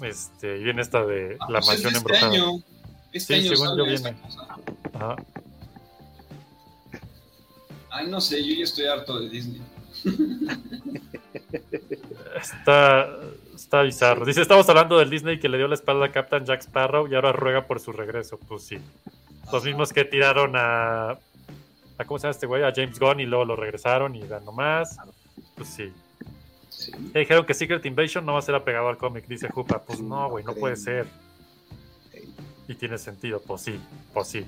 F: Este, y viene esta de
E: Ah,
F: La
E: pues es
F: Mansión
E: de
F: Embrujada.
E: Este año. Este
F: Sí,
E: año
F: según yo viene. Ajá.
E: Ay, no sé, yo ya estoy harto de Disney.
F: Está, está bizarro. Dice, estamos hablando del Disney que le dio la espalda a Captain Jack Sparrow y ahora ruega por su regreso. Pues sí. Los mismos que tiraron a... a ¿Cómo se llama este güey? A James Gunn y luego lo regresaron y dan nomás. Pues sí.
G: Sí.
F: Ya dijeron que Secret Invasion no va a ser apegado al cómic, dice Jupa. Pues no, güey, no puede ser. Y tiene sentido, pues sí, pues sí.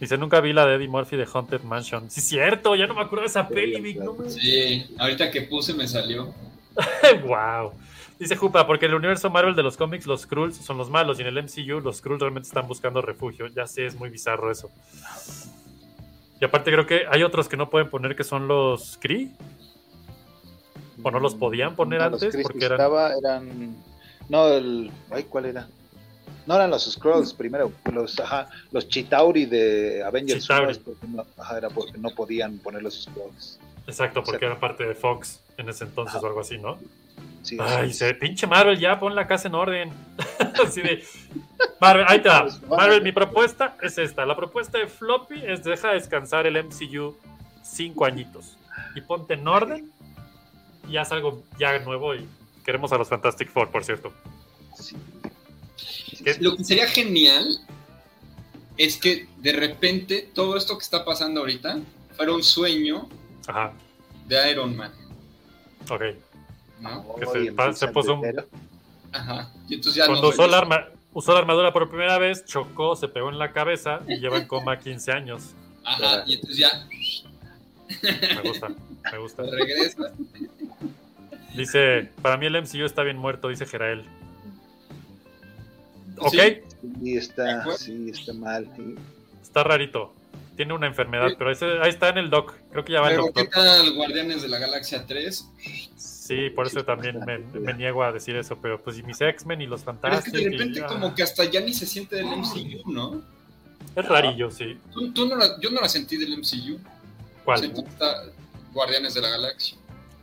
F: Dice, nunca vi la de Eddie Murphy de Haunted Mansion. Sí, cierto, ya no me acuerdo de esa peli, Vic, no me-
E: Sí, ahorita que puse me salió. (laughs)
F: wow. Dice Jupa, porque en el universo Marvel de los cómics, los Skrulls son los malos y en el MCU los Skrulls realmente están buscando refugio. Ya sé, es muy bizarro eso. Y aparte creo que hay otros que no pueden poner que son los Kree. ¿O no los podían poner
G: No, los
F: antes?
G: Chris
F: Porque
G: que
F: eran...
G: estaba eran. No, el. Ay, ¿cuál era? No eran los Scrolls primero, los, ajá, los Chitauri de Avengers
F: Chitauri.
G: 1 es porque no, ajá, era porque no podían poner los Scrolls.
F: Exacto, porque era parte de Fox en ese entonces o algo así, ¿no?
G: Sí,
F: Ay,
G: así
F: se pinche Marvel, ya pon la casa en orden. (laughs) Así de. Marvel, ahí te va. Marvel, mi propuesta es esta. La propuesta de Floppy es deja descansar el MCU cinco añitos y ponte en orden y haz algo ya nuevo y queremos a los Fantastic Four, por cierto.
G: Sí.
E: Lo que sería genial es que de repente todo esto que está pasando ahorita fuera un sueño
F: Ajá,
E: de Iron Man,
F: ok.
E: ¿no?
F: Que se puso un-
E: Ajá. Y entonces ya
F: Cuando
E: no
F: usó la,
E: regresa.
F: arma, usó la armadura por primera vez, chocó, se pegó en la cabeza y lleva en coma 15 años.
E: Ajá, y entonces ya
F: Me gusta, me gusta. (laughs)
E: regresa.
F: Dice, para mí el MCU está bien muerto, dice Jerael. Ok,
E: Sí.
G: Sí,
E: ¿De
G: está,
E: acuerdo?
G: sí, está mal. sí.
F: está rarito. Tiene una enfermedad,
E: Sí.
F: pero ese- ahí está en el doc. Creo que ya va el
E: Pero ¿qué
F: doctor.
E: tal Guardianes de la Galaxia 3?
F: Sí, por eso también me, me niego a decir eso, pero pues y mis X-Men y los
E: Pero es que de
F: y-
E: repente
F: ah,
E: como que hasta ya ni se siente del MCU, ¿no?
F: Es rarillo, sí.
E: Tú, tú no la- yo no la sentí del MCU.
F: ¿Cuál?
E: Sentí Guardianes de la Galaxia.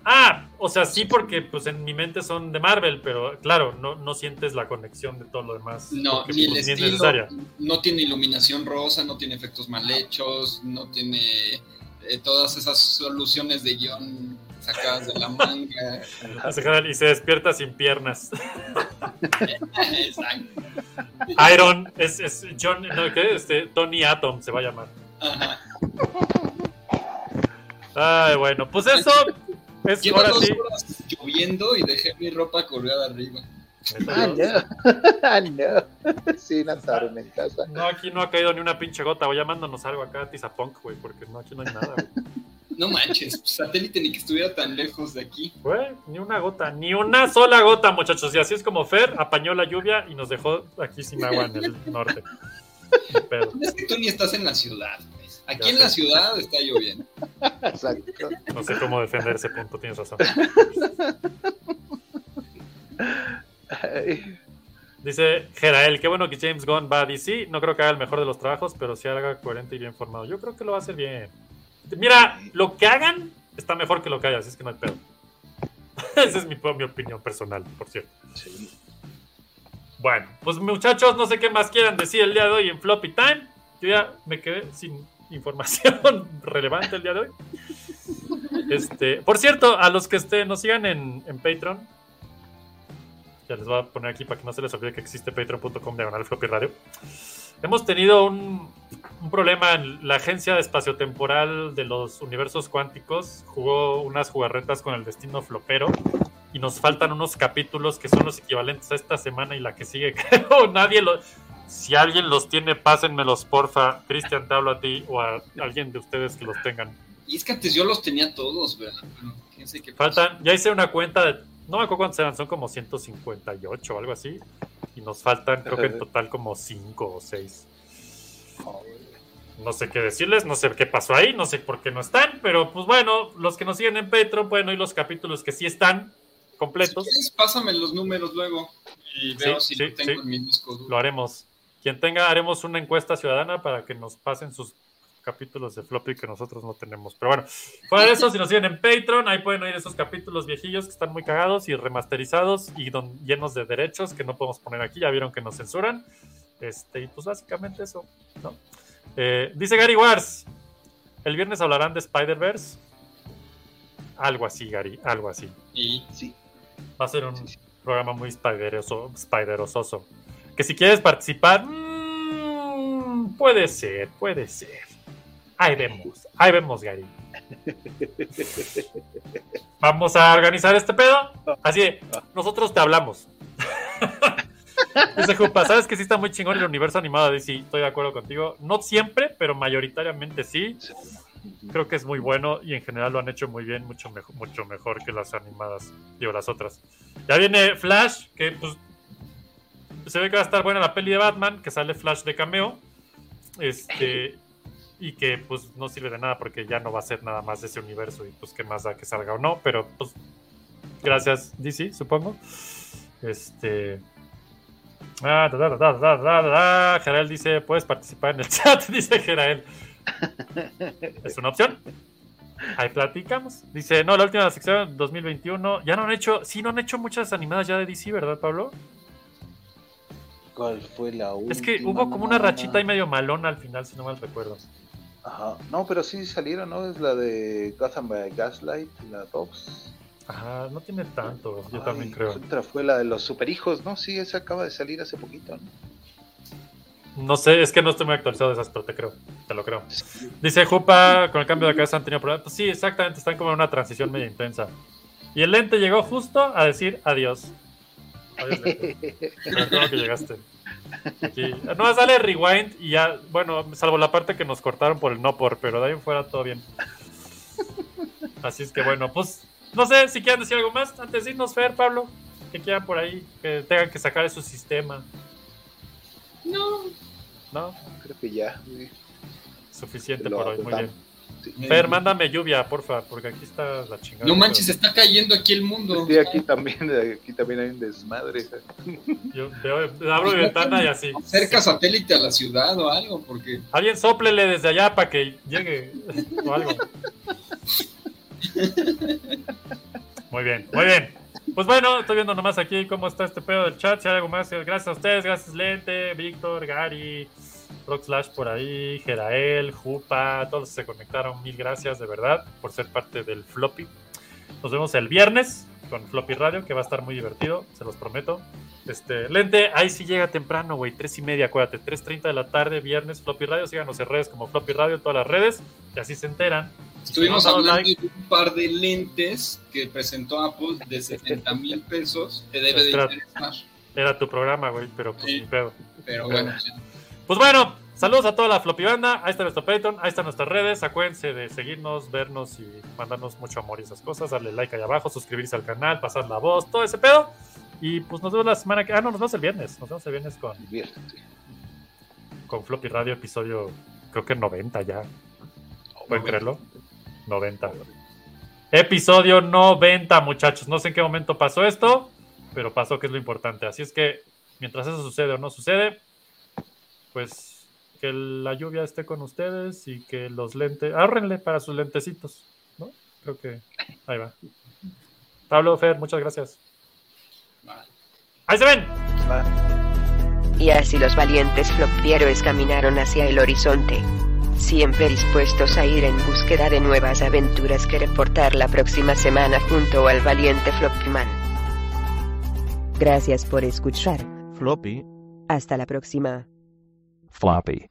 F: Ah, o sea, sí, porque pues en mi mente son de Marvel, pero claro, no, no sientes la conexión de todo lo demás.
E: No,
F: porque,
E: ni el
F: pues,
E: estilo,
F: necesaria.
E: no tiene iluminación rosa, no tiene efectos mal hechos, no tiene eh, todas esas soluciones de guion sacadas de la manga. (laughs)
F: Y se despierta sin piernas.
E: Exacto. (laughs)
F: Iron es, es John, no, ¿qué? Este, Tony Atom se va a llamar.
E: Ajá.
F: Ay, bueno, pues eso es
E: Llevo
F: ahora
E: dos
F: sí.
E: horas lloviendo y dejé mi ropa colgada arriba. (laughs)
G: Ah, no. Ah, (laughs) no. Sí, una tormentaza.
F: No, aquí no ha caído ni una pinche gota. Voy llamándonos algo acá a Tizapunk, güey, porque no, aquí no hay nada, güey.
E: No manches, pues, satélite ni que estuviera tan lejos de aquí.
F: Güey, ni una gota, ni una sola gota, muchachos. Y así es como Fer apañó la lluvia y nos dejó aquí sin agua en el norte. Ni pedo.
E: Es que tú ni estás en la ciudad. Aquí
F: Ya
E: en
F: sé.
E: la ciudad está lloviendo.
G: Exacto.
F: No sé cómo defender ese punto, tienes razón. Dice Gerael, qué bueno que James Gunn va a DC. No creo que haga el mejor de los trabajos, pero sí haga coherente y bien formado. Yo creo que lo va a hacer bien. Mira, lo que hagan está mejor que lo que haya, así es que no hay pedo. (laughs) Esa es mi, mi opinión personal, por cierto.
G: sí.
F: Bueno, pues muchachos, no sé qué más quieran decir el día de hoy en Floppy Time. Yo ya me quedé sin información (laughs) relevante el día de hoy. Este, por cierto, a los que estén, nos sigan en, Patreon. Ya les voy a poner aquí para que no se les olvide que existe patreon.com diagonal floppy radio. Hemos tenido un, un problema en la agencia de espaciotemporal de los universos cuánticos. Jugó unas jugarretas con el destino flopero y nos faltan unos capítulos que son los equivalentes a esta semana y la que sigue. (laughs) Nadie lo. Si alguien los tiene, pásenmelos, porfa. Cristian, te hablo a ti o a alguien de ustedes que los tengan.
E: Y es que antes yo los tenía todos, ¿verdad? Pero.
F: Faltan, ya hice una cuenta de, no me acuerdo cuántos eran, son como 158 o algo así. Y nos faltan, creo que en (laughs) total como 5 o 6. No sé qué decirles, no sé qué pasó ahí, no sé por qué no están, pero pues bueno, los que nos siguen en Patreon pueden oír los capítulos que sí están completos.
E: Si quieres, pásame los números luego y veo
F: Sí,
E: si
F: sí,
E: lo tengo
F: sí.
E: en mi disco duro.
F: Lo haremos. Quien tenga, haremos una encuesta ciudadana para que nos pasen sus capítulos de floppy que nosotros no tenemos. Pero bueno, fuera de eso, si nos siguen en Patreon, ahí pueden oír esos capítulos viejillos que están muy cagados y remasterizados y don- llenos de derechos que no podemos poner aquí. Ya vieron que nos censuran. Este, y pues básicamente eso, ¿no? Eh, dice Gary Wars, el viernes hablarán de Spider-Verse. Algo así, Gary, algo así.
E: Y
G: Sí.
F: Va a ser un
G: Sí, sí.
F: programa muy spideroso, spiderososo. Que si quieres participar, mm, puede ser, puede ser. Ahí vemos, ahí vemos, Gary. (laughs) Vamos a organizar este pedo. Así, de, nosotros te hablamos. (laughs) Dice Jupa, ¿sabes que sí está muy chingón el universo animado de DC? Estoy de acuerdo contigo. No siempre, pero mayoritariamente sí. Creo que es muy bueno y en general lo han hecho muy bien, mucho mejor, mucho mejor que las animadas, digo, las otras. Ya viene Flash, que pues se ve que va a estar buena la peli de Batman, que sale Flash de cameo. Este, y que pues no sirve de nada porque ya no va a ser nada más ese universo y pues qué más da que salga o no, pero pues gracias DC, supongo. Este Ah, da, da, da, da, da, da. Jerael dice, puedes participar en el (laughs) chat, dice Jerael. Es una opción. Ahí platicamos. Dice, no, la última sección 2021. Ya no han hecho, sí, no han hecho muchas animadas ya de DC, ¿verdad, Pablo?
G: ¿Cuál fue la última?
F: Es que hubo como una rachita ahí medio malona al final, si no mal recuerdo.
G: Ajá. No, pero sí salieron, ¿no? Es la de Gotham by Gaslight, la 2.
F: Ajá, no tiene tanto, yo
G: Ay,
F: también creo.
G: Otra fue la de los superhijos, ¿no? Sí, esa acaba de salir hace poquito, ¿no?
F: No sé, es que no estoy muy actualizado de esas, pero te creo, te lo creo. Dice Jupa, con el cambio de cabeza han tenido problemas. Pues sí, exactamente, están como en una transición medio intensa. Y el lente llegó justo a decir adiós. Adiós, lente. (laughs) Que llegaste. Aquí. No, sale rewind y ya, bueno, salvo la parte que nos cortaron por el no por, pero de ahí en fuera todo bien. Así es que bueno, pues no sé si quieren decir algo más antes de irnos, Fer, Pablo, que quieran por ahí, que tengan que sacar de su sistema,
E: no,
F: ¿no?
G: Creo que ya. sí.
F: Suficiente
G: Lo
F: por hoy, muy bien. Fer, mándame lluvia, porfa, porque aquí está la chingada.
E: no manches, está cayendo aquí el mundo.
G: Sí, aquí también, aquí también hay un desmadre.
F: Yo veo- abro mi ventana y así.
E: Cerca satélite a la ciudad o algo, porque
F: Alguien soplele desde allá para que llegue o algo. Muy bien, muy bien. Pues bueno, estoy viendo nomás aquí cómo está este pedo del chat. Si hay algo más, gracias a ustedes, gracias Lente, Víctor, Gary, Rock Slash por ahí, Jerael, Jupa, todos se conectaron. Mil gracias de verdad por ser parte del Floppy. Nos vemos el viernes con Floppy Radio, que va a estar muy divertido, se los prometo. Este, Lente, ahí sí llega temprano, güey, tres y media, acuérdate, 3.30 de la tarde, viernes, Floppy Radio, síganos en redes como Floppy Radio, en todas las redes, y así se enteran.
E: estuvimos
F: no,
E: hablando
F: like,
E: de un par de lentes que presentó Apple de 70 mil pesos que debe de interesar.
F: Era tu programa, güey, pero pues
E: Sí.
F: ni pedo.
E: Pero bueno,
F: Pues bueno, saludos a toda la Floppy Banda. Ahí está nuestro Patreon, ahí están nuestras redes. Acuérdense de seguirnos, vernos y mandarnos mucho amor y esas cosas. Darle like ahí abajo, suscribirse al canal, pasar la voz, todo ese pedo. Y pues nos vemos la semana que. Ah, no, nos vemos el viernes. Nos vemos el viernes con,
G: Viernes, sí.
F: con Floppy Radio, episodio, creo que 90 ya. ¿Pueden creerlo? 90. Episodio 90, muchachos. No sé en qué momento pasó esto, pero pasó que es lo importante. Así es que, mientras eso sucede o no sucede, pues que la lluvia esté con ustedes y que los lentes, ahorrenle para sus lentecitos, ¿no? Creo que ahí va. Pablo, Fer, muchas gracias. ¡Ahí se ven!
H: Y así los valientes flopieros caminaron hacia el horizonte. Siempre dispuestos a ir en búsqueda de nuevas aventuras que reportar la próxima semana junto al valiente Flopman. Gracias por escuchar.
A: Floppy,
H: Hasta la próxima.
A: Floppy.